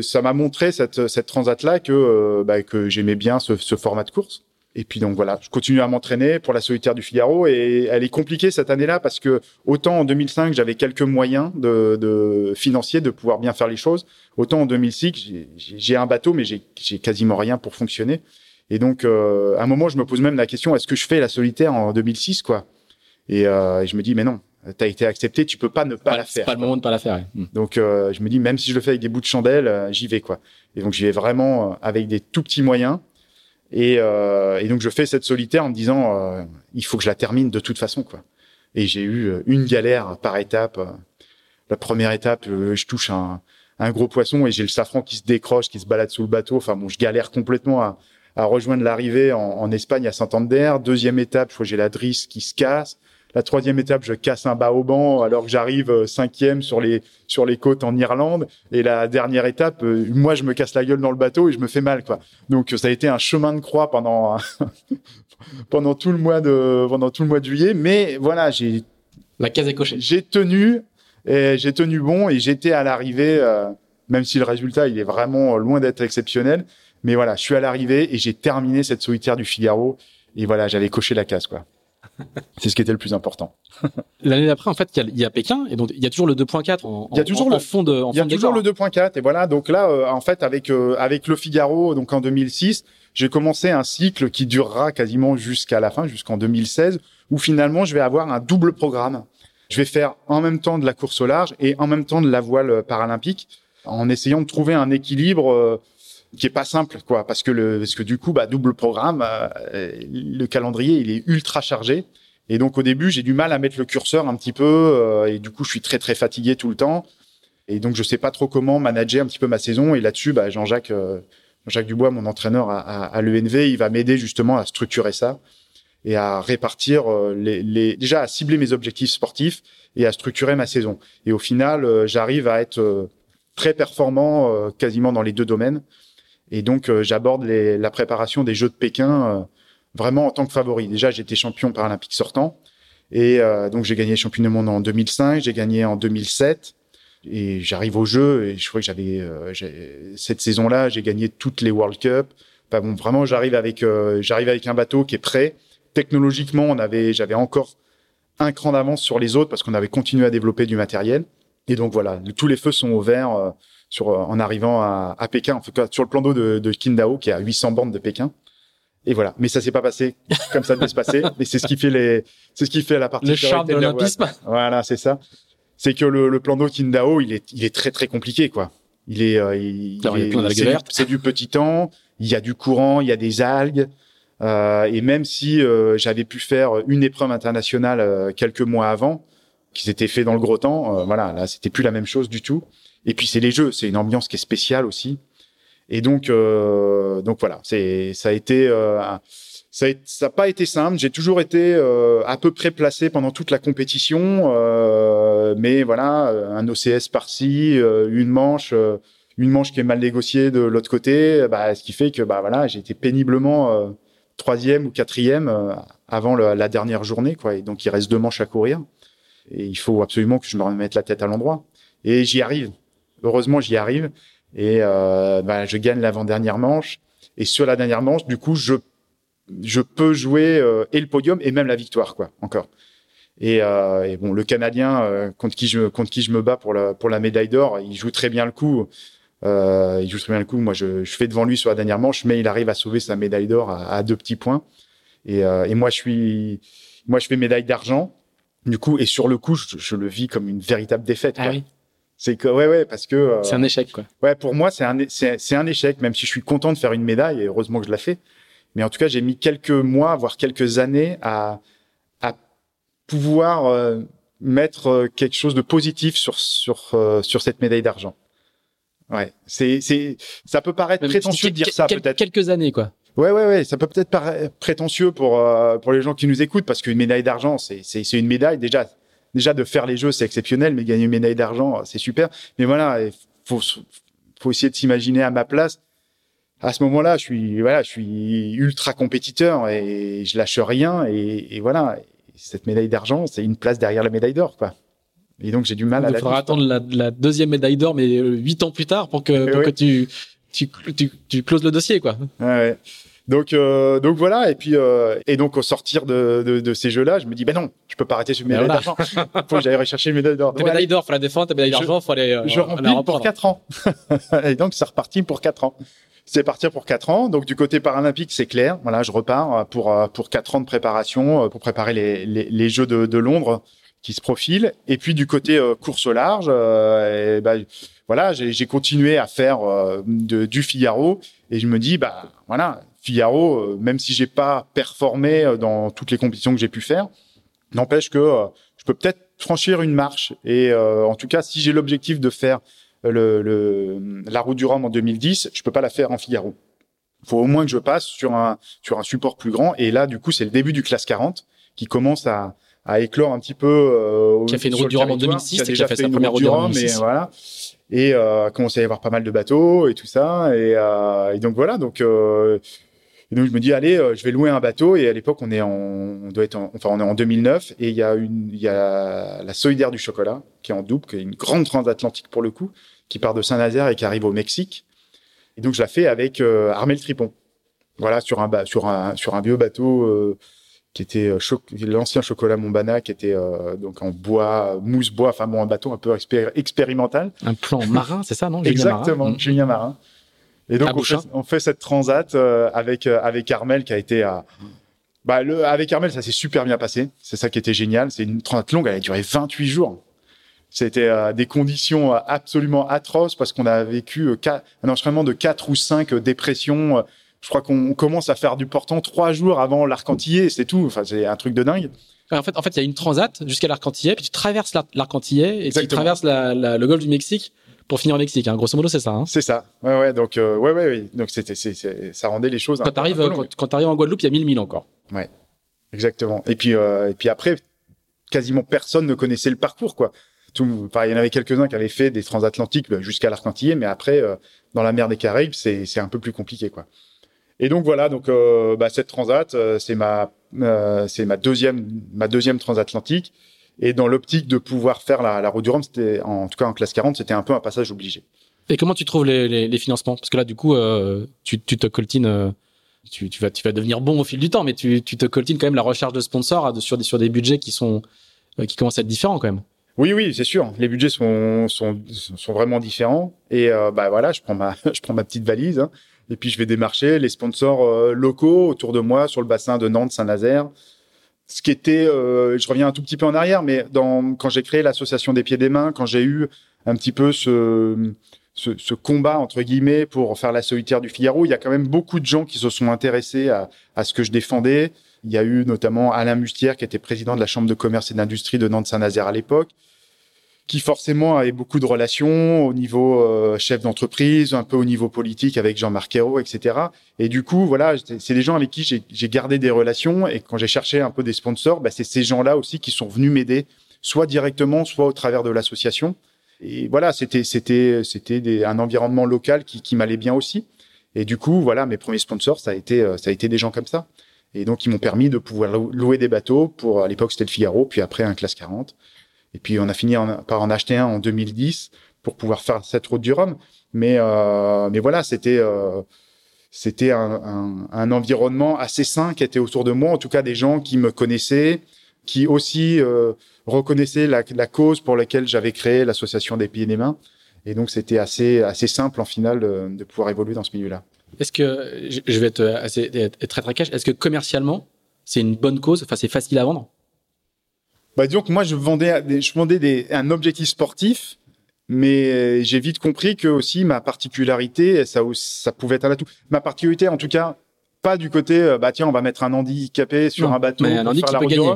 ça m'a montré cette, cette transat là que bah, que j'aimais bien ce, ce, format de course. Et puis donc voilà, je continue à m'entraîner pour la solitaire du Figaro et elle est compliquée cette année-là parce que autant en 2005 j'avais quelques moyens de, de financiers de pouvoir bien faire les choses, autant en 2006 j'ai un bateau mais j'ai quasiment rien pour fonctionner. Et donc, euh, à un moment, je me pose même la question est-ce que je fais la solitaire en 2006, quoi? Et, euh, et, je me dis mais non, t'as été accepté, tu peux pas ne pas, la faire. C'est pas le moment de pas la faire. Hmm. Donc, euh, je me dis même si je le fais avec des bouts de chandelle, euh, j'y vais, quoi. Et donc, j'y vais vraiment euh, avec des tout petits moyens. Et, et donc, je fais cette solitaire en me disant il faut que je la termine de toute façon, quoi. Et j'ai eu une galère par étape. La première étape, je touche un, un gros poisson et j'ai le safran qui se décroche, qui se balade sous le bateau. Enfin bon, je galère complètement à, à rejoindre l'arrivée en, en, Espagne à Santander. Deuxième étape, je crois j'ai la drisse qui se casse. La troisième étape, je casse un bas au banc alors que j'arrive euh, cinquième sur les sur les côtes en Irlande. Et la dernière étape, euh, moi, je me casse la gueule dans le bateau et je me fais mal, quoi. Donc ça a été un chemin de croix pendant pendant tout le mois de pendant tout le mois de juillet. Mais voilà, j'ai la case est cochée. J'ai tenu et j'ai tenu bon et j'étais à l'arrivée, euh, même si le résultat il est vraiment loin d'être exceptionnel. Mais voilà, je suis à l'arrivée et j'ai terminé cette solitaire du Figaro. Et voilà, j'avais coché la case, quoi. C'est ce qui était le plus important. L'année d'après, en fait, il y, a Pékin et donc il y a toujours le 2.4 en, il y a toujours le, fond de. il y a toujours le 2.4 et voilà. Donc là, euh, en fait, avec euh, avec le Figaro, donc en 2006, j'ai commencé un cycle qui durera quasiment jusqu'à la fin, jusqu'en 2016, où finalement je vais avoir un double programme. Je vais faire en même temps de la course au large et en même temps de la voile paralympique en essayant de trouver un équilibre qui est pas simple, quoi, parce que le, parce que du coup, bah, double programme, le calendrier, il est ultra chargé. Et donc au début, j'ai du mal à mettre le curseur un petit peu, et du coup, je suis très très fatigué tout le temps. Et donc je sais pas trop comment manager un petit peu ma saison. Et là-dessus, bah, Jean-Jacques, Jean-Jacques Dubois, mon entraîneur à, à, à l'ENV, il va m'aider justement à structurer ça et à répartir euh, les, les, déjà à cibler mes objectifs sportifs et à structurer ma saison. Et au final, euh, j'arrive à être euh, très performant quasiment dans les deux domaines. Et donc, j'aborde la préparation des Jeux de Pékin vraiment en tant que favori. Déjà, j'étais champion paralympique sortant. Et donc, j'ai gagné champion du monde en 2005, j'ai gagné en 2007. Et j'arrive au jeu et je crois que j'avais cette saison-là, j'ai gagné toutes les World Cup. Enfin bon, vraiment, j'arrive avec j'arrive avec un bateau qui est prêt technologiquement, on avait, j'avais encore un cran d'avance sur les autres parce qu'on avait continué à développer du matériel. Et donc voilà, tous les feux sont ouverts euh, sur, euh, en arrivant à, à, Pékin, en tout cas sur le plan d'eau de, de Qingdao, qui est à 800 bornes de Pékin. Et voilà. Mais ça s'est pas passé comme ça devait se passer. Et c'est ce qui fait les, c'est ce qui fait la partie. Le charme de l'olympisme. Voilà, c'est ça. C'est que le, le plan d'eau Qingdao, il est, il est très très compliqué, quoi. Il est, euh, il, c'est du petit temps. Il y a du courant, il y a des algues. Euh, et même si euh, j'avais pu faire une épreuve internationale euh, quelques mois avant, qui s'était fait dans le gros temps, voilà, là c'était plus la même chose du tout. Et puis c'est les jeux, c'est une ambiance qui est spéciale aussi. Et donc, donc voilà, c'est ça a été ça n'a pas été simple. J'ai toujours été à peu près placé pendant toute la compétition, euh, mais voilà, un OCS par-ci, une manche, une manche qui est mal négociée de l'autre côté, bah, ce qui fait que bah voilà, j'ai été péniblement troisième ou quatrième euh, avant la dernière journée, quoi. Et donc il reste deux manches à courir. Et il faut absolument que je me remette la tête à l'endroit. Et j'y arrive. Heureusement, j'y arrive. Et euh, bah, je gagne l'avant-dernière manche. Et sur la dernière manche, du coup, je je peux jouer euh, et le podium et même la victoire, quoi. Encore. Et, euh, et bon, le Canadien euh, contre qui je contre qui je me bats pour la pour la médaille d'or, il joue très bien le coup. Euh, il joue très bien le coup. Moi, je, je, fais devant lui sur la dernière manche, mais il arrive à sauver sa médaille d'or à, à, deux petits points. Et, euh, et, moi, je suis, moi, je fais médaille d'argent. Du coup, et sur le coup, je, je, le vis comme une véritable défaite. Ah oui. C'est que ouais ouais parce que euh, c'est un échec quoi. Ouais pour moi c'est un c'est un échec même si je suis content de faire une médaille et heureusement que je l'ai fait. Mais en tout cas j'ai mis quelques mois voire quelques années à à pouvoir euh, mettre euh, quelque chose de positif sur sur euh, sur cette médaille d'argent. Ouais, c'est c'est ça peut paraître prétentieux de dire ça peut-être. Quelques années quoi. Ouais ouais ouais, ça peut peut-être paraître prétentieux pour euh, pour les gens qui nous écoutent parce qu'une médaille d'argent c'est c'est c'est une médaille déjà déjà de faire les jeux c'est exceptionnel mais gagner une médaille d'argent c'est super. Mais voilà, il faut faut essayer de s'imaginer à ma place. À ce moment-là, je suis voilà, je suis ultra compétiteur et je lâche rien et, et voilà. Cette médaille d'argent, c'est une place derrière la médaille d'or quoi. Et donc j'ai du mal à. Il faudra attendre la, la, deuxième médaille d'or, mais euh, huit ans plus tard pour que, pour oui. que tu, tu, tu, tu closes le dossier, quoi. Ouais. Donc, euh, donc voilà. Et puis, euh, et donc au sortir de, de, de ces jeux-là, je me dis, ben non, je peux pas arrêter sur médaille voilà. d'argent. faut que j'aille rechercher une médaille d'or. Ta médaille d'or, faut la défendre. Ta médaille d'argent, faut aller. Euh, je remplis pour quatre ans. et donc c'est reparti pour quatre ans. C'est partir pour quatre ans. Donc du côté paralympique, c'est clair. Voilà, je repars pour pour quatre ans de préparation pour préparer les, les, les Jeux de, de Londres qui se profile. Et puis du côté euh, course au large, euh, et ben, voilà, j'ai continué à faire euh, de, du Figaro et je me dis bah voilà, Figaro, euh, même si j'ai pas performé euh, dans toutes les compétitions que j'ai pu faire, n'empêche que euh, je peux peut-être franchir une marche. Et en tout cas, si j'ai l'objectif de faire le, le, la route du Rhum en 2010, je peux pas la faire en Figaro. Il faut au moins que je passe sur un sur un support plus grand. Et là, du coup, c'est le début du classe 40 qui commence à à éclore un petit peu. Euh, qui a fait une route du Rhum en 2006, qui a déjà fait, fait sa première route du Rhum, et voilà. Et euh, commencé à y avoir pas mal de bateaux et tout ça. Et, euh, et donc voilà, donc. Et donc je me dis allez, euh, je vais louer un bateau et à l'époque on est en, on doit être en, enfin on est en 2009 et il y a une, il y a la Solidaire du chocolat qui est en double, qui est une grande transatlantique pour le coup, qui part de Saint-Nazaire et qui arrive au Mexique. Et donc je la fais avec euh, Armel Tripon. Voilà sur un sur un sur un vieux bateau euh, qui était euh, cho l'ancien chocolat Montbana, qui était euh, donc en bois, mousse bois, enfin bon, un bateau un peu expér expérimental. Un plan marin, c'est ça, non? Julien Exactement, Marin. Julien Marin. Et donc on fait, on fait, cette transat euh, avec euh, avec Armel qui a été à bah le avec Armel ça s'est super bien passé. C'est ça qui était génial. C'est une transat longue, elle a duré 28 jours. C'était euh, des conditions euh, absolument atroces parce qu'on a vécu euh, un enchaînement de quatre ou cinq dépressions. Je crois qu'on commence à faire du portant trois jours avant l'Arc-en-Tillet, c'est tout. Enfin, c'est un truc de dingue. En fait, en fait, il y a une transat jusqu'à l'Arc-en-Tillet, puis tu traverses l'Arc-en-Tillet et tu traverses la, la, le golfe du Mexique pour finir au Mexique. Hein. Grosso modo, c'est ça. Hein. C'est ça. Ouais, ouais. Donc, ouais, ouais, ouais. Donc, c'était, ça rendait les choses. Quand tu arrives, quand, quand arrives en Guadeloupe, il y a 1000 milles encore. Ouais. Exactement. Et puis, et puis après, quasiment personne ne connaissait le parcours, quoi tout, il y en avait quelques-uns qui avaient fait des transatlantiques bah, jusqu'à l'Arc-en-Tillet, mais après, euh, dans la mer des Caraïbes, c'est, c'est un peu plus compliqué, quoi. Et donc voilà, donc euh, bah, cette transat, euh, c'est ma, c'est ma deuxième, ma deuxième transatlantique. Et dans l'optique de pouvoir faire la, la route du Rhum, c'était, en tout cas en classe 40, c'était un peu un passage obligé. Et comment tu trouves les, les, les financements? Parce que là, du coup, tu, tu te coltines tu, tu, vas, tu vas devenir bon au fil du temps, mais tu, tu te coltines quand même la recherche de sponsors sur des, sur des budgets qui sont, qui commencent à être différents quand même. Oui, oui, c'est sûr. Les budgets sont, sont, sont vraiment différents. Et euh, bah voilà, je prends ma, je prends ma petite valise. Hein, et puis je vais démarcher les sponsors euh, locaux autour de moi sur le bassin de Nantes, Saint-Nazaire. Ce qui était, euh, je reviens un tout petit peu en arrière, mais dans, quand j'ai créé l'association des pieds des mains, quand j'ai eu un petit peu ce, ce, ce, combat entre guillemets pour faire la solitaire du Figaro, il y a quand même beaucoup de gens qui se sont intéressés à, à ce que je défendais. Il y a eu notamment Alain Mustière qui était président de la Chambre de commerce et d'industrie de Nantes-Saint-Nazaire à l'époque qui forcément avait beaucoup de relations au niveau euh, chef d'entreprise, un peu au niveau politique avec Jean-Marc Ayrault, etc. Et du coup, voilà, c'est des gens avec qui j'ai gardé des relations. Et quand j'ai cherché un peu des sponsors, bah, c'est ces gens-là aussi qui sont venus m'aider, soit directement, soit au travers de l'association. Et voilà, c'était c'était c'était un environnement local qui, qui m'allait bien aussi. Et du coup, voilà, mes premiers sponsors, ça a été euh, ça a été des gens comme ça. Et donc, ils m'ont permis de pouvoir louer des bateaux. Pour à l'époque, c'était le Figaro, puis après un classe 40. Et puis on a fini par en acheter un en 2010 pour pouvoir faire cette route du Rhum. Mais euh, mais voilà, c'était euh, c'était un, un, un, environnement assez sain qui était autour de moi, en tout cas des gens qui me connaissaient, qui aussi euh, reconnaissaient la, la, cause pour laquelle j'avais créé l'association des pieds et des mains. Et donc c'était assez assez simple en final de, de pouvoir évoluer dans ce milieu-là. Est-ce que je vais être assez être très très cash Est-ce que commercialement c'est une bonne cause? Enfin c'est facile à vendre? Bah, disons que moi, je vendais, des, je vendais des, un objectif sportif, mais j'ai vite compris que aussi ma particularité, ça, ça pouvait être un atout. Ma particularité, en tout cas, pas du côté, euh, bah tiens, on va mettre un handicapé sur un bateau, mais un handicap qui peut gagner.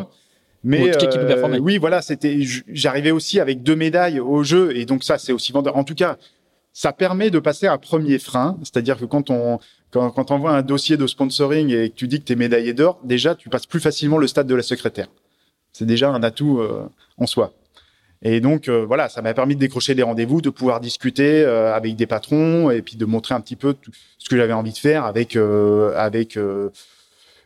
Mais euh, oui, voilà, c'était. J'arrivais aussi avec deux médailles au jeu, et donc ça, c'est aussi vendeur. En tout cas, ça permet de passer un premier frein, c'est-à-dire que quand on quand, quand on voit un dossier de sponsoring et que tu dis que tu es médaillé d'or, déjà, tu passes plus facilement le stade de la secrétaire. C'est déjà un atout euh, en soi. Et donc euh, voilà, ça m'a permis de décrocher des rendez-vous, de pouvoir discuter euh, avec des patrons et puis de montrer un petit peu tout ce que j'avais envie de faire avec avec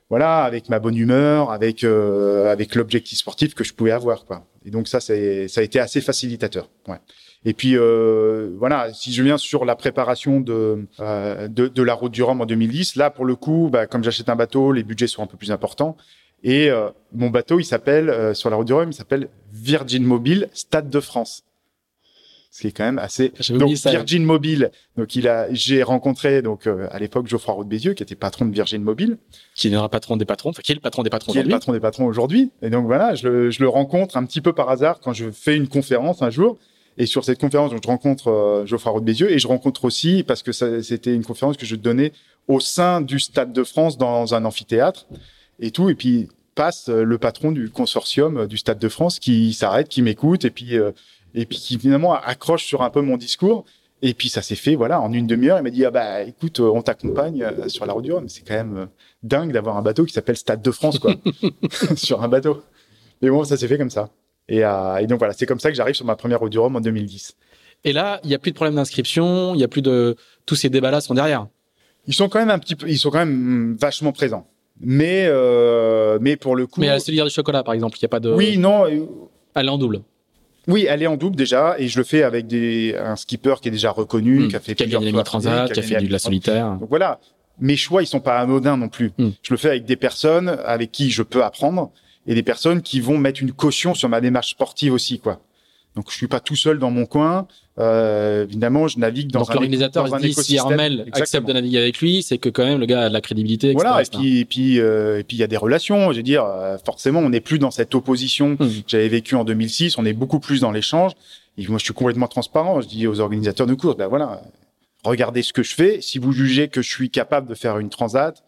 voilà, avec ma bonne humeur, avec avec l'objectif sportif que je pouvais avoir quoi. Et donc ça ça a été assez facilitateur. Ouais. Et puis voilà, si je viens sur la préparation de, de, de la route du Rhum en 2010, là pour le coup, bah, comme j'achète un bateau, les budgets sont un peu plus importants. Et euh, mon bateau, il s'appelle, euh, sur la route du Rhum, il s'appelle Virgin Mobile Stade de France. Ce qui est quand même assez. Donc Virgin Mobile. Donc il a, j'ai rencontré donc euh, à l'époque Geoffroy Roux Bézieux, qui était patron de Virgin Mobile, qui est le patron des patrons, enfin qui est le patron des patrons qui est le patron des patrons aujourd'hui. Et donc voilà, je le, je le, rencontre un petit peu par hasard quand je fais une conférence un jour. Et sur cette conférence, donc, je rencontre Geoffroy Roux Bézieux et je rencontre aussi parce que c'était une conférence que je donnais au sein du Stade de France dans un amphithéâtre et tout. Et puis passe euh, le patron du consortium euh, du Stade de France qui s'arrête, qui m'écoute et puis euh, et puis qui finalement accroche sur un peu mon discours. Et puis ça s'est fait, voilà, en une demi-heure, il m'a dit ah bah écoute, on t'accompagne sur la route du Rhum. C'est quand même dingue d'avoir un bateau qui s'appelle Stade de France quoi, sur un bateau. Mais bon, ça s'est fait comme ça. Et, et donc voilà, c'est comme ça que j'arrive sur ma première route du Rhum en 2010. Et là, il y a plus de problème d'inscription, il y a plus de tous ces débats-là sont derrière. Ils sont quand même un petit peu, ils sont quand même vachement présents. Mais, euh, mais pour le coup. Mais à la solidaire du chocolat, par exemple, il n'y a pas de. Oui, non. Euh, elle est en double. Oui, elle est en double déjà, et je le fais avec des, un skipper qui est déjà reconnu, hmm. qui a fait qui a gagné la transat, qui a fait de la solitaire. Donc voilà, mes choix ils sont pas anodins non plus. Hmm. Je le fais avec des personnes avec qui je peux apprendre et des personnes qui vont mettre une caution sur ma démarche sportive aussi quoi. Donc je suis pas tout seul dans mon coin. Euh, évidemment, je navigue dans Donc un l'organisateur dans un dit si. Armel accepte Exactement. de naviguer avec lui, c'est que quand même le gars a de la crédibilité. etc., Voilà, et puis et puis euh, et puis il y a des relations. Je veux dire, euh, forcément, on n'est plus dans cette opposition Mhm. que j'avais vécue en 2006. On est beaucoup plus dans l'échange. Et moi, je suis complètement transparent. Je dis aux organisateurs de course, ben voilà, regardez ce que je fais. Si vous jugez que je suis capable de faire une transat,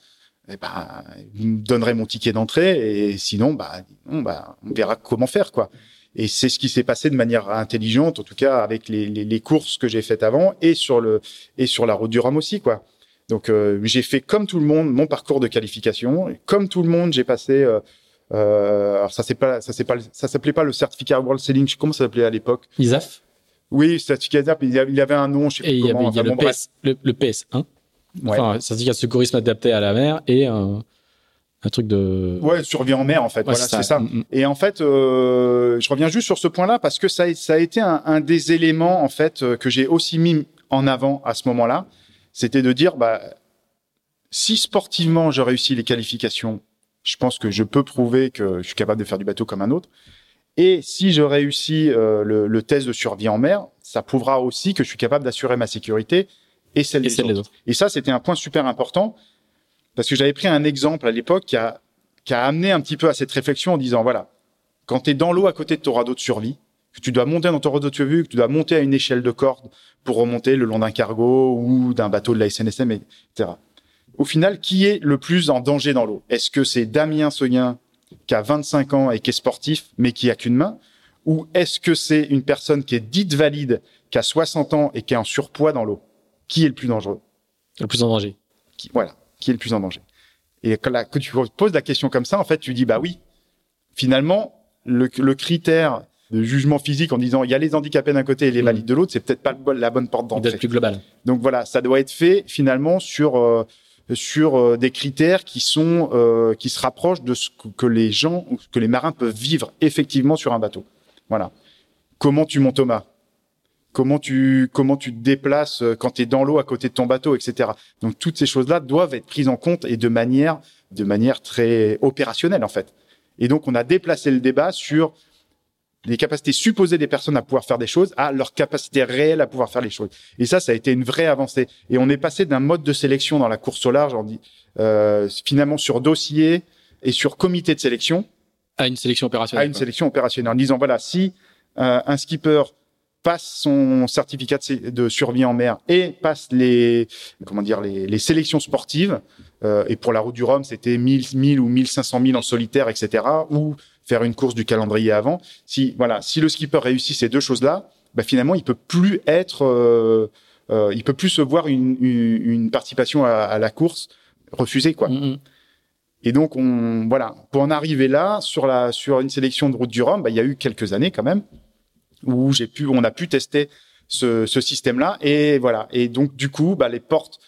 eh ben, vous me donnerez mon ticket d'entrée. Et sinon, bah, bah, on verra comment faire, quoi. Et c'est ce qui s'est passé de manière intelligente, en tout cas avec les, les, les courses que j'ai faites avant et sur le et sur la route du Rhum aussi, quoi. Donc euh, j'ai fait comme tout le monde mon parcours de qualification. Et comme tout le monde, j'ai passé. Euh, euh, alors ça c'est pas ça c'est pas ça s'appelait pas le certificat World Sailing. je sais Comment ça s'appelait à l'époque ISAF? Oui, certificat DAP, il y avait- un nom, je sais et il y, comment. avait, il y a le. PS, le, le PS1, Ouais. enfin, certificat de secourisme adapté à la mer et un, truc de. Ouais, survie en mer en fait. Ouais, voilà, c'est ça. Mm, mm. Et en fait, euh, je reviens juste sur ce point-là parce que ça, a- ça a été un, un des éléments en fait euh, que j'ai aussi mis en avant à ce moment-là. C'était de dire, bah, si sportivement je réussis les qualifications, je pense que je peux prouver que je suis capable de faire du bateau comme un autre. Et si je réussis euh, le, le test de survie en mer, ça prouvera aussi que je suis capable d'assurer ma sécurité et celle, Et des, celle autres. des autres. Et ça, c'était un point super important parce que j'avais pris un exemple à l'époque qui a, qui a amené un petit peu à cette réflexion en disant voilà, quand tu es dans l'eau à côté de ton radeau de survie, que tu dois monter dans ton radeau de survie, que tu dois monter à une échelle de corde pour remonter le long d'un cargo ou d'un bateau de la SNSM, etc. Au final, qui est le plus en danger dans l'eau? Est-ce que c'est Damien Seguin qui a 25 ans et qui est sportif mais qui a qu'une main? Ou est-ce que c'est une personne qui est dite valide, qui a 60 ans et qui est en surpoids dans l'eau? Qui est le plus dangereux? Le plus en danger. qui, voilà, qui est le plus en danger. Et quand, la, quand tu poses la question comme ça, en fait, tu dis, bah oui, finalement, le, le critère de jugement physique en disant il y a les handicapés d'un côté et les Mhm. valides de l'autre, c'est peut-être pas la bonne porte d'entrée. plus global. Donc voilà, ça doit être fait finalement sur euh, sur euh, des critères qui sont euh, qui se rapprochent de ce que, que les gens ou que les marins peuvent vivre effectivement sur un bateau. Voilà. Comment tu montes Thomas? Comment tu comment tu te déplaces euh, quand tu es dans l'eau à côté de ton bateau, etc. Donc toutes ces choses-là doivent être prises en compte et de manière de manière très opérationnelle en fait. Et donc on a déplacé le débat sur les capacités supposées des personnes à pouvoir faire des choses à leur capacité réelle à pouvoir faire les choses. Et ça, ça a été une vraie avancée. Et on est passé d'un mode de sélection dans la course au large, on dit, euh, finalement sur dossier et sur comité de sélection, À une sélection opérationnelle. à une quoi. sélection opérationnelle, en disant voilà, si euh, un skipper passe son certificat de, survie en mer et passe les comment dire les, les sélections sportives euh, et pour la route du Rhum c'était 1000 1000 ou 1500 000 en solitaire etc ou faire une course du calendrier avant si voilà si le skipper réussit ces deux choses là bah, finalement il peut plus être euh, euh, il peut plus se voir une, une, une participation à, à la course refusée quoi Mm, mm. et donc, on, voilà, pour en arriver là, sur la, sur une sélection de route du Rhum, bah, il y a eu quelques années quand même où j'ai pu, on a pu tester ce, ce système-là. Et voilà. Et donc, du coup, bah, les portes,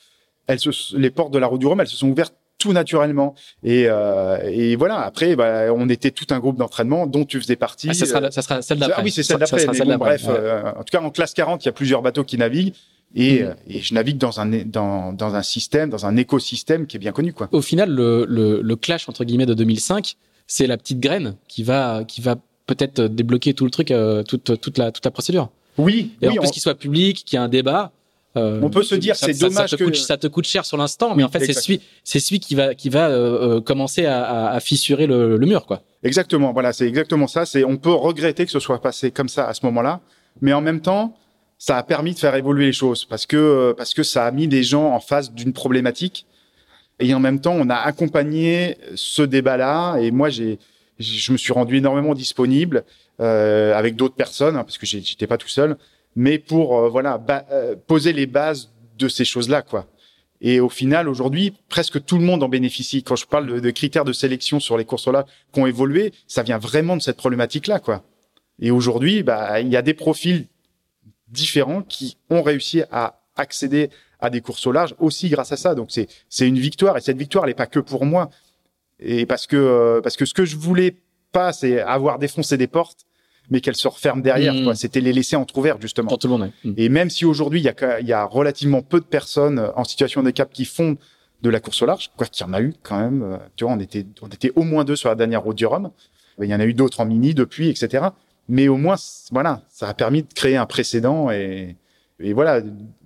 elles se, les portes de la route du Rhum, elles se sont ouvertes tout naturellement. Et, euh, et voilà. Après, bah, on était tout un groupe d'entraînement dont tu faisais partie. Ah, ça, sera, Euh, ça sera celle d'après. ah oui, c'est celle d'après. bon, bref, ouais. euh, en tout cas, en classe 40, il y a plusieurs bateaux qui naviguent. Et, Mm. euh, et je navigue dans un, dans, dans un système, dans un écosystème qui est bien connu, quoi. Au final, le, le, le clash entre guillemets de 2005, c'est la petite graine qui va, qui va peut-être débloquer tout le truc, euh, toute, toute la, toute la procédure. Oui, Et oui, en plus on- qu'il soit public, qu'il y ait un débat. euh, On peut se dire, c'est dommage ça te que- coûte, ça te coûte cher sur l'instant, mais Oui, en fait c'est celui, c'est celui qui va, qui va euh, commencer à fissurer le, le mur, quoi. Exactement, voilà, c'est exactement ça. C'est, on peut regretter que ce soit passé comme ça à ce moment-là, mais en même temps, ça a permis de faire évoluer les choses parce que parce que ça a mis des gens en face d'une problématique et en même temps, on a accompagné ce débat-là. Et moi, j'ai, je me suis rendu énormément disponible euh, avec d'autres personnes hein, parce que j'étais pas tout seul, mais pour euh, voilà euh, poser les bases de ces choses-là, quoi. Et au final, aujourd'hui, presque tout le monde en bénéficie. Quand je parle de, critères de sélection sur les courses là qui ont évolué, ça vient vraiment de cette problématique-là, quoi. Et aujourd'hui, bah, il y a des profils différents qui ont réussi à accéder à des courses au large aussi grâce à ça. Donc c'est c'est une victoire et cette victoire, elle n'est pas que pour moi. Et parce que euh, parce que ce que je voulais pas, c'est avoir défoncé des portes, mais qu'elles se referment derrière. Mmh. quoi. C'était les laisser entrouvertes justement. Pour tout le monde. ouais. Mm. Et même si aujourd'hui, il y, a, quand- il y a relativement peu de personnes euh, en situation de handicap qui font de la course au large, quoi qu'il y en a eu quand même. euh, Tu vois, on était, on était au moins deux sur la dernière route du Rhum. Il y en a eu d'autres en mini depuis, etc. mais au moins, voilà, ça a permis de créer un précédent et, et voilà,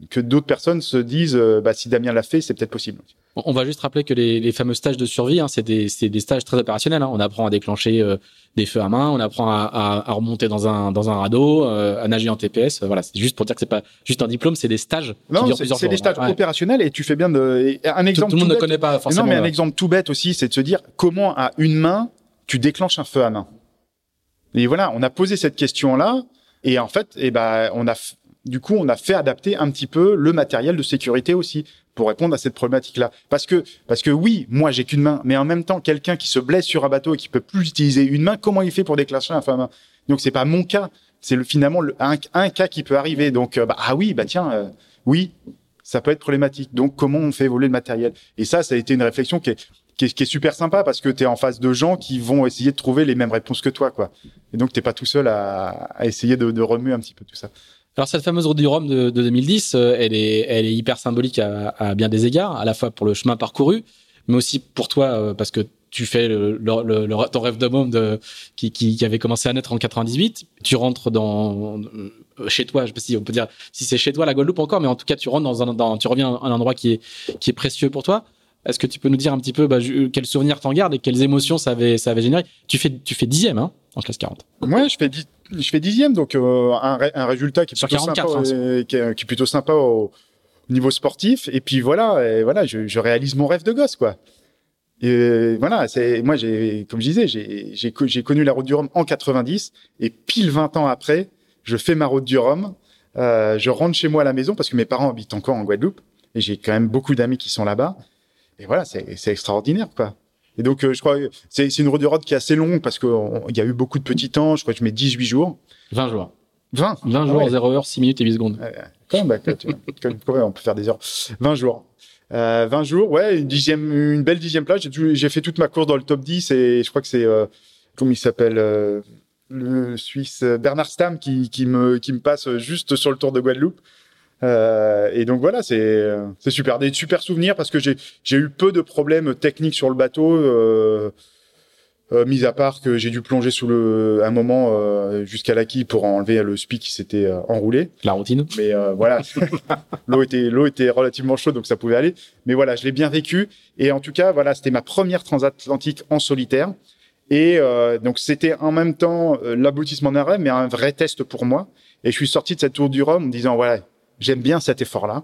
que d'autres personnes se disent, bah, si Damien l'a fait, c'est peut-être possible. On va juste rappeler que les, les fameux stages de survie, hein, c'est des, des, stages très opérationnels. Hein. On apprend à déclencher euh, des feux à main, on apprend à, à, à remonter dans un, dans un radeau, euh, à nager en TPS. Voilà, c'est juste pour dire que c'est pas juste un diplôme, c'est des stages. Non, c'est des stages opérationnels et tu fais bien de. Un exemple. Tout, le monde ne connaît pas forcément. Non, mais un exemple tout bête aussi, c'est de se dire comment à une main tu déclenches un feu à main. Et voilà, on a posé cette question-là et en fait, eh ben, on a du coup, on a fait adapter un petit peu le matériel de sécurité aussi pour répondre à cette problématique-là. Parce que, parce que oui, moi j'ai qu'une main, mais en même temps, quelqu'un qui se blesse sur un bateau et qui peut plus utiliser une main, comment il fait pour déclencher un main? Donc c'est pas mon cas, c'est finalement un, cas qui peut arriver. Donc euh, bah, ah oui, bah tiens, euh, oui, ça peut être problématique. Donc comment on fait évoluer le matériel? Et ça, ça a été une réflexion qui est qui est, super sympa parce que tu es en face de gens qui vont essayer de trouver les mêmes réponses que toi, quoi. Et donc t'es pas tout seul à, à essayer de, de remuer un petit peu tout ça. Alors cette fameuse route du Rhum de, de 2010, euh, elle est, elle est hyper symbolique à, à, bien des égards, à la fois pour le chemin parcouru, mais aussi pour toi euh, parce que tu fais le, le, le, ton rêve de môme de, qui, qui, qui, avait commencé à naître en 98. Tu rentres dans euh, chez toi, je sais pas si on peut dire si c'est chez toi la Guadeloupe encore, mais en tout cas tu rentres dans un, dans, tu reviens à un endroit qui est qui est précieux pour toi. Est-ce que tu peux nous dire un petit peu bah, quels souvenirs t'en gardes et quelles émotions ça avait ça avait généré? Tu fais tu fais dixième hein, en classe 40. Ouais, je fais dix, je fais dixième, donc euh, un, un, résultat qui est plutôt sympa, hein, qui, est, qui, est, plutôt sympa au, niveau sportif. Et puis voilà, et voilà, je, je, réalise mon rêve de gosse, quoi. Et voilà, c'est moi, j'ai, comme je disais, j'ai, j'ai, connu la route du Rhum en 90, et pile 20 ans après, je fais ma route du Rhum. Euh, je rentre chez moi à la maison parce que mes parents habitent encore en Guadeloupe, et j'ai quand même beaucoup d'amis qui sont là-bas. Et voilà, c'est, c'est extraordinaire, quoi. Et donc, euh, je crois que c'est, c'est une route du road qui est assez longue parce qu'il y a eu beaucoup de petits temps. Je crois que je mets 18 jours. 20 jours. 20 20 jours, 0 heure, 6 minutes et 8 secondes. quand même, bah, on peut faire des heures. 20 jours. Euh, 20 jours, ouais, une dixième, une belle dixième place. J'ai, j'ai fait toute ma course dans le top 10 et je crois que c'est, euh, comment il s'appelle, euh, le Suisse Bernard Stam qui, qui me, qui me passe juste sur le Tour de Guadeloupe. Euh, et donc voilà, c'est c'est super, des super souvenirs parce que j'ai j'ai eu peu de problèmes techniques sur le bateau, euh, euh, mis à part que j'ai dû plonger sous le un moment euh, jusqu'à la quille pour enlever le spi qui s'était euh, enroulé. La routine. Mais euh, voilà, l'eau était l'eau était relativement chaude donc ça pouvait aller. Mais voilà, je l'ai bien vécu et en tout cas voilà, c'était ma première transatlantique en solitaire. Et donc c'était en même temps l'aboutissement d'un rêve, mais un vrai test pour moi. Et je suis sorti de cette tour du Rhum en me disant voilà, j'aime bien cet effort-là.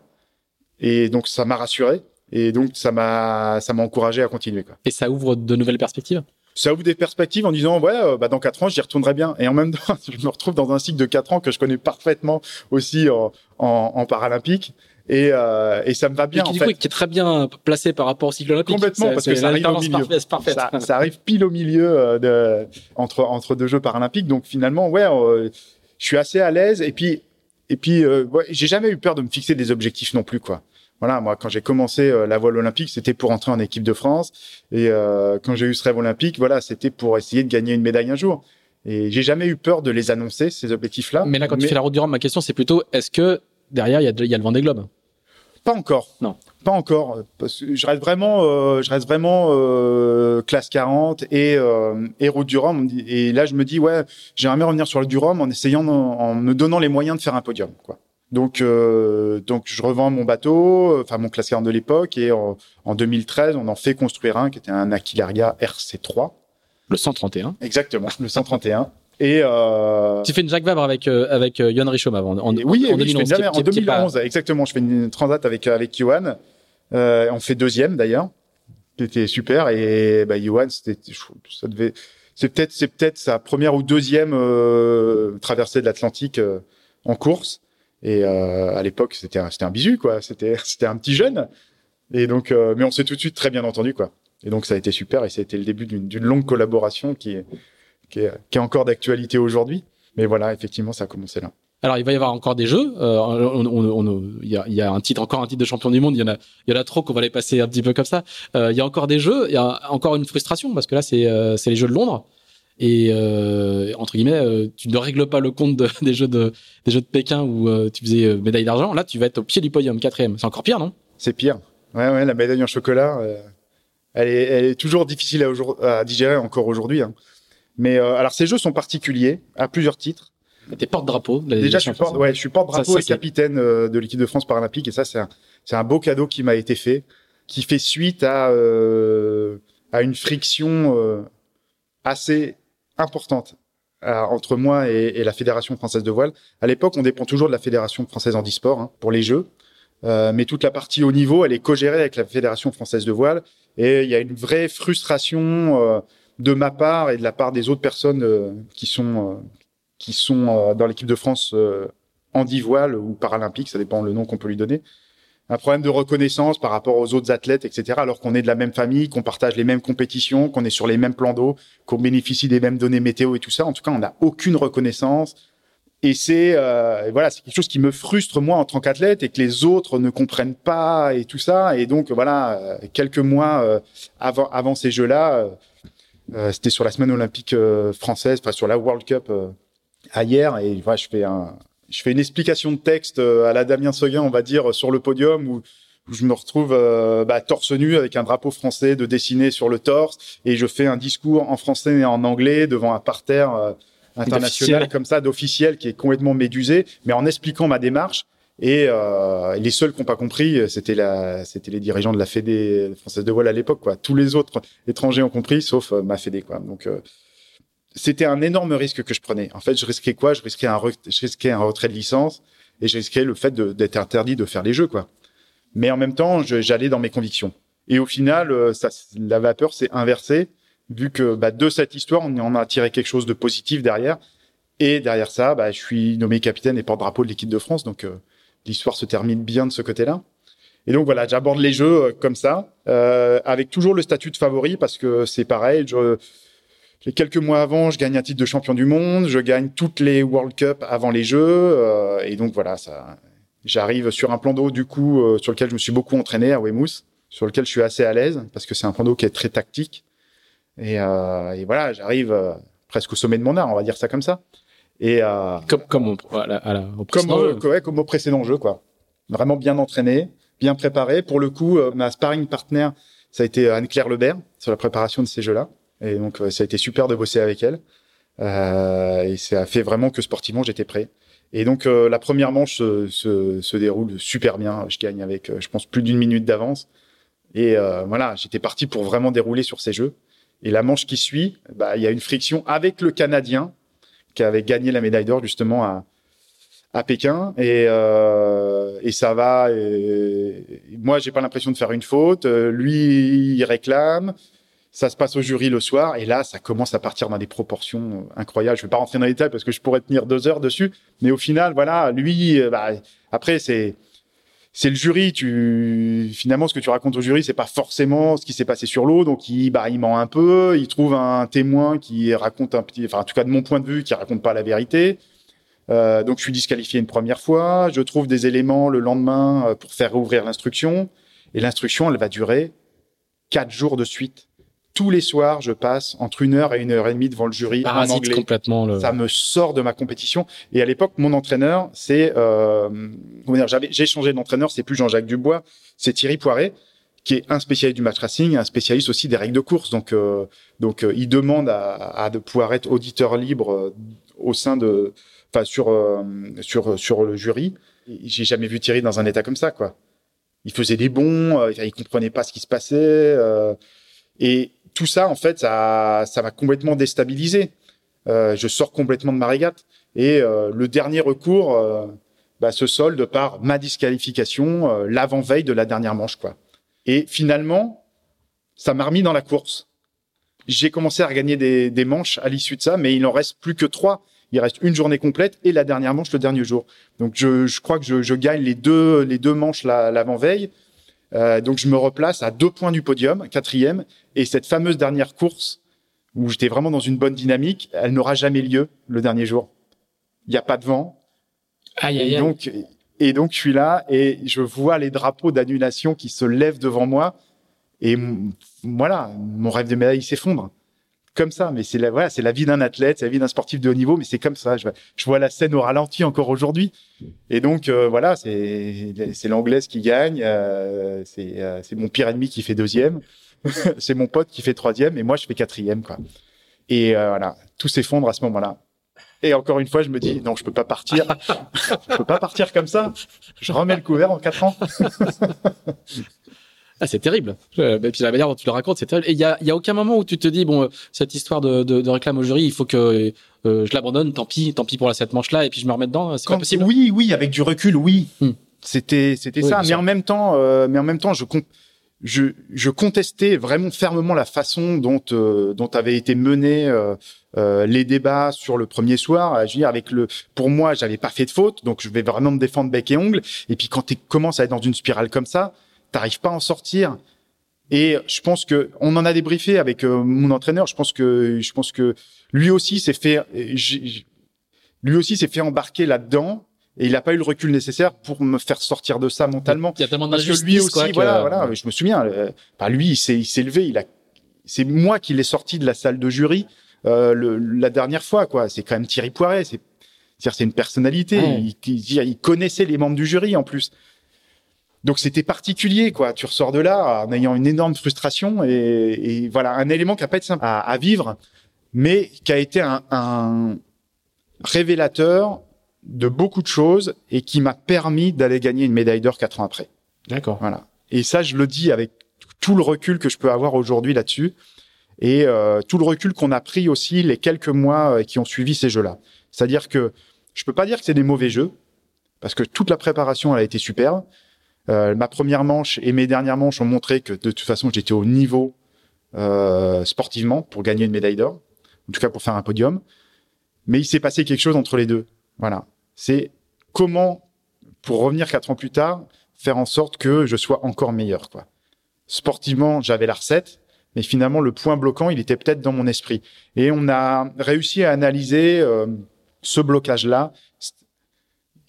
Et donc, ça m'a rassuré. Et donc, ça m'a, ça m'a encouragé à continuer, quoi. Et ça ouvre de nouvelles perspectives? Ça ouvre des perspectives en disant, ouais, euh, bah, dans quatre ans, j'y retournerai bien. Et en même temps, je me retrouve dans un cycle de quatre ans que je connais parfaitement aussi en, en, en paralympique. Et, euh, et ça me va bien. qui, en fait. qui est très bien placé par rapport au cycle olympique. Complètement, parce que ça arrive au milieu. Ça, ça, arrive pile au milieu euh, de, entre, entre deux Jeux paralympiques. Donc finalement, ouais, euh, je suis assez à l'aise. Et puis, et puis, euh, ouais, j'ai jamais eu peur de me fixer des objectifs non plus, quoi. Voilà, moi, quand j'ai commencé euh, la voile olympique, c'était pour entrer en équipe de France. Et euh, quand j'ai eu ce rêve olympique, voilà, c'était pour essayer de gagner une médaille un jour. Et j'ai jamais eu peur de les annoncer, ces objectifs-là. Mais là, quand tu fais la route du Rhum, ma question, c'est plutôt, est-ce que derrière, il y a, y a le vent des globes? Pas encore. Non. Pas encore, parce que je reste vraiment, euh, je reste vraiment euh, classe 40 et euh, et route du Rhum. Et là, je me dis ouais, j'aimerais bien revenir sur le du Rhum en essayant, en me donnant les moyens de faire un podium, quoi. Donc euh, donc je revends mon bateau, enfin mon classe 40 de l'époque, et en, en 2013, on en fait construire un qui était un Aquilaria RC3. Le 131. Exactement, le 131. Et euh... tu fais une Jacques Vabre avec euh, avec euh, Johan Richaume avant. En, oui, en, oui, 2011, je fais une, en 2011, exactement. Je fais une transat avec avec Johan. Euh, on fait deuxième d'ailleurs. C'était super et bah c'était ça devait c'est peut-être c'est peut-être sa première ou deuxième euh, traversée de l'Atlantique euh, en course. Et euh, à l'époque, c'était un, c'était un bisu quoi. C'était c'était un petit jeune. Et donc, euh, mais on s'est tout de suite très bien entendu quoi. Et donc ça a été super et ça a été le début d'une, d'une longue collaboration qui est qui est, qui est encore d'actualité aujourd'hui. Mais voilà, effectivement, ça a commencé là. Alors, il va y avoir encore des jeux. Euh, on, on, on, il, y a, il y a un titre, encore un titre de champion du monde. Il y en a, il y en a trop qu'on va les passer un petit peu comme ça. Euh, il y a encore des jeux. Il y a encore une frustration parce que là, c'est, euh, les jeux de Londres. Et euh, entre guillemets, euh, tu ne règles pas le compte de, des jeux de des jeux de Pékin où euh, tu faisais médaille d'argent. Là, tu vas être au pied du podium, quatrième. C'est encore pire, non? C'est pire. Ouais, ouais, la médaille en chocolat, elle est, elle est toujours difficile à, à digérer encore aujourd'hui. Hein. Mais alors ces jeux sont particuliers à plusieurs titres. T'es porte-drapeau. Déjà, je suis porte, ouais, je suis porte-drapeau et capitaine de l'équipe de France paralympique et ça, c'est un, beau cadeau qui m'a été fait, qui fait suite à à une friction assez importante entre moi et, la Fédération française de voile. À l'époque, on dépend toujours de la Fédération française handisport hein, pour les Jeux, euh, mais toute la partie haut niveau, elle est co-gérée avec la Fédération française de voile, et il y a une vraie frustration euh, de ma part et de la part des autres personnes euh, qui sont qui sont dans l'équipe de France handi voile ou paralympique, ça dépend le nom qu'on peut lui donner, un problème de reconnaissance par rapport aux autres athlètes, etc. Alors qu'on est de la même famille, qu'on partage les mêmes compétitions, qu'on est sur les mêmes plans d'eau, qu'on bénéficie des mêmes données météo et tout ça. En tout cas, on n'a aucune reconnaissance. Et c'est euh, voilà, c'est quelque chose qui me frustre moi en tant qu'athlète et que les autres ne comprennent pas et tout ça. Et donc voilà, euh, quelques mois euh, avant avant ces Jeux-là, euh, c'était sur la semaine olympique française, enfin sur la World Cup à hier. Et voilà, je fais un je fais une explication de texte euh, à la Damien Seguin, on va dire, sur le podium où, je me retrouve euh, bah, torse nu avec un drapeau français de dessiné sur le torse et je fais un discours en français et en anglais devant un parterre euh, international comme ça d'officiel qui est complètement médusé, mais en expliquant ma démarche. Et les seuls qui n'ont pas compris, c'était la, c'était les dirigeants de la Fédé française de voile à l'époque, quoi. Tous les autres étrangers ont compris, sauf ma Fédé, quoi. Donc c'était un énorme risque que je prenais. En fait, je risquais quoi? Je risquais un, retrait de licence et je risquais le fait d'être interdit de faire les jeux, quoi. Mais en même temps, j'allais dans mes convictions. Et au final, euh, la vapeur s'est inversée, vu que bah, de cette histoire, on en a tiré quelque chose de positif derrière. Et derrière ça, bah, je suis nommé capitaine et porte-drapeau de l'équipe de France, donc euh, l'histoire se termine bien de ce côté-là. Et donc voilà, j'aborde les jeux euh, comme ça, avec toujours le statut de favori, parce que c'est pareil, je quelques mois avant, je gagne un titre de champion du monde, je gagne toutes les World Cup avant les Jeux, euh, et donc voilà, ça, j'arrive sur un plan d'eau du coup euh, sur lequel je me suis beaucoup entraîné à Weymouth, sur lequel je suis assez à l'aise parce que c'est un plan d'eau qui est très tactique, et, euh, et voilà, j'arrive euh, presque au sommet de mon art, on va dire ça comme ça. Et comme comme au, à la, à la, au comme, ouais, comme au précédent jeu, quoi. Vraiment bien entraîné, bien préparé. Pour le coup, ma sparring partner, ça a été Anne-Claire Lebert sur la préparation de ces jeux-là. Et donc, euh, ça a été super de bosser avec elle. Euh, et ça a fait vraiment que sportivement, j'étais prêt. Et donc, euh, la première manche se, se, se, déroule super bien. Je gagne avec, je pense, plus d'une minute d'avance. Et voilà, j'étais parti pour vraiment dérouler sur ces jeux. Et la manche qui suit, bah, il y a une friction avec le Canadien qui avait gagné la médaille d'or justement à, à Pékin. Et, euh, et ça va. Et, moi, j'ai pas l'impression de faire une faute. Lui, il réclame. Ça se passe au jury le soir et là, ça commence à partir dans des proportions euh, incroyables. Je vais pas rentrer dans les détails parce que je pourrais tenir deux heures dessus, mais au final, voilà, lui, euh, bah, après c'est le jury. Finalement, ce que tu racontes au jury, c'est pas forcément ce qui s'est passé sur l'eau. Donc, il bah, il ment un peu. Il trouve un témoin qui raconte un petit, enfin, en tout cas de mon point de vue, qui raconte pas la vérité. Euh, donc, je suis disqualifié une première fois. Je trouve des éléments le lendemain pour faire ouvrir l'instruction. Et l'instruction, elle va durer quatre jours de suite tous les soirs, je passe entre une heure et une heure et demie devant le jury en anglais. complètement le... Ça me sort de ma compétition. Et à l'époque, mon entraîneur, c'est euh, j'ai changé d'entraîneur. C'est plus Jean-Jacques Dubois, c'est Thierry Poiret, qui est un spécialiste du match racing, un spécialiste aussi des règles de course. Donc, euh, donc, euh, il demande à, à, de pouvoir être auditeur libre euh, au sein de, enfin, sur sur sur le jury. J'ai jamais vu Thierry dans un état comme ça, quoi. Il faisait des bons, il comprenait pas ce qui se passait. et tout ça, en fait, ça, ça m'a complètement déstabilisé. Euh, je sors complètement de ma régate. Et euh, le dernier recours euh, bah, se solde par ma disqualification euh, l'avant-veille de la dernière manche. quoi. Et finalement, ça m'a remis dans la course. J'ai commencé à regagner des, des manches à l'issue de ça, mais il en reste plus que trois. Il reste une journée complète et la dernière manche le dernier jour. Donc je, je crois que je, je, gagne les deux, les deux manches l'avant-veille. Euh, donc je me replace à deux points du podium, quatrième, et cette fameuse dernière course où j'étais vraiment dans une bonne dynamique, elle n'aura jamais lieu le dernier jour. Il n'y a pas de vent. Aïe, aïe, et donc, et donc je suis là et je vois les drapeaux d'annulation qui se lèvent devant moi et voilà, mon rêve de médaille s'effondre comme ça. Mais c'est la, voilà, c'est la vie d'un athlète, c'est la vie d'un sportif de haut niveau, mais c'est comme ça. Je, je, vois la scène au ralenti encore aujourd'hui. Et donc, euh, voilà, c'est, l'anglaise qui gagne, euh, c'est, euh, c'est mon pire ennemi qui fait deuxième, c'est mon pote qui fait troisième, et moi, je fais quatrième, quoi. Et euh, voilà, tout s'effondre à ce moment-là. Et encore une fois, je me dis non, je peux pas partir. je peux pas partir comme ça. Je remets le couvert en quatre ans. Ah, c'est terrible. Euh, et puis la manière dont tu le racontes, c'est terrible. Et il y a, y a aucun moment où tu te dis bon, euh, cette histoire de, de, de réclame au jury, il faut que euh, je l'abandonne. Tant pis, tant pis pour la cette manche-là, et puis je me remets dedans. C'est pas possible. Oui, oui, avec du recul, oui. Hmm. C'était, c'était Oui, ça. Mais en même temps, euh, mais en même temps, je je, je contestais vraiment fermement la façon dont euh, dont avaient été menés euh, euh, les débats sur le premier soir. Euh, Je veux dire, avec le, pour moi, j'avais pas fait de faute, donc je vais vraiment me défendre bec et ongle. Et puis quand tu commences à être dans une spirale comme ça, t'arrives pas à en sortir. Et je pense que on en a débriefé avec euh, mon entraîneur. Je pense que je pense que lui aussi s'est fait lui aussi s'est fait embarquer là-dedans et il n'a pas eu le recul nécessaire pour me faire sortir de ça mentalement. Il y a tellement Parce que lui aussi, quoi, que- voilà, voilà, je me souviens. euh, bah, lui, il s'est il s'est levé. Il a, c'est moi qui l'ai sorti de la salle de jury euh, le, la dernière fois, quoi. C'est quand même Thierry Poiret. C'est c'est une personnalité. Ouais. Il, il, il connaissait les membres du jury en plus. Donc c'était particulier, quoi. Tu ressors de là en ayant une énorme frustration et, et voilà un élément qui a pas été simple à, à vivre, mais qui a été un, un révélateur de beaucoup de choses et qui m'a permis d'aller gagner une médaille d'or quatre ans après. D'accord. Voilà. Et ça, je le dis avec tout le recul que je peux avoir aujourd'hui là-dessus et euh, tout le recul qu'on a pris aussi les quelques mois euh, qui ont suivi ces jeux-là. C'est-à-dire que je peux pas dire que c'est des mauvais jeux parce que toute la préparation elle a été super. Euh, ma première manche et mes dernières manches ont montré que de toute façon j'étais au niveau euh, sportivement pour gagner une médaille d'or, en tout cas pour faire un podium. Mais il s'est passé quelque chose entre les deux. Voilà. C'est comment, pour revenir quatre ans plus tard, faire en sorte que je sois encore meilleur, quoi. Sportivement, j'avais la recette, mais finalement, le point bloquant, il était peut-être dans mon esprit. Et on a réussi à analyser euh, ce blocage-là.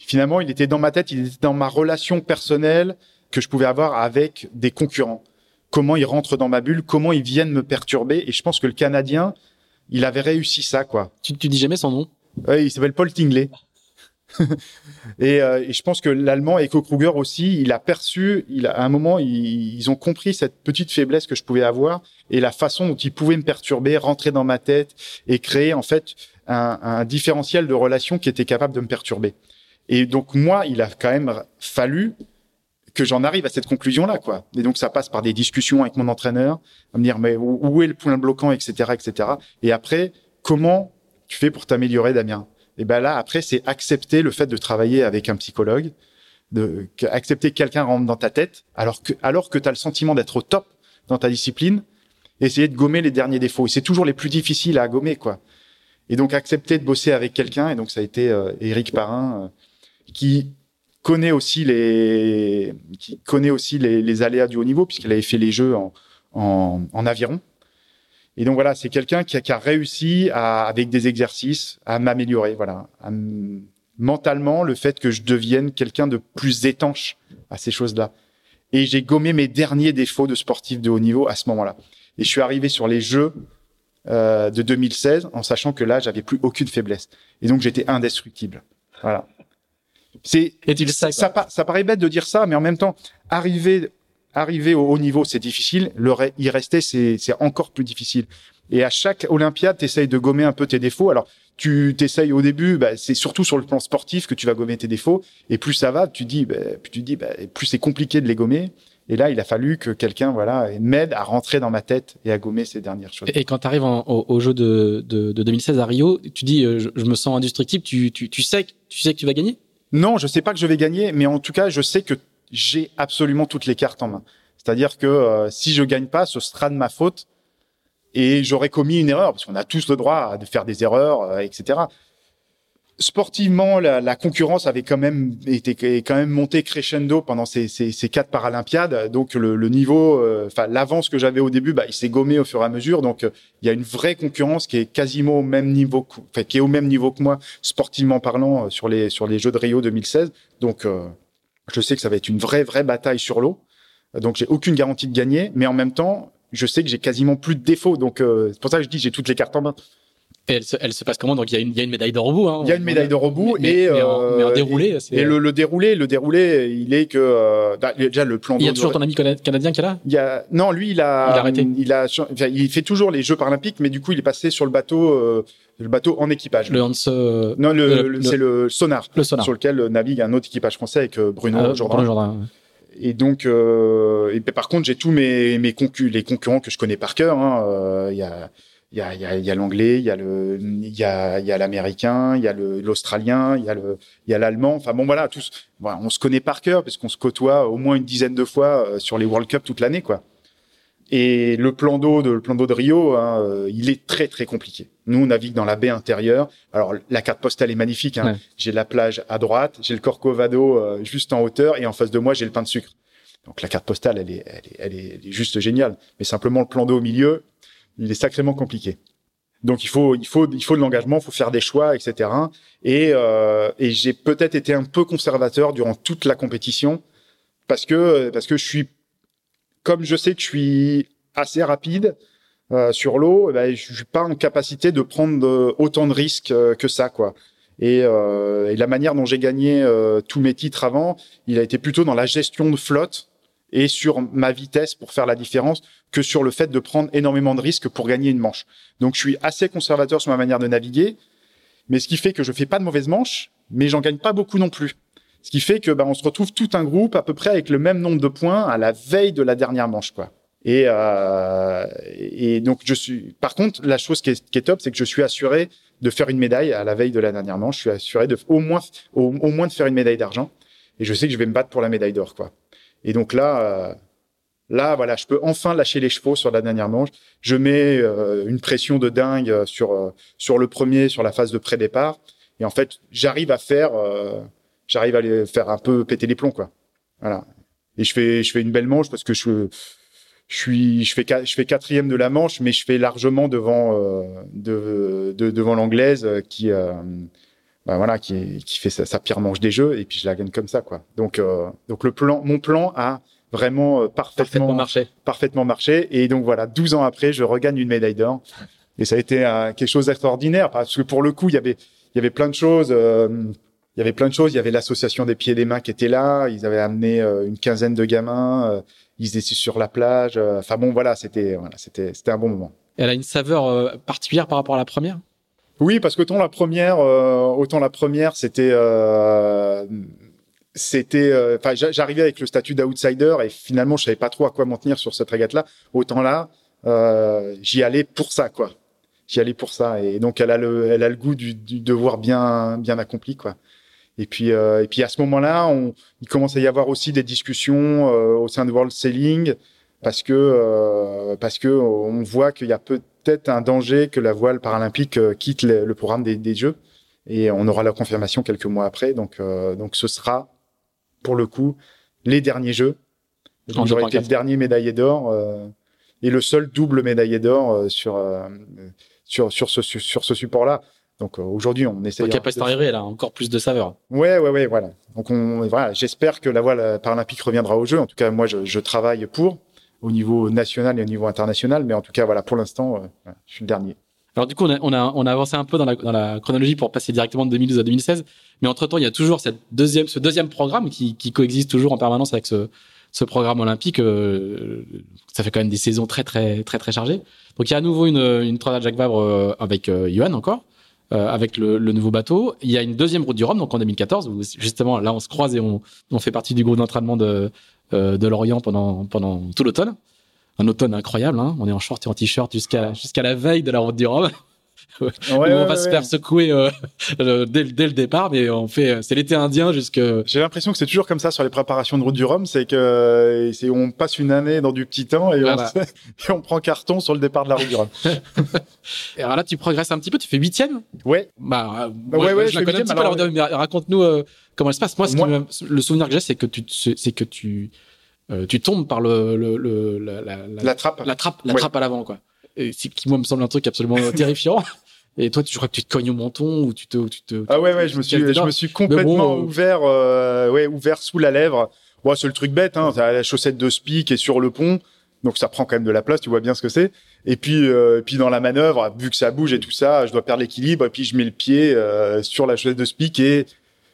Finalement, il était dans ma tête, il était dans ma relation personnelle que je pouvais avoir avec des concurrents. Comment ils rentrent dans ma bulle, comment ils viennent me perturber. Et je pense que le Canadien, il avait réussi ça, quoi. Tu, tu dis jamais son nom? Ouais, il s'appelle Paul Tingley. et, euh, et je pense que l'allemand Eko Kruger aussi, il a perçu, il a, à un moment, ils, ils ont compris cette petite faiblesse que je pouvais avoir et la façon dont ils pouvaient me perturber, rentrer dans ma tête et créer en fait un, un différentiel de relation qui était capable de me perturber. Et donc moi, il a quand même fallu que j'en arrive à cette conclusion-là, quoi. Et donc ça passe par des discussions avec mon entraîneur, à me dire mais où, est le point bloquant, etc., etc. Et après, comment tu fais pour t'améliorer, Damien? Et ben là, après, c'est accepter le fait de travailler avec un psychologue, de accepter que quelqu'un rentre dans ta tête, alors que alors que tu as le sentiment d'être au top dans ta discipline, essayer de gommer les derniers défauts. Et c'est toujours les plus difficiles à gommer, quoi. Et donc accepter de bosser avec quelqu'un. Et donc ça a été euh, Éric Parrain euh, qui connaît aussi les qui connaît aussi les, les aléas du haut niveau puisqu'il avait fait les jeux en, en, en aviron. Et donc voilà, c'est quelqu'un qui a, qui a réussi à, avec des exercices à m'améliorer. Voilà, mentalement, le fait que je devienne quelqu'un de plus étanche à ces choses-là. Et j'ai gommé mes derniers défauts de sportif de haut niveau à ce moment-là. Et je suis arrivé sur les Jeux euh, de 2016 en sachant que là, j'avais plus aucune faiblesse. Et donc j'étais indestructible. Voilà. C'est ça, pa- ça paraît bête de dire ça, mais en même temps, arriver, arriver au haut niveau, c'est difficile. Le y rester, c'est, encore plus difficile. Et à chaque Olympiade, tu essayes de gommer un peu tes défauts. Alors, tu t'essayes au début, bah, c'est surtout sur le plan sportif que tu vas gommer tes défauts. Et plus ça va, tu dis, bah, plus tu dis, bah, plus c'est compliqué de les gommer. Et là, il a fallu que quelqu'un, voilà, m'aide à rentrer dans ma tête et à gommer ces dernières choses. Et quand tu arrives au, au jeu de, de, de 2016 à Rio, tu dis euh, je, je me sens indestructible. Tu, tu, tu sais tu sais que tu vas gagner? Non, je sais pas que je vais gagner, mais en tout cas, je sais que j'ai absolument toutes les cartes en main. C'est-à-dire que euh, si je gagne pas, ce sera de ma faute et j'aurais commis une erreur parce qu'on a tous le droit de faire des erreurs, euh, etc. Sportivement, la, la concurrence avait quand même été quand même montée crescendo pendant ces, ces, ces quatre Paralympiades. Donc le, le niveau, euh, enfin l'avance que j'avais au début, bah, il s'est gommé au fur et à mesure. Donc euh, il y a une vraie concurrence qui est quasiment au même niveau, que- qui est au même niveau que moi sportivement parlant euh, sur les sur les Jeux de Rio 2016. Donc je sais que ça va être une vraie vraie bataille sur l'eau. Donc j'ai aucune garantie de gagner, mais en même temps, je sais que j'ai quasiment plus de défauts. Donc c'est pour ça que je dis j'ai toutes les cartes en main. Et elle se, elle se passe comment? Donc il y, a une, il y a une médaille d'or au bout. Hein. Il y a une médaille d'or au bout mais, et mais, en, mais en euh, déroulé. Et le, le déroulé, le déroulé, il est que euh, bah, déjà le plan Il y a toujours ton ami cana- canadien qui est là? Il y a non, lui il a Il a arrêté. il a enfin, il fait toujours les Jeux paralympiques, mais du coup il est passé sur le bateau euh, le bateau en équipage. Le Hans, euh, non, le, le- c'est le sonar, le sonar. sur lequel navigue un autre équipage français avec Bruno Ah, Jourdain. Bruno Jourdain. Et donc, et par contre, j'ai tous mes mes concu les concurrents que je connais par cœur. hein. Il y a il y a y a, y a l'anglais, il y a le il y a y a l'américain, il y a le l'australien, il y a le il y a l'allemand. Enfin bon voilà, tous voilà, on se connaît par cœur parce qu'on se côtoie au moins une dizaine de fois euh, sur les World Cup toute l'année quoi. Et le plan d'eau de le plan d'eau de Rio, hein, euh, il est très très compliqué. Nous on navigue dans la baie intérieure. Alors la carte postale est magnifique. Hein. Ouais. J'ai la plage à droite, j'ai le Corcovado euh, juste en hauteur et en face de moi j'ai le pain de sucre. Donc la carte postale, elle est, elle est, elle est, elle est juste géniale. Mais simplement le plan d'eau au milieu, il est sacrément compliqué. Donc il faut, il faut, il faut de l'engagement, il faut faire des choix, etc. Et, euh, et j'ai peut-être été un peu conservateur durant toute la compétition parce que parce que je suis, comme je sais que je suis assez rapide euh, sur l'eau, eh ben, je suis pas en capacité de prendre euh, autant de risques euh, que ça, quoi. Et, euh, et la manière dont j'ai gagné euh, tous mes titres avant, il a été plutôt dans la gestion de flotte et sur ma vitesse pour faire la différence que sur le fait de prendre énormément de risques pour gagner une manche. Donc je suis assez conservateur sur ma manière de naviguer, mais ce qui fait que je fais pas de mauvaises manches, mais j'en gagne pas beaucoup non plus. Ce qui fait que bah, on se retrouve tout un groupe à peu près avec le même nombre de points à la veille de la dernière manche, quoi. Et, euh, et donc je suis. Par contre, la chose qui est, top, c'est que je suis assuré de faire une médaille à la veille de la dernière manche. Je suis assuré de au moins au moins de faire une médaille d'argent. Et je sais que je vais me battre pour la médaille d'or, quoi. Et donc là, euh, là, voilà, je peux enfin lâcher les chevaux sur la dernière manche. Je mets euh, une pression de dingue sur euh, sur le premier, sur la phase de pré-départ. Et en fait, j'arrive à faire, euh, j'arrive à faire un peu péter les plombs, quoi. Voilà. Et je fais, je fais une belle manche parce que je, je suis, je fais, je fais quatrième de la manche, mais je fais largement devant, euh, de, de- devant l'anglaise euh, qui, euh, bah voilà, qui, qui fait sa, sa pire manche des jeux et puis je la gagne comme ça, quoi. Donc, euh, donc le plan, mon plan a vraiment euh, Parfaitement parfaitement, marché. parfaitement marché. Et donc voilà, 12 ans après, je regagne une médaille d'or. Et ça a été euh, quelque chose d'extraordinaire parce que pour le coup, il y avait, il y avait plein de choses. euh, il y avait plein de choses. Il y avait l'association des pieds et des mains qui était là. Ils avaient amené euh, une quinzaine de gamins. euh, ils étaient sur la plage. euh, Enfin bon, voilà, c'était, voilà, c'était, c'était un bon moment. Elle a une saveur euh, particulière par rapport à la première? Oui, parce que autant la première, euh, autant la première, c'était, euh, c'était, euh, enfin, j'a- j'arrivais avec le statut d'outsider et finalement, je savais pas trop à quoi m'en tenir sur cette régate-là. Autant là, euh, j'y allais pour ça, quoi. J'y allais pour ça, et donc elle a le, elle a le goût du, du devoir bien, bien accompli, quoi. Et puis, euh, et puis à ce moment-là, on, il commence à y avoir aussi des discussions au sein de World Sailing parce que, euh, parce que on voit qu'il y a peut-être un danger que la voile paralympique euh, quitte le, le programme des, des Jeux. Et on aura la confirmation quelques mois après. Donc, euh, donc ce sera, pour le coup, les derniers Jeux. J'aurais été 2004. le dernier médaillé d'or euh, et le seul double médaillé d'or euh, sur, euh, sur, sur ce, sur ce support-là. Donc euh, aujourd'hui, on essaie. Donc, Capacité arrivée, elle a encore plus de saveur. Ouais, ouais, ouais, voilà. Donc on, voilà, j'espère que la voile paralympique reviendra au jeu. En tout cas, moi, je, je travaille pour au niveau national et au niveau international. Mais en tout cas, voilà, pour l'instant, euh, je suis le dernier. Alors du coup, on a, on a, on a avancé un peu dans la, dans la chronologie pour passer directement de 2012 à 2016. Mais entre-temps, il y a toujours cette deuxième, ce deuxième programme qui, qui coexiste toujours en permanence avec ce, ce programme olympique. euh, ça fait quand même des saisons très, très, très, très chargées. Donc il y a à nouveau une, une Jacques Vabre euh, avec euh, encore, euh, avec le, le nouveau bateau. Il y a une deuxième route du Rhum, donc en 2014, où justement là, on se croise et on, on fait partie du groupe d'entraînement de, de Lorient pendant, pendant tout l'automne. Un automne incroyable, hein. on est en short et en t-shirt jusqu'à jusqu'à la veille de la route du Rhum. Ouais, on va se faire secouer euh, euh, dès, le- dès le départ, mais on fait, c'est l'été indien jusque. J'ai l'impression que c'est toujours comme ça sur les préparations de route du Rhum, c'est que euh, c'est on passe une année dans du petit temps et, Voilà. on, et on prend carton sur le départ de la route du Rhum. Et alors là, tu progresses un petit peu, tu fais huitième? Ouais, Bah, euh, Bah moi, ouais, ouais, je je la fais connais un petit peu la alors, route du Rhum, mais raconte-nous euh, comment elle se passe? Moi, Moi- le souvenir que j'ai, c'est que tu, c'est que tu, euh, tu tombes par le, le, le- la, la, la, trappe. la trappe, la Ouais. trappe à l'avant, quoi. Et c'est qui moi me semble un truc absolument terrifiant. Et toi, tu je crois que tu te cognes au menton ou tu te, ou tu te. Ah ouais, ouais, je me suis, je me suis complètement bon, euh, ouvert, euh, ouais, ouvert sous la lèvre. Bon, c'est le truc bête, hein. T'as la chaussette de spi qui est sur le pont. Donc ça prend quand même de la place, tu vois bien ce que c'est. Et puis, euh, puis dans la manœuvre, vu que ça bouge et tout ça, je dois perdre l'équilibre. Et puis je mets le pied euh, sur la chaise de speak et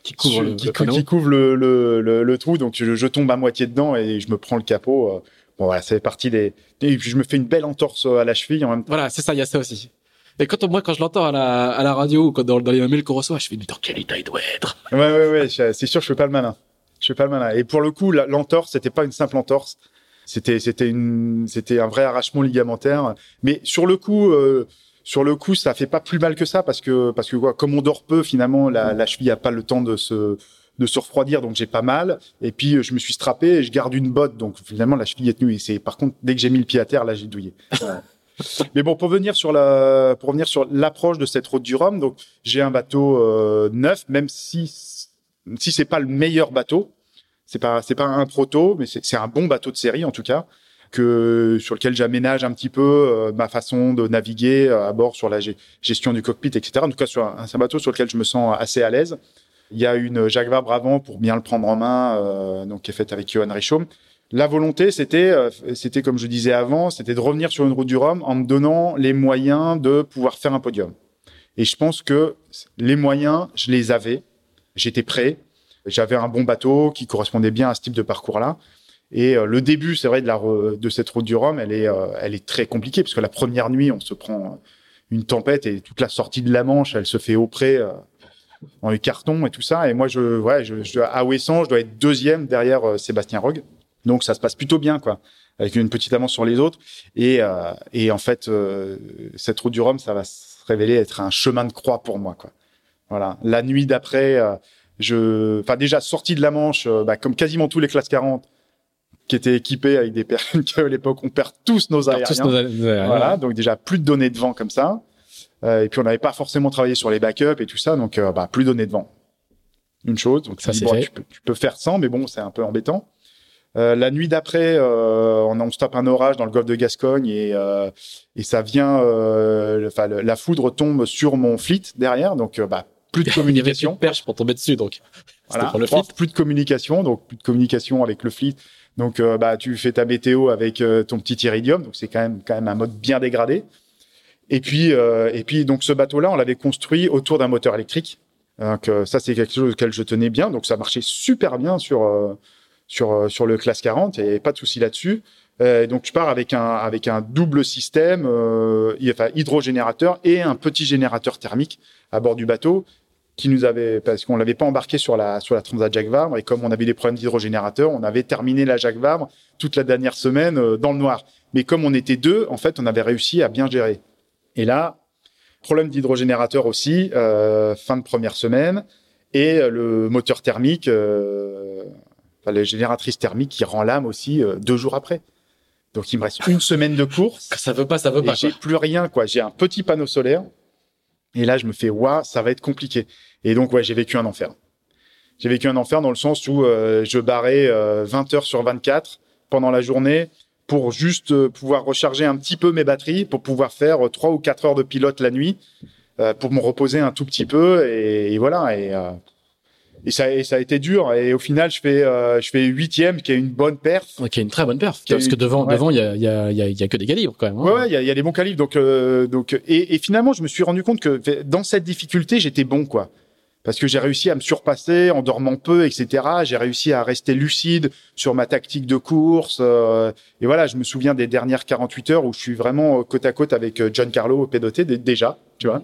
qui couvre, le, qui, qui couvre le, le, le, trou. Donc je, je, tombe à moitié dedans et je me prends le capot. Euh. Bon voilà, ça fait partie des. Et puis je me fais une belle entorse à la cheville en même temps. Voilà, c'est ça, il y a ça aussi. Et quand moi, quand je l'entends à la, à la radio ou quand dans, dans les mails qu'on reçoit, je fais, mais dans quel état il doit être? Ouais, ouais, ouais. C'est sûr, je fais pas le malin. Je fais pas le malin. Et pour le coup, l'entorse, c'était pas une simple entorse. C'était, c'était une, c'était un vrai arrachement ligamentaire. Mais sur le coup, euh, sur le coup, ça fait pas plus mal que ça parce que, parce que quoi, comme on dort peu, finalement, la, la cheville a pas le temps de se, de se refroidir, donc j'ai pas mal. Et puis je me suis strappé et je garde une botte, donc finalement la cheville est tenue. Et c'est par contre dès que j'ai mis le pied à terre, là j'ai douillé. Mais bon, pour venir sur la, pour revenir sur l'approche de cette route du Rhum, donc j'ai un bateau euh, neuf, même si si c'est pas le meilleur bateau, c'est pas c'est pas un proto, mais c'est un bon bateau de série en tout cas que sur lequel j'aménage un petit peu euh, ma façon de naviguer euh, à bord sur la gestion du cockpit, etc. En tout cas, sur un, un bateau sur lequel je me sens assez à l'aise. Il y a une Jacques Vabre avant pour bien le prendre en main, euh, donc qui est faite avec Johan Richaume. La volonté, c'était, c'était comme je disais avant, c'était de revenir sur une route du Rhum en me donnant les moyens de pouvoir faire un podium. Et je pense que les moyens, je les avais. J'étais prêt. J'avais un bon bateau qui correspondait bien à ce type de parcours-là. Et euh, le début, c'est vrai, de, la, de cette route du Rhum, elle est, euh, elle est très compliquée parce que la première nuit, on se prend une tempête et toute la sortie de la Manche, elle se fait au euh, dans les et tout ça. Et moi, je, ouais, je, je, à Ouessant, je dois être deuxième derrière Sébastien Rogue. Donc ça se passe plutôt bien, quoi, avec une petite avance sur les autres. Et, et en fait, cette route du Rhum, ça va se révéler être un chemin de croix pour moi, quoi. Voilà. La nuit d'après, je, enfin déjà sorti de la Manche, bah, comme quasiment tous les classes 40, qui étaient équipés avec des personnes qu'à l'époque on perd tous nos aériens. Tous nos aériens. Voilà, donc déjà plus de données de vent comme ça. Euh, et puis on n'avait pas forcément travaillé sur les backups et tout ça, donc euh, bah, plus de données de vent. Une chose, donc ça, c'est bon, tu, peux, tu, peux, faire sans, mais bon, c'est un peu embêtant. Euh, la nuit d'après, euh, on, on se tape un orage dans le golfe de Gascogne et, euh, et ça vient, enfin la foudre tombe sur mon fleet derrière, donc bah, plus de communication. Il y avait perche pour tomber dessus, donc. Voilà, pour le fleet. plus de communication, donc plus de communication avec le fleet. Donc, euh, bah, tu fais ta météo avec euh, ton petit iridium. Donc, c'est quand même, quand même un mode bien dégradé. Et puis, euh, et puis, donc, ce bateau-là, on l'avait construit autour d'un moteur électrique. Donc, ça, c'est quelque chose auquel je tenais bien. Donc, ça marchait super bien sur, sur, sur le classe 40. Il n'y avait pas de souci là-dessus. donc, je pars avec un, avec un double système, enfin, hydrogénérateur et un petit générateur thermique à bord du bateau qui nous avait, parce qu'on l'avait pas embarqué sur la, sur la Transat Jacques Vabre, et comme on avait des problèmes d'hydrogénérateur, on avait terminé la Jacques Vabre toute la dernière semaine euh, dans le noir. Mais comme on était deux, en fait, on avait réussi à bien gérer. Et là, problème d'hydrogénérateur aussi, euh, fin de première semaine, et euh, le moteur thermique, euh, enfin, la génératrice thermique qui rend l'âme aussi euh, deux jours après. Donc il me reste une semaine de course. Ça veut pas, ça veut pas. J'ai plus rien, quoi. J'ai un petit panneau solaire. Et là, je me fais, waouh, ça va être compliqué. Et donc, ouais, j'ai vécu un enfer. J'ai vécu un enfer dans le sens où euh, je barrais 20 euh, heures sur 24 pendant la journée pour juste euh, pouvoir recharger un petit peu mes batteries, pour pouvoir faire trois ou quatre heures de pilote la nuit, pour me reposer un tout petit peu. Et, et voilà. Et, et ça, et ça a été dur. Et au final, je fais, euh, je fais huitième, qui est une bonne perf. qui est une très bonne perf. Parce que devant, ouais. devant, il y a, y, a, y, a, y a que des calibres quand même. Hein. Ouais, il y a, y a des bons calibres. Donc, euh, donc, et, et finalement, je me suis rendu compte que dans cette difficulté, j'étais bon, quoi parce que j'ai réussi à me surpasser en dormant peu, etc. J'ai réussi à rester lucide sur ma tactique de course. Euh, et voilà, je me souviens des dernières 48 heures où je suis vraiment côte à côte avec euh, John Carlo au P2T déjà, tu vois.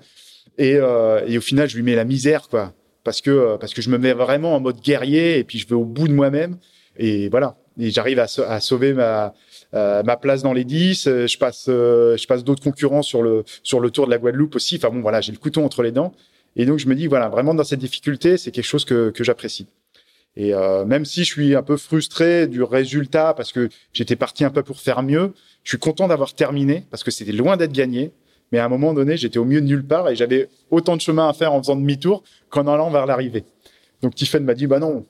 Et, euh, et au final, je lui mets la misère, quoi, parce que parce que je me mets vraiment en mode guerrier et puis je vais au bout de moi-même. Et voilà, et j'arrive à, à, sauver ma euh, ma place dans les 10. Je passe je passe d'autres concurrents sur le sur le Tour de la Guadeloupe aussi. Enfin bon, voilà, j'ai le couteau entre les dents. Et donc je me dis voilà, vraiment dans cette difficulté, c'est quelque chose que, que j'apprécie. Et euh, même si je suis un peu frustré du résultat parce que j'étais parti un peu pour faire mieux, je suis content d'avoir terminé parce que c'était loin d'être gagné. Mais à un moment donné, j'étais au milieu de nulle part et j'avais autant de chemin à faire en faisant demi-tour qu'en allant vers l'arrivée. Donc Tiffen m'a dit bah non.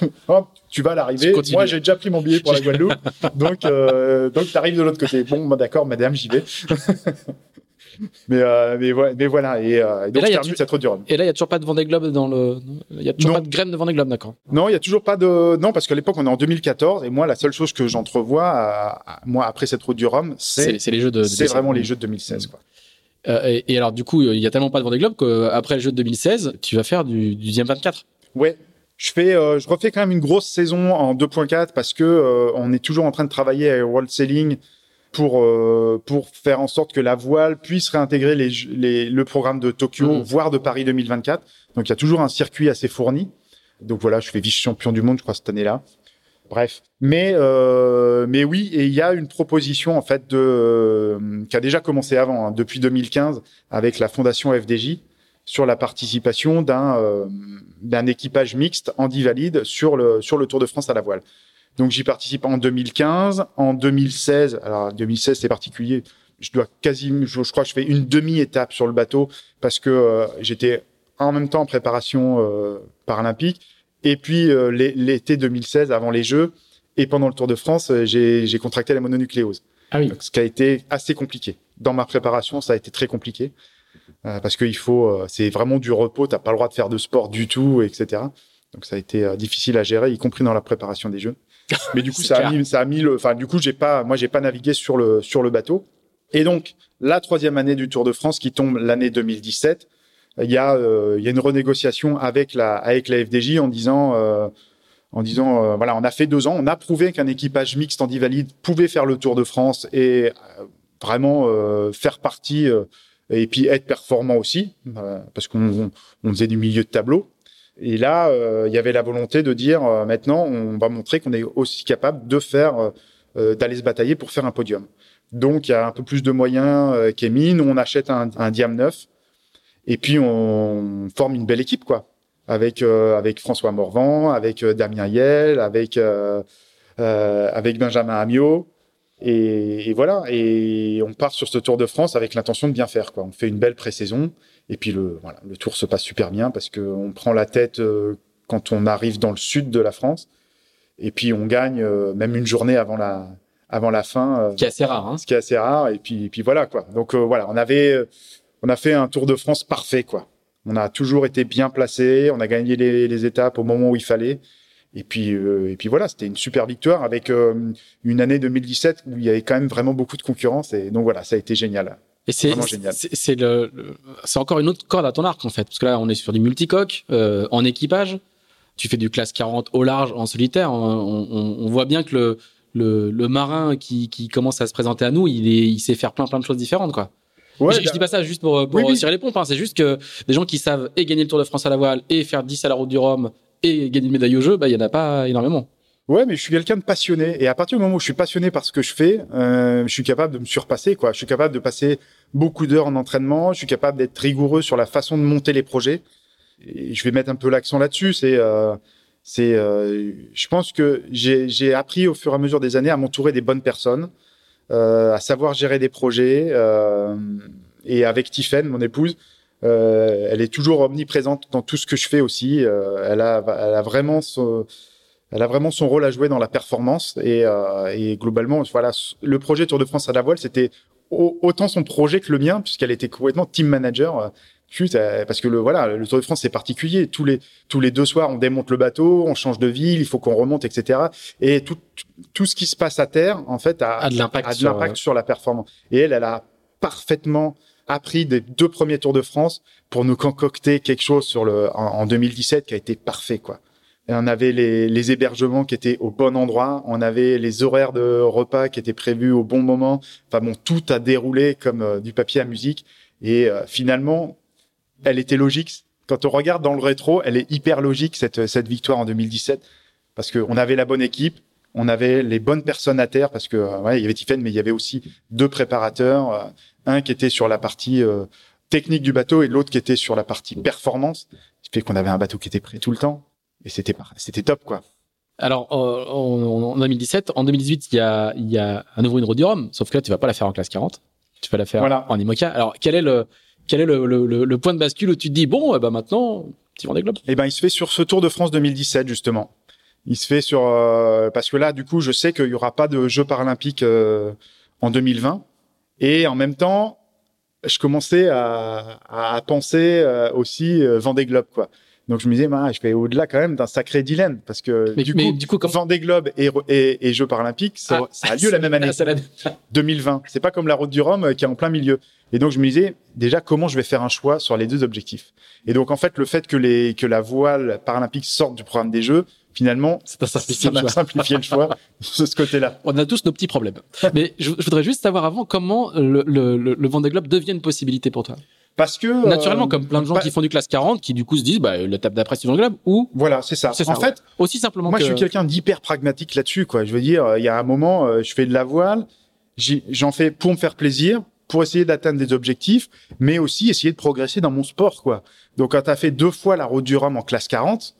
Hop, tu vas à l'arrivée. Moi, j'ai déjà pris mon billet pour la Guadeloupe, donc euh, donc t'arrives de l'autre côté. Bon, bah, d'accord, madame, j'y vais. mais, euh, mais, voilà. Et, euh, donc, là, je termine cette route du Rhum. Et là, il y a toujours pas de Vendée Globe dans le. Il y a toujours Non. pas de graine de Vendée Globe, d'accord. Non, il y a toujours pas de. Non, parce qu'à l'époque, on est en 2014. Et moi, la seule chose que j'entrevois, à- moi, après cette route du Rhum, C'est c'est les jeux de. de c'est vraiment les jeux de 2016. Quoi. Euh, et, et alors, du coup, il y a tellement pas de Vendée Globe qu'après le jeu de 2016, tu vas faire du, du deuxième 24. Ouais. Je fais, euh, je refais quand même une grosse saison en 2.4 parce que euh, on est toujours en train de travailler à World Sailing pour euh, pour faire en sorte que la voile puisse réintégrer les, les le programme de Tokyo, Mhm. voire de Paris 2024. Donc il y a toujours un circuit assez fourni. Donc voilà, je fais vice champion du monde, je crois cette année-là. Bref, mais euh, mais oui, et il y a une proposition en fait de euh, qui a déjà commencé avant, hein, depuis 2015, avec la fondation FDJ sur la participation d'un euh, d'un équipage mixte handi valide sur le sur le Tour de France à la voile. Donc j'y participe en 2015, en 2016. Alors 2016 c'est particulier. Je dois quasi, je, je crois que je fais une demi-étape sur le bateau parce que euh, j'étais en même temps en préparation euh, paralympique et puis euh, l'é- l'été 2016 avant les Jeux et pendant le Tour de France j'ai contracté la mononucléose. Ah oui. Donc, ce qui a été assez compliqué. Dans ma préparation, ça a été très compliqué. Parce qu'il faut, c'est vraiment du repos, t'as pas le droit de faire de sport du tout, etc. Donc ça a été difficile à gérer, y compris dans la préparation des jeux. Mais du coup, ça a mis, ça a mis le, enfin, du coup, j'ai pas, moi, j'ai pas navigué sur le, sur le bateau. Et donc, la troisième année du Tour de France qui tombe l'année 2017, il y a, euh, il y a une renégociation avec la, avec la FDJ en disant, euh, en disant, euh, voilà, on a fait deux ans, on a prouvé qu'un équipage mixte en valide pouvait faire le Tour de France et euh, vraiment euh, faire partie euh, et puis être performant aussi, euh, parce qu'on on- on faisait du milieu de tableau. Et là, euh, il y avait la volonté de dire euh, maintenant, on va montrer qu'on est aussi capable de faire, euh, d'aller se batailler pour faire un podium. Donc, il y a un peu plus de moyens qui. Nous, on achète un, un Diam 9 et puis on forme une belle équipe, quoi. Avec avec François Morvan, avec Damien Yel, avec avec Benjamin Amiot. Et, et voilà. Et on part sur ce Tour de France avec l'intention de bien faire, quoi. On fait une belle pré-saison. Et puis le voilà, le Tour se passe super bien parce que on prend la tête euh, quand on arrive dans le sud de la France. Et puis on gagne euh, même une journée avant la avant la fin. euh, Qui est assez rare, hein. ce qui est assez rare. Et puis, et puis voilà quoi. Donc euh, voilà, on avait, on a fait un Tour de France parfait quoi. On a toujours été bien placé, on a gagné les, les étapes au moment où il fallait. Et puis, euh, et puis voilà, c'était une super victoire avec euh, une année 2017 où il y avait quand même vraiment beaucoup de concurrence. Et donc voilà, ça a été génial. Et c'est c'est le, le- c'est encore une autre corde à ton arc en fait, parce que là on est sur du multicoque euh, en équipage. Tu fais du classe 40 au large en solitaire. On, on- on voit bien que le, le, le marin qui, qui commence à se présenter à nous, il, est, il sait faire plein plein de choses différentes quoi. Ouais, je, je dis pas ça juste pour, pour Oui, oui. tirer les pompes. hein. C'est juste que des gens qui savent et gagner le Tour de France à la voile et faire 10 à la route du Rhum et gagner une médaille au jeu, bah il y en a pas énormément. Ouais, mais je suis quelqu'un de passionné. Et à partir du moment où je suis passionné par ce que je fais, euh, je suis capable de me surpasser. Quoi. Je suis capable de passer beaucoup d'heures en entraînement. Je suis capable d'être rigoureux sur la façon de monter les projets. Et je vais mettre un peu l'accent là-dessus. C'est, euh, c'est, euh, je pense que j'ai, appris au fur et à mesure des années à m'entourer des bonnes personnes, euh, à savoir gérer des projets. euh, et avec Tiffen, mon épouse, euh, elle est toujours omniprésente dans tout ce que je fais aussi. Elle a, elle a vraiment son, elle a vraiment son rôle à jouer dans la performance et, euh, et globalement, voilà, le projet Tour de France à la voile, c'était au- autant son projet que le mien puisqu'elle était complètement team manager. euh, euh, parce que le voilà, le Tour de France c'est particulier. Tous les tous les deux soirs, on démonte le bateau, on change de ville, il faut qu'on remonte, etc. Et tout tout ce qui se passe à terre, en fait, a, A de sur, l'impact euh, sur la performance. Et elle, elle a parfaitement appris des deux premiers Tours de France pour nous concocter quelque chose sur le en, en 2017 qui a été parfait, quoi. On avait les, les hébergements qui étaient au bon endroit, on avait les horaires de repas qui étaient prévus au bon moment. Enfin bon, tout a déroulé comme euh, du papier à musique. Et euh, finalement, elle était logique. Quand on regarde dans le rétro, elle est hyper logique cette cette victoire en 2017 parce que on avait la bonne équipe, on avait les bonnes personnes à terre parce que euh, ouais, il y avait Tiffen, mais il y avait aussi deux préparateurs, euh, un qui était sur la partie euh, technique du bateau et l'autre qui était sur la partie performance. Ce qui fait qu'on avait un bateau qui était prêt tout le temps et c'était c'était top quoi. Alors, euh, en, en 2017, en 2018, il y a, il y a à nouveau une route du Rhum, sauf que là, tu vas pas la faire en classe 40, tu vas la faire Voilà. en IMOCA. Alors, quel est le, quel est le, le, le- le point de bascule où tu te dis, bon, eh ben maintenant, petit Vendée Globe Eh ben, il se fait sur ce Tour de France 2017 justement. Il se fait sur euh, parce que là, du coup, je sais qu'il y aura pas de Jeux paralympiques euh, en 2020 et en même temps, je commençais à, à penser euh, aussi euh, Vendée Globe, quoi. Donc je me disais, bah, je vais au-delà quand même d'un sacré dilemme parce que Mais- du, mais coup, du coup, comme- Vendée Globe et, et, et Jeux paralympiques, ça, Ah. ça a lieu la même année, l'a- 2020. C'est pas comme la Route du Rhum euh, qui est en plein milieu. Et donc je me disais déjà comment je vais faire un choix sur les deux objectifs? Et donc en fait le fait que les que la voile paralympique sorte du programme des Jeux, finalement, ça m'a simplifié le choix de ce côté-là. On a tous nos petits problèmes. Mais je, je voudrais juste savoir avant comment le, le, le, le Vendée Globe devient une possibilité pour toi. Parce que euh, Naturellement, comme plein de gens bah, qui font du classe 40, qui du coup se disent, bah, l'étape d'après, c'est le Vendée Globe, ou Voilà, c'est ça. C'est ça, en fait, aussi simplement Moi, que... je suis quelqu'un d'hyper pragmatique là-dessus, quoi. Je veux dire, euh, il y a un moment, euh, je fais de la voile, j'en fais pour me faire plaisir, pour essayer d'atteindre des objectifs, mais aussi essayer de progresser dans mon sport, quoi. Donc, quand tu as fait deux fois la route du Rhum en classe 40,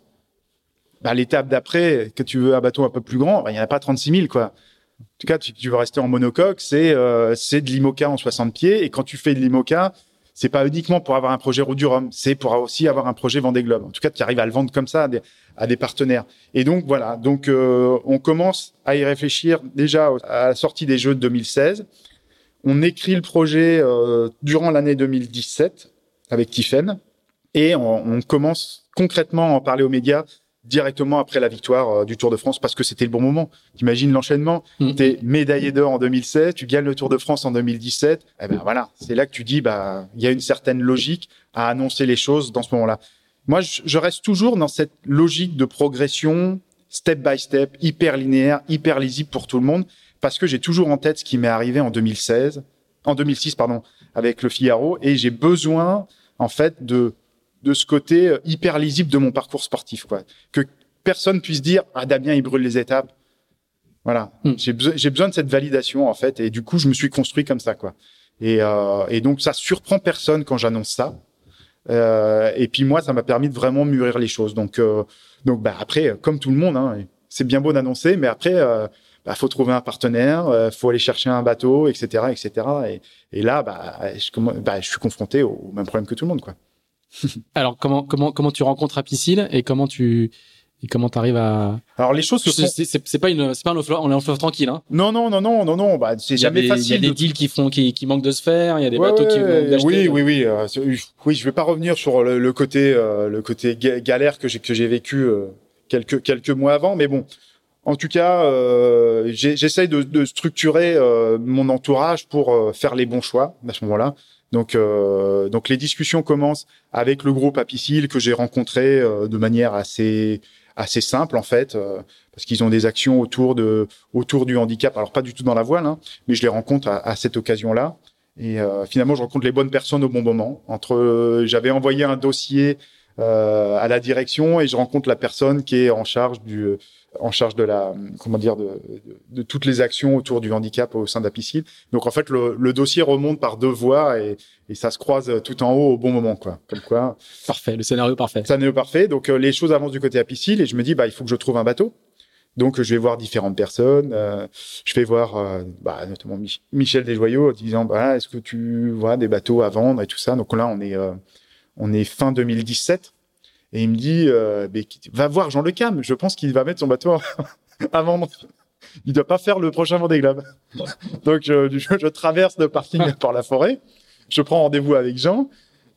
bah, l'étape d'après, que tu veux un bateau un peu plus grand, bah, il n'y en a pas 36 000, quoi. En tout cas, tu, tu veux rester en monocoque, c'est euh, c'est de l'IMOCA en 60 pieds, et quand tu fais de l'IMOCA, c'est pas uniquement pour avoir un projet route du Rhum, c'est pour aussi avoir un projet Vendée Globe. En tout cas, tu arrives à le vendre comme ça à des, à des partenaires. Et donc voilà, donc euh, on commence à y réfléchir déjà à la sortie des Jeux de 2016. On écrit le projet euh, durant l'année 2017 avec Tiffen et on, on commence concrètement à en parler aux médias directement après la victoire euh, du Tour de France parce que c'était le bon moment. T'imagines l'enchaînement Mm. T'es médaillé d'or en 2016, tu gagnes le Tour de France en 2017. Eh ben voilà, c'est là que tu dis bah il y a une certaine logique à annoncer les choses dans ce moment-là. Moi, je, je reste toujours dans cette logique de progression step by step, hyper linéaire, hyper lisible pour tout le monde, parce que j'ai toujours en tête ce qui m'est arrivé en 2016, en 2006 pardon, avec le Figaro, et j'ai besoin en fait de de ce côté euh, hyper lisible de mon parcours sportif, quoi. Que personne puisse dire ah Damien il brûle les étapes. Voilà, Hmm. j'ai besoin j'ai besoin de cette validation en fait, et du coup je me suis construit comme ça, quoi. Et, euh, et donc ça surprend personne quand j'annonce ça. Euh, et puis moi, ça m'a permis de vraiment mûrir les choses. Donc, euh, donc bah, après, comme tout le monde, hein, c'est bien beau d'annoncer, mais après, euh, bah, faut trouver un partenaire, euh, faut aller chercher un bateau, etc., etc. Et, et là, bah, je, bah, je suis confronté au, au même problème que tout le monde, quoi. Alors, comment, comment, comment tu rencontres Apicil et comment tu, et comment t'arrives à... Alors les choses se C'est font. c'est- c'est- c'est pas une, c'est pas un on est en fleuve tranquille, hein. Non, non, non, non, non, non. Bah, c'est jamais facile. Il y a des de- deals qui font, qui, qui manquent de se faire, il y a des bateaux qui oui, oui, oui, euh, c'est- oui. Je vais pas revenir sur le, le côté, euh, le côté ga- galère que j'ai que j'ai vécu euh, quelques quelques mois avant, mais bon. En tout cas, euh, j'essaye de, de structurer euh, mon entourage pour euh, faire les bons choix à ce moment-là. Donc, euh, donc les discussions commencent avec le groupe Apicil que j'ai rencontré euh, de manière assez assez simple en fait, euh, parce qu'ils ont des actions autour de autour du handicap. Alors pas du tout dans la voile, hein, mais je les rencontre à, à cette occasion-là. Et euh, finalement, je rencontre les bonnes personnes au bon moment. Entre, euh, j'avais envoyé un dossier euh, à la direction et je rencontre la personne qui est en charge du, en charge de la, comment dire, de, de, de toutes les actions autour du handicap au sein d'Apicil. Donc en fait, le, le dossier remonte par deux voies et, et ça se croise tout en haut au bon moment, quoi. Comme quoi, Parfait, le scénario parfait. pas parfait. Donc euh, les choses avancent du côté Apicil et je me dis, bah il faut que je trouve un bateau. Donc je vais voir différentes personnes. euh, je vais voir euh, bah, notamment Mich- Michel Desjoyaux en disant bah, est-ce que tu vois des bateaux à vendre et tout ça. Donc là on est euh, on est fin 2017 et il me dit euh, Mais va voir Jean Le Cam. Je pense qu'il va mettre son bateau à vendre. Il doit pas faire le prochain Vendée Globe. Donc je, je, je traverse le parking par la forêt. Je prends rendez-vous avec Jean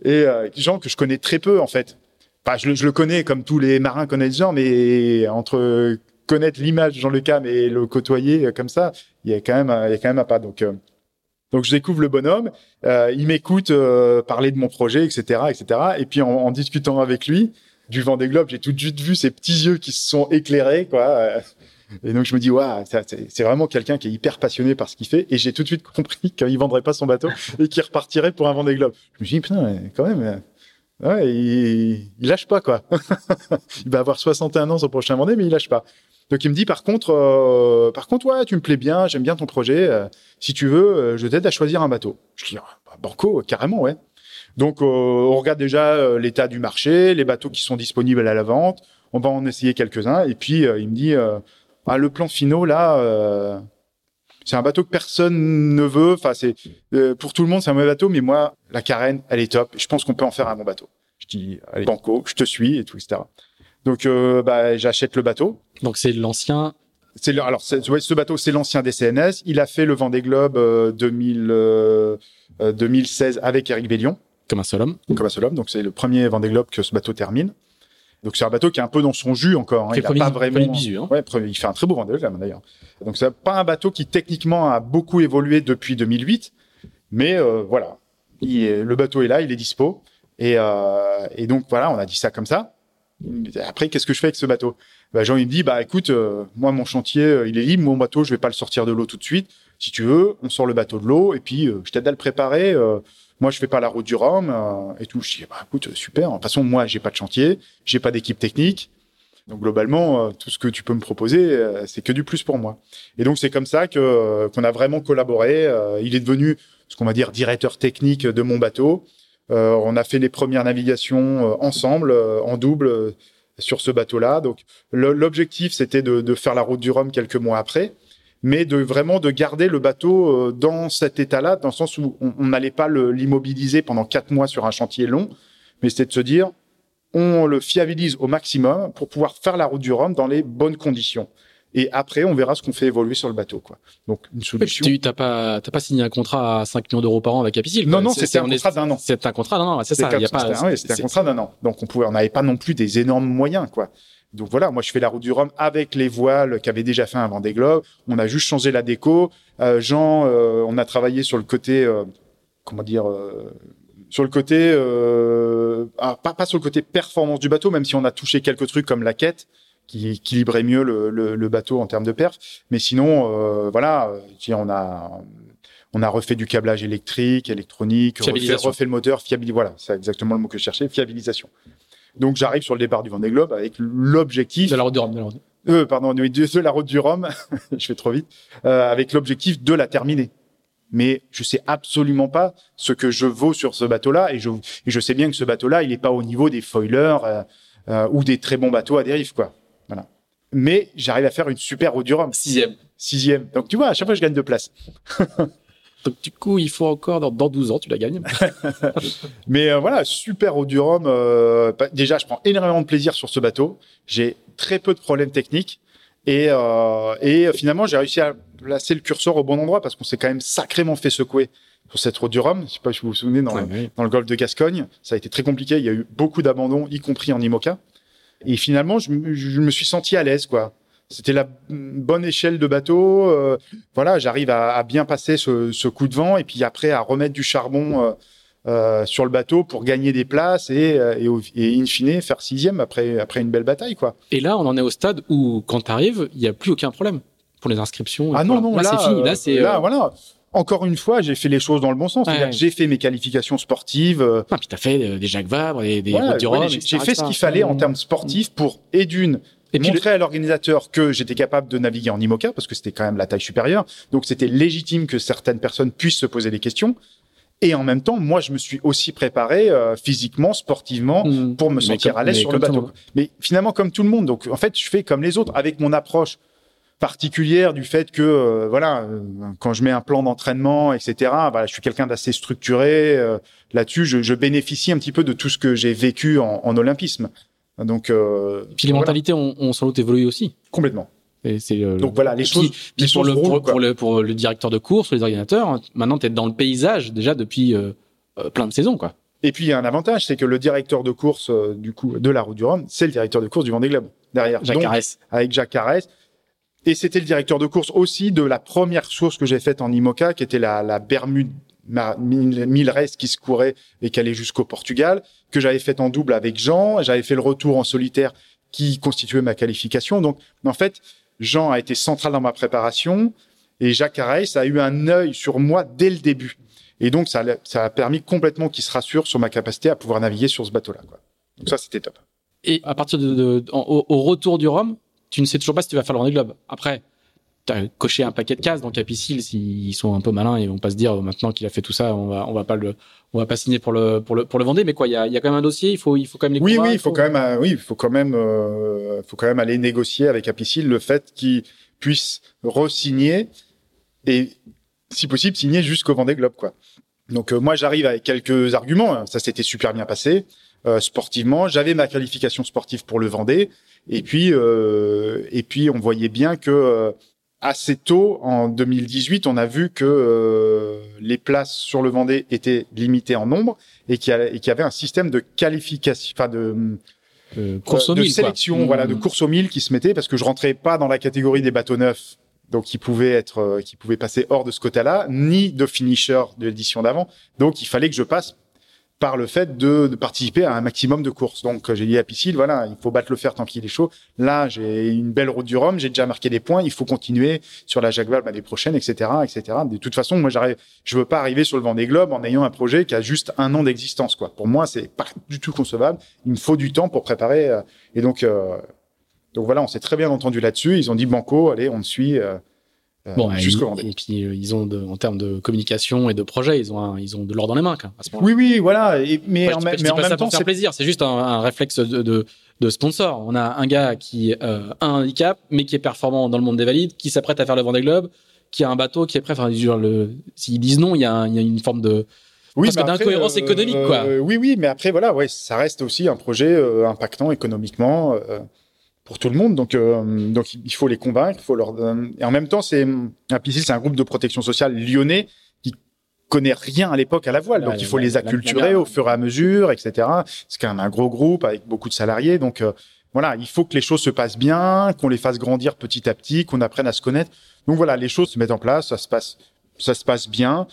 et euh, Jean que je connais très peu en fait. Enfin, je, le- je le connais comme tous les marins connaissent Jean, mais entre connaître l'image de Jean Le Cam et le côtoyer euh, comme ça, il y a quand même, un- il y a quand même un pas. Donc, euh, donc je découvre le bonhomme, euh, il m'écoute euh, parler de mon projet, etc., etc. Et puis en, en discutant avec lui du Vendée Globe, j'ai tout de suite vu ses petits yeux qui se sont éclairés, quoi. Et donc je me dis, waouh, c'est vraiment quelqu'un qui est hyper passionné par ce qu'il fait. Et j'ai tout de suite compris qu'il vendrait pas son bateau et qu'il repartirait pour un Vendée Globe. Je me dit, putain, quand même. euh, Ouais, il, il lâche pas quoi. il va avoir 61 ans son prochain Vendée, mais il lâche pas. Donc il me dit par contre, euh, par contre ouais, tu me plais bien, j'aime bien ton projet. euh, si tu veux, euh, je t'aide à choisir un bateau. Je dis ah, bah, banco, carrément ouais. Donc euh, on regarde déjà euh, l'état du marché, les bateaux qui sont disponibles à la vente. On va en essayer quelques-uns et puis euh, il me dit euh, ah, le plan finaux là. euh, c'est un bateau que personne ne veut. Enfin, c'est euh, pour tout le monde, c'est un mauvais bateau, mais moi, la carène, elle est top. Je pense qu'on peut en faire un bon bateau. Je dis, allez, banco, je te suis et tout, etc. Donc, euh, bah, j'achète le bateau. Donc c'est l'ancien C'est le- alors c'est- ouais, ce bateau, c'est l'ancien DCNS. Il a fait le Vendée Globe euh, 2000, euh, euh, 2016 avec Eric Bellion, Comme un seul homme. comme un seul homme. Donc c'est le premier Vendée Globe que ce bateau termine. Donc c'est un bateau qui est un peu dans son jus encore. hein. Il a premier- pas vraiment. bisu, hein. Ouais, premier- il fait un très beau Vendée Globe d'ailleurs. Donc c'est pas un bateau qui techniquement a beaucoup évolué depuis 2008, mais euh, voilà, Il est- le bateau est là, il est dispo. Et, euh, et donc voilà, on a dit ça comme ça. Après, qu'est-ce que je fais avec ce bateau? Bah, Jean il me dit bah écoute, euh, moi mon chantier euh, il est libre, mon bateau je vais pas le sortir de l'eau tout de suite. Si tu veux, on sort le bateau de l'eau et puis euh, je t'aide à le préparer. Moi je fais pas la route du Rhum euh, et tout. Je dis bah écoute super. De toute façon moi j'ai pas de chantier, j'ai pas d'équipe technique. Donc globalement euh, tout ce que tu peux me proposer euh, c'est que du plus pour moi. Et donc c'est comme ça que euh, qu'on a vraiment collaboré. Euh, il est devenu ce qu'on va dire directeur technique de mon bateau. Euh, on a fait les premières navigations ensemble en double sur ce bateau-là. Donc l'objectif c'était de, de faire la route du Rhum quelques mois après, mais de vraiment de garder le bateau euh, dans cet état-là, dans le sens où on n'allait pas l'immobiliser pendant quatre mois sur un chantier long, mais c'était de se dire on le fiabilise au maximum pour pouvoir faire la route du Rhum dans les bonnes conditions. Et après, on verra ce qu'on fait évoluer sur le bateau, quoi. Donc, une solution. tu t'as pas, t'as pas signé un contrat à 5 millions d'euros par an avec Apicil. Non, non, c'était un contrat d'un an. C'est un contrat, non, non, c'est ça. C'était comme- pas, un- un contrat d'un an. Donc, on pouvait, on n'avait pas non plus des énormes moyens, quoi. Donc voilà, moi je fais la route du Rhum avec les voiles qu'avait déjà fait un Vendée Globe. On a juste changé la déco. Euh, Jean, euh, on a travaillé sur le côté, euh, comment dire, euh, sur le côté, euh, ah, pas, pas sur le côté performance du bateau, même si on a touché quelques trucs comme la quête qui équilibrait mieux le, le, le bateau en termes de perf. Mais sinon, euh, voilà, on a on a refait du câblage électrique, électronique, refait, refait le moteur, fiabilisation. Voilà, c'est exactement le mot que je cherchais, fiabilisation. Donc j'arrive sur le départ du Vendée Globe avec l'objectif De la route du Rhum, de la route. euh, pardon, de, la route du Rhum, je fais trop vite, euh, avec l'objectif de la terminer. Mais je sais absolument pas ce que je vaux sur ce bateau-là, et je, et je sais bien que ce bateau-là, il est pas au niveau des foilers euh, euh, ou des très bons bateaux à dérive, quoi. Voilà. Mais j'arrive à faire une super route du Rhum, Sixième. sixième. Donc tu vois, à chaque fois, je gagne deux places. Donc, du coup, il faut encore, dans, dans 12 ans, tu la gagnes. Mais euh, voilà, super route du Rhum. euh, bah, déjà, je prends énormément de plaisir sur ce bateau. J'ai très peu de problèmes techniques. Et, euh, et finalement, j'ai réussi à placer le curseur au bon endroit parce qu'on s'est quand même sacrément fait secouer sur cette route du Rhum. Je sais pas si vous vous souvenez, dans, Ouais, ouais. dans le golfe de Gascogne, ça a été très compliqué. Il y a eu beaucoup d'abandons, y compris en IMOCA. Et finalement, je, je me suis senti à l'aise, quoi. C'était la bonne échelle de bateau. euh, voilà, j'arrive à, à bien passer ce, ce coup de vent et puis après à remettre du charbon euh, euh, sur le bateau pour gagner des places et, euh, et, au- et in fine faire sixième après après une belle bataille, quoi. Et là, on en est au stade où, quand tu arrives, il n'y a plus aucun problème pour les inscriptions. Ah non, non, là, là, c'est fini. euh, Là, c'est. là, euh, voilà. Encore une fois, j'ai fait les choses dans le bon sens. Ouais. J'ai fait mes qualifications sportives. euh, Ah, puis t'as fait euh, des Jacques Vabre et des ouais, Rhum. j'ai- fait ce qu'il fallait en termes sportifs pour et d'une Et montrer à l'organisateur que j'étais capable de naviguer en IMOCA parce que c'était quand même la taille supérieure. Donc c'était légitime que certaines personnes puissent se poser des questions. Et en même temps, moi, je me suis aussi préparé euh, physiquement, sportivement, Hmm. pour me sentir comme- à l'aise sur le bateau. Mais finalement, comme tout le monde. Donc, en fait, je fais comme les autres, avec mon approche particulière du fait que, euh, voilà, euh, quand je mets un plan d'entraînement, etc., voilà, je suis quelqu'un d'assez structuré. euh, Là-dessus, je, je bénéficie un petit peu de tout ce que j'ai vécu en, en olympisme. Donc, euh, Puis les voilà, mentalités ont, ont sans doute évolué aussi. complètement. Et euh, Donc voilà, les choses, puis, les puis pour, choses le, roulent, pour, quoi. pour le, pour le directeur de course, les organisateurs, maintenant tu es dans le paysage déjà depuis euh, euh, plein de saisons. quoi. Et puis il y a un avantage, c'est que le directeur de course euh, du coup de la Route du Rhum, c'est le directeur de course du Vendée Globe derrière. Jacques Donc, avec Jacques Carès. Et c'était le directeur de course aussi de la première source que j'ai faite en IMOCA, qui était la, la Bermude races qui se courait et qui allait jusqu'au Portugal, que j'avais faite en double avec Jean. J'avais fait le retour en solitaire qui constituait ma qualification. Donc, en fait, Jean a été central dans ma préparation et Jacques Carès a eu un œil sur moi dès le début. Et donc, ça, ça a permis complètement qu'il se rassure sur ma capacité à pouvoir naviguer sur ce bateau-là. Donc ça, c'était top. Et à partir de, de- au, retour du Rhum, tu ne sais toujours pas si tu vas faire le Vendée Globe. Après, coché un paquet de cases, donc à Piscille, s'ils sont un peu malins, ils vont pas se dire euh, maintenant qu'il a fait tout ça, on va, on va pas le, on va pas signer pour le, pour le, pour le Vendée. Mais quoi, il y a, il y a quand même un dossier, il faut, il faut quand même les Oui, oui, il faut quand même, euh, oui, il faut quand même, euh, faut quand même aller négocier avec Apicil le fait qu'il puisse re-signer et, si possible, signer jusqu'au Vendée Globe, quoi. Donc euh, moi, j'arrive avec quelques arguments. Ça s'était super bien passé. euh, sportivement. J'avais ma qualification sportive pour le Vendée. Et puis, euh, et puis, on voyait bien que euh, assez tôt, en 2018, on a vu que euh, les places sur le Vendée étaient limitées en nombre et qu'il y, y, avait un système de qualification, enfin de euh, course de mille, sélection, quoi. voilà, de Mmh. course au mille qui se mettait parce que je rentrais pas dans la catégorie des bateaux neufs, donc qui pouvaient être, euh, qui pouvaient passer hors de ce quota-là, ni de finisher de l'édition d'avant. Donc il fallait que je passe par le fait de, de participer à un maximum de courses. Donc euh, j'ai dit à Piscine, voilà, il faut battre le fer tant qu'il est chaud. Là, j'ai une belle route du Rhum, j'ai déjà marqué des points, il faut continuer sur la Vabre l'année prochaine, etc., etc. De toute façon, moi, j'arrive, je veux pas arriver sur le Vendée Globe en ayant un projet qui a juste un an d'existence, quoi. Pour moi, c'est pas du tout concevable. Il me faut du temps pour préparer. euh, et donc, euh, donc voilà, on s'est très bien entendu là-dessus. Ils ont dit banco, allez, on te suit. euh, Bon, et, jusqu'au Vendée. et puis euh, ils ont de, en termes de communication et de projet, ils ont un- ils ont de l'or dans les mains quoi, à ce moment-là. Oui, oui, voilà. Et, mais Moi, en, je pas- je mais dis en pas ça même temps, c'est plaisir, c'est juste un, un réflexe de, de, de sponsor. On a un gars qui euh, a un handicap, mais qui est performant dans le monde des valides, qui s'apprête à faire le Vendée Globe, qui a un bateau qui est prêt. Enfin, s'ils disent non, il y, a un- il y a une forme de. Oui, Parce que d'incohérence économique, quoi. euh, oui, oui, mais après, voilà, ouais, ça reste aussi un projet euh, impactant économiquement euh, pour tout le monde. Donc, euh, donc, il faut les convaincre. Il faut leur. donner- Et en même temps, c'est Apicil, c'est un groupe de protection sociale lyonnais qui connaît rien à l'époque à la voile. Ouais, Donc, il faut la- les acculturer au fur et à mesure, etc. C'est quand même un gros groupe avec beaucoup de salariés. Donc, euh, voilà, il faut que les choses se passent bien, qu'on les fasse grandir petit à petit, qu'on apprenne à se connaître. Donc voilà, les choses se mettent en place, ça se passe, ça se passe bien.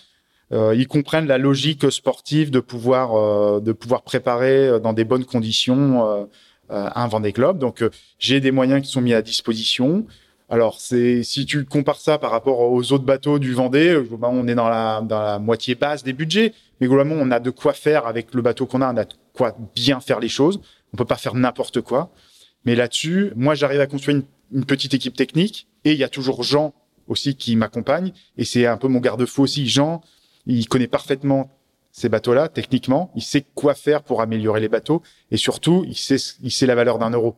Euh, ils comprennent la logique sportive de pouvoir euh, de pouvoir préparer euh, dans des bonnes conditions euh, un Vendée Globe. Donc euh, j'ai des moyens qui sont mis à disposition. Alors c'est si tu compares ça par rapport aux autres bateaux du Vendée, ben, on est dans la dans la moitié basse des budgets, mais globalement on a de quoi faire avec le bateau qu'on a, on a de quoi bien faire les choses. On peut pas faire n'importe quoi. Mais là-dessus, moi j'arrive à construire une, une petite équipe technique et il y a toujours Jean aussi qui m'accompagne et c'est un peu mon garde-fou aussi. Jean, il connaît parfaitement ces bateaux-là techniquement, il sait quoi faire pour améliorer les bateaux et surtout il sait il sait la valeur d'un euro.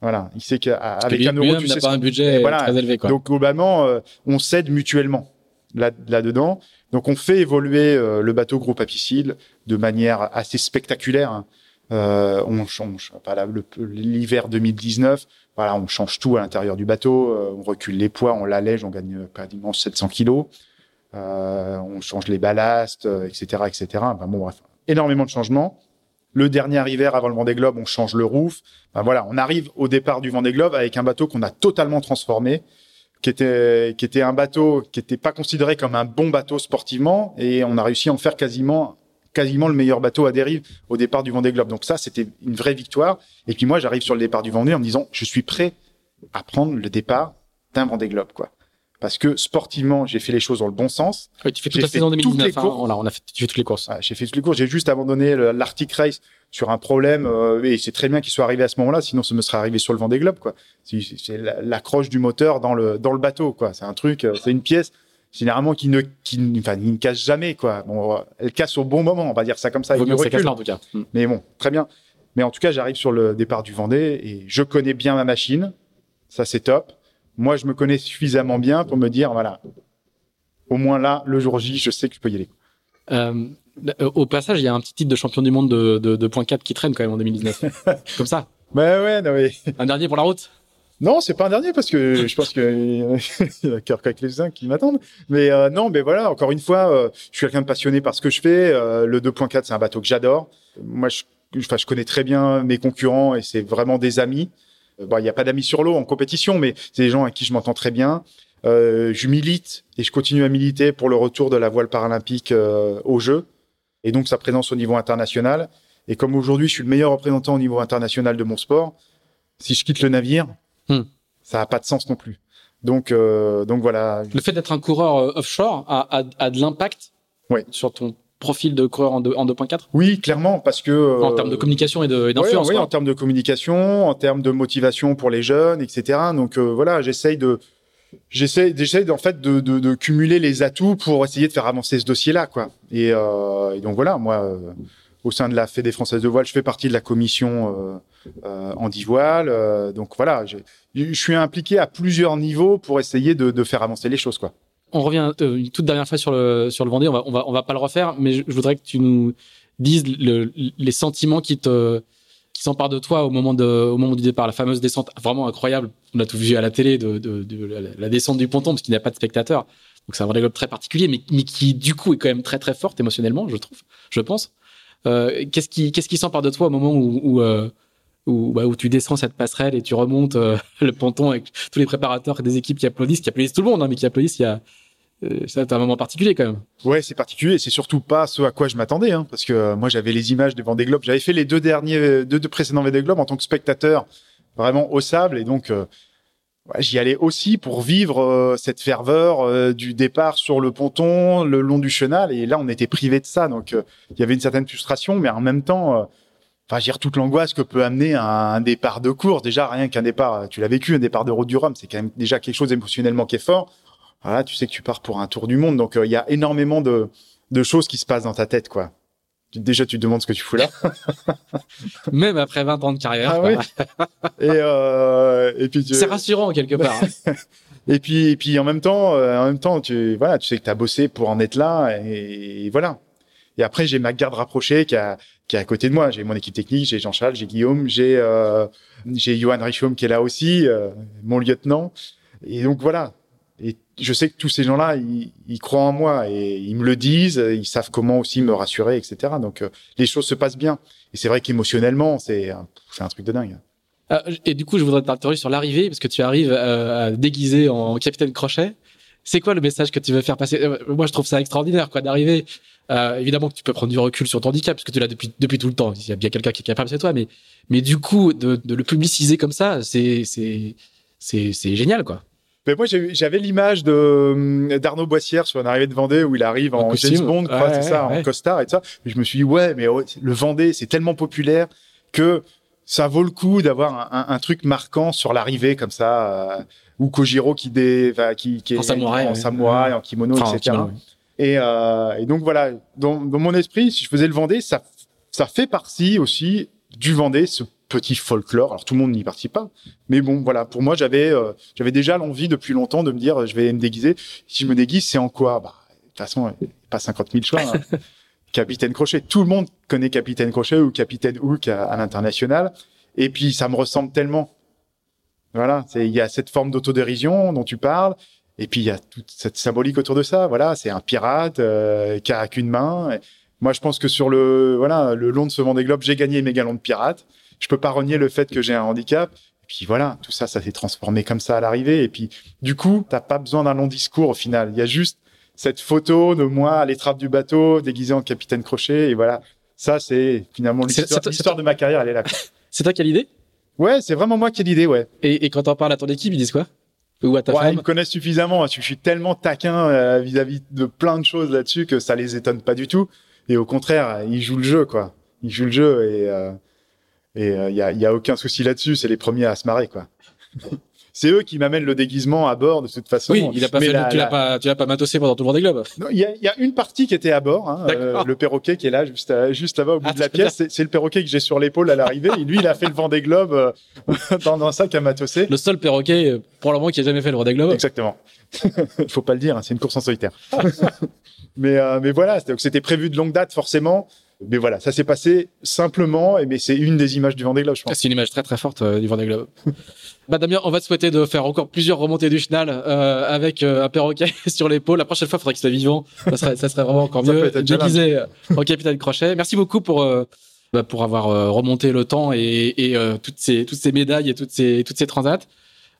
Voilà, il sait qu'avec un euro tu sais pas un budget Voilà. très élevé quoi. donc globalement, euh, on s'aide mutuellement là là dedans. Donc on fait évoluer euh, le bateau groupe Apicil de manière assez spectaculaire. hein. Euh, on change pas là, le- l'hiver 2019. Voilà, on change tout à l'intérieur du bateau. euh, on recule les poids, on l'allège, on gagne quasiment 700 kilos. Euh, on change les ballasts, etc., etc. Enfin, bon, bref, énormément de changements. Le dernier hiver avant le Vendée Globe, on change le roof. Enfin, voilà, on arrive au départ du Vendée Globe avec un bateau qu'on a totalement transformé, qui était qui était un bateau qui était pas considéré comme un bon bateau sportivement, et on a réussi à en faire quasiment quasiment le meilleur bateau à dérive au départ du Vendée Globe. Donc ça, c'était une vraie victoire. Et puis moi, j'arrive sur le départ du Vendée en me disant, je suis prêt à prendre le départ d'un Vendée Globe, quoi. Parce que sportivement, j'ai fait les choses dans le bon sens. Ouais, tu fais toute la saison toutes 2019. les hein. courses. Voilà, on a fait, tu fais toutes les courses. J'ai fait toutes les courses. J'ai juste abandonné l'Arctic Race sur un problème euh, et c'est très bien qu'il soit arrivé à ce moment-là. Sinon, ça me serait arrivé sur le Vendée Globe, quoi. C'est c'est la- l'accroche du moteur dans le dans le bateau, quoi. C'est un truc, euh, c'est une pièce généralement qui ne qui ne- enfin qui ne casse jamais, quoi. Bon, euh, elle casse au bon moment, on va dire ça comme ça. Vaut avec mieux recul. là en tout cas. Mm. Mais bon, très bien. Mais en tout cas, j'arrive sur le départ du Vendée et je connais bien ma machine. Ça, c'est top. Moi, je me connais suffisamment bien pour me dire, voilà, au moins là, le jour J, je sais que je peux y aller. Euh, au passage, il y a un petit titre de champion du monde de, de, de point 4 qui traîne quand même en 2019. Comme ça. Ouais, ouais, non, mais... Un dernier pour la route? Non, c'est pas un dernier parce que je pense qu'il y a Kirk avec les uns qui m'attendent. Mais euh, non, mais voilà, encore une fois, euh, je suis quelqu'un de passionné par ce que je fais. Euh, le 2.4, c'est un bateau que j'adore. Moi, je connais très bien mes concurrents et c'est vraiment des amis. Bon, il n'y a pas d'amis sur l'eau en compétition, mais c'est des gens avec qui je m'entends très bien. Euh, je milite et je continue à militer pour le retour de la voile paralympique euh, aux Jeux et donc sa présence au niveau international. Et comme aujourd'hui, je suis le meilleur représentant au niveau international de mon sport, si je quitte le navire, Hmm. ça n'a pas de sens non plus. Donc, euh, donc voilà. Le fait d'être un coureur euh, offshore a, a, a de l'impact Ouais. sur ton profil de coureur en, deux- en 2.4 Oui, clairement, parce que euh, en termes de communication et d'influence. oui, en termes de communication, en termes de motivation pour les jeunes, etc. Donc euh, voilà, j'essaye de, j'essaie, j'essaie en fait de, de, de cumuler les atouts pour essayer de faire avancer ce dossier-là, quoi. Et, euh, et donc voilà, moi, au sein de la Fédé française de voile, je fais partie de la commission anti-voile. euh, donc voilà, je suis impliqué à plusieurs niveaux pour essayer de, de faire avancer les choses, quoi. On revient euh, une toute dernière fois sur le sur le Vendée. On va on va on va pas le refaire, mais je, voudrais que tu nous disent les sentiments qui te qui s'emparent de toi au moment de au moment du départ, la fameuse descente vraiment incroyable. On a tout vu à la télé de, la, descente du ponton parce qu'il n'y a pas de spectateurs. Donc c'est un Vendée Globe très particulier, mais, mais qui du coup est quand même très très forte émotionnellement, je trouve, je pense. Euh, qu'est-ce qui qu'est-ce qui s'empare de toi au moment où, où euh, bah, tu descends cette passerelle et tu remontes le ponton avec tous les préparateurs des équipes qui applaudissent, qui applaudissent tout le monde, hein, mais qui applaudissent. Il y a euh, c'est un moment particulier quand même. Ouais, c'est particulier. C'est surtout pas ce à quoi je m'attendais, hein, parce que euh, moi j'avais les images des Vendée Globe. J'avais fait les deux derniers, deux, deux précédents Vendée Globe en tant que spectateur, vraiment au sable, et donc ouais, j'y allais aussi pour vivre cette ferveur du départ sur le ponton, le long du chenal. Et là, on était privé de ça, donc il y avait une certaine frustration, mais en même temps enfin, j'ai toute l'angoisse que peut amener un, départ de course. Déjà, rien qu'un départ, tu l'as vécu, un départ de route du Rhum, c'est quand même déjà quelque chose émotionnellement qui est fort. Voilà, tu sais que tu pars pour un tour du monde, donc euh, il y a énormément de, de choses qui se passent dans ta tête, quoi. Déjà, tu te demandes ce que tu fous là. Même après 20 ans de carrière. Ah, oui. et, euh, et puis c'est rassurant quelque part. Hein. et puis et puis en même temps, euh, en même temps, tu voilà, tu sais que tu as bossé pour en être là et, et voilà. Et après, j'ai ma garde rapprochée qui a qui est à côté de moi. J'ai mon équipe technique, j'ai Jean-Charles, j'ai Guillaume, j'ai euh, j'ai Johan Richaume qui est là aussi, euh, mon lieutenant. Et donc voilà. Et je sais que tous ces gens-là, ils, ils, croient en moi et ils me le disent. Ils savent comment aussi me rassurer, etc. Donc euh, les choses se passent bien. Et c'est vrai qu'émotionnellement, c'est c'est un truc de dingue. Euh, et du coup, je voudrais t'interroger sur l'arrivée parce que tu arrives euh, déguisé en capitaine Crochet. C'est quoi le message que tu veux faire passer? Moi, je trouve ça extraordinaire, quoi, d'arriver euh, évidemment que tu peux prendre du recul sur ton handicap parce que tu l'as depuis depuis tout le temps. Il y a bien quelqu'un qui est capable, c'est toi. Mais mais du coup, de, de le publiciser comme ça, c'est c'est génial, quoi. Mais moi, j'avais l'image de d'Arnaud Boissière sur une arrivée de Vendée où il arrive en, James Bond, c'est ça, en costard et tout ça. Et je me suis dit ouais, mais le Vendée, c'est tellement populaire que ça vaut le coup d'avoir un, un, truc marquant sur l'arrivée comme ça, euh, ou Kojiro qui, dé, qui, qui est en samouraï, en, samouraï, en kimono, etc. Et, euh, et donc voilà, dans, dans, mon esprit, si je faisais le Vendée, ça, ça fait partie aussi du Vendée, ce petit folklore. Alors tout le monde n'y participe pas, mais bon, voilà. Pour moi, j'avais euh, j'avais déjà l'envie depuis longtemps de me dire, je vais me déguiser. Si je me déguise, c'est en quoi? Bah, de toute façon, pas 50 000 choix. Hein. Capitaine Crochet, tout le monde connaît Capitaine Crochet ou Capitaine Hook à, à l'international. Et puis ça me ressemble tellement. Voilà, il y a cette forme d'autodérision dont tu parles. Et puis il y a toute cette symbolique autour de ça. Voilà, c'est un pirate euh, qui a qu'une main. moi, je pense que sur le voilà le long de ce Vendée Globe, j'ai gagné mes galons de pirate. Je peux pas renier le fait que j'ai un handicap. Et puis voilà, tout ça, ça s'est transformé comme ça à l'arrivée. Et puis du coup, t'as pas besoin d'un long discours au final. Il y a juste cette photo de moi à l'étrave du bateau, déguisé en capitaine crochet. Et voilà, ça c'est finalement l'histoire de ma carrière. Elle est là. c'est toi qui as l'idée? Ouais, c'est vraiment moi qui ai l'idée, ouais. Et, et quand t'en parles à ton équipe, ils disent quoi? Ou à ta ouais, Ils me connaissent suffisamment. Je suis tellement taquin euh, vis-à-vis de plein de choses là-dessus que ça les étonne pas du tout. Et au contraire, ils jouent le jeu, quoi. Ils jouent le jeu et euh, et il euh, y, a, y a aucun souci là-dessus. C'est les premiers à se marrer, quoi. c'est eux qui m'amènent le déguisement à bord de toute façon. Oui, il a pas fait, tu l'as pas, tu l'as pas matossé pendant tout le Vendée Globe. Non, il y a, y a, une partie qui était à bord, hein, euh, le perroquet qui est là, juste, juste là-bas au bout ah, de la pièce. C'est, le perroquet que j'ai sur l'épaule à l'arrivée. et lui, il a fait le Vendée Globe euh, dans, dans un sac à matosser. Le seul perroquet, euh, pour le moment, qui a jamais fait le Vendée Globe. Exactement. Il faut pas le dire, hein, c'est une course en solitaire. mais, euh, mais voilà, c'était prévu de longue date, forcément. Mais voilà, ça s'est passé simplement, et mais c'est une des images du Vendée Globe, je pense. C'est une image très très forte euh, du Vendée Globe. bah Damien, on va te souhaiter de faire encore plusieurs remontées du chenal euh, avec euh, un perroquet sur l'épaule. La prochaine fois, il faudrait qu'il soit vivant. Ça serait, ça serait vraiment encore mieux. Déguisé en capitaine Crochet. Merci beaucoup pour bah, pour avoir remonté le temps et, et toutes ces toutes ces médailles et toutes ces toutes ces transats.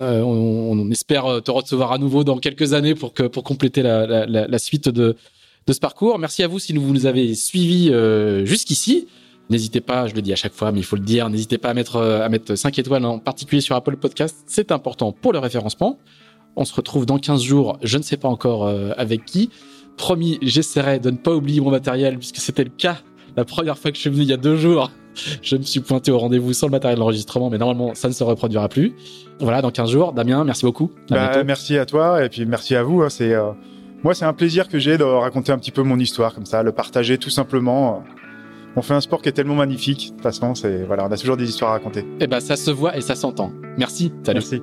On, on, espère te recevoir à nouveau dans quelques années pour que pour compléter la, la, la suite de de ce parcours. Merci à vous si vous nous avez suivis euh, jusqu'ici. N'hésitez pas, je le dis à chaque fois, mais il faut le dire, n'hésitez pas à mettre euh, à mettre 5 étoiles en particulier sur Apple Podcast, c'est important pour le référencement. On se retrouve dans 15 jours, je ne sais pas encore euh, avec qui. Promis, j'essaierai de ne pas oublier mon matériel puisque c'était le cas la première fois que je suis venu il y a deux jours. Je me suis pointé au rendez-vous sans le matériel d'enregistrement, mais normalement ça ne se reproduira plus. Voilà, dans 15 jours. Damien, merci beaucoup. Bah, merci à toi et puis merci à vous. Hein, c'est moi, c'est un plaisir que j'ai de raconter un petit peu mon histoire comme ça, le partager tout simplement. On fait un sport qui est tellement magnifique. De toute façon, c'est voilà, on a toujours des histoires à raconter. Eh ben, ça se voit et ça s'entend. Merci. Salut. Merci.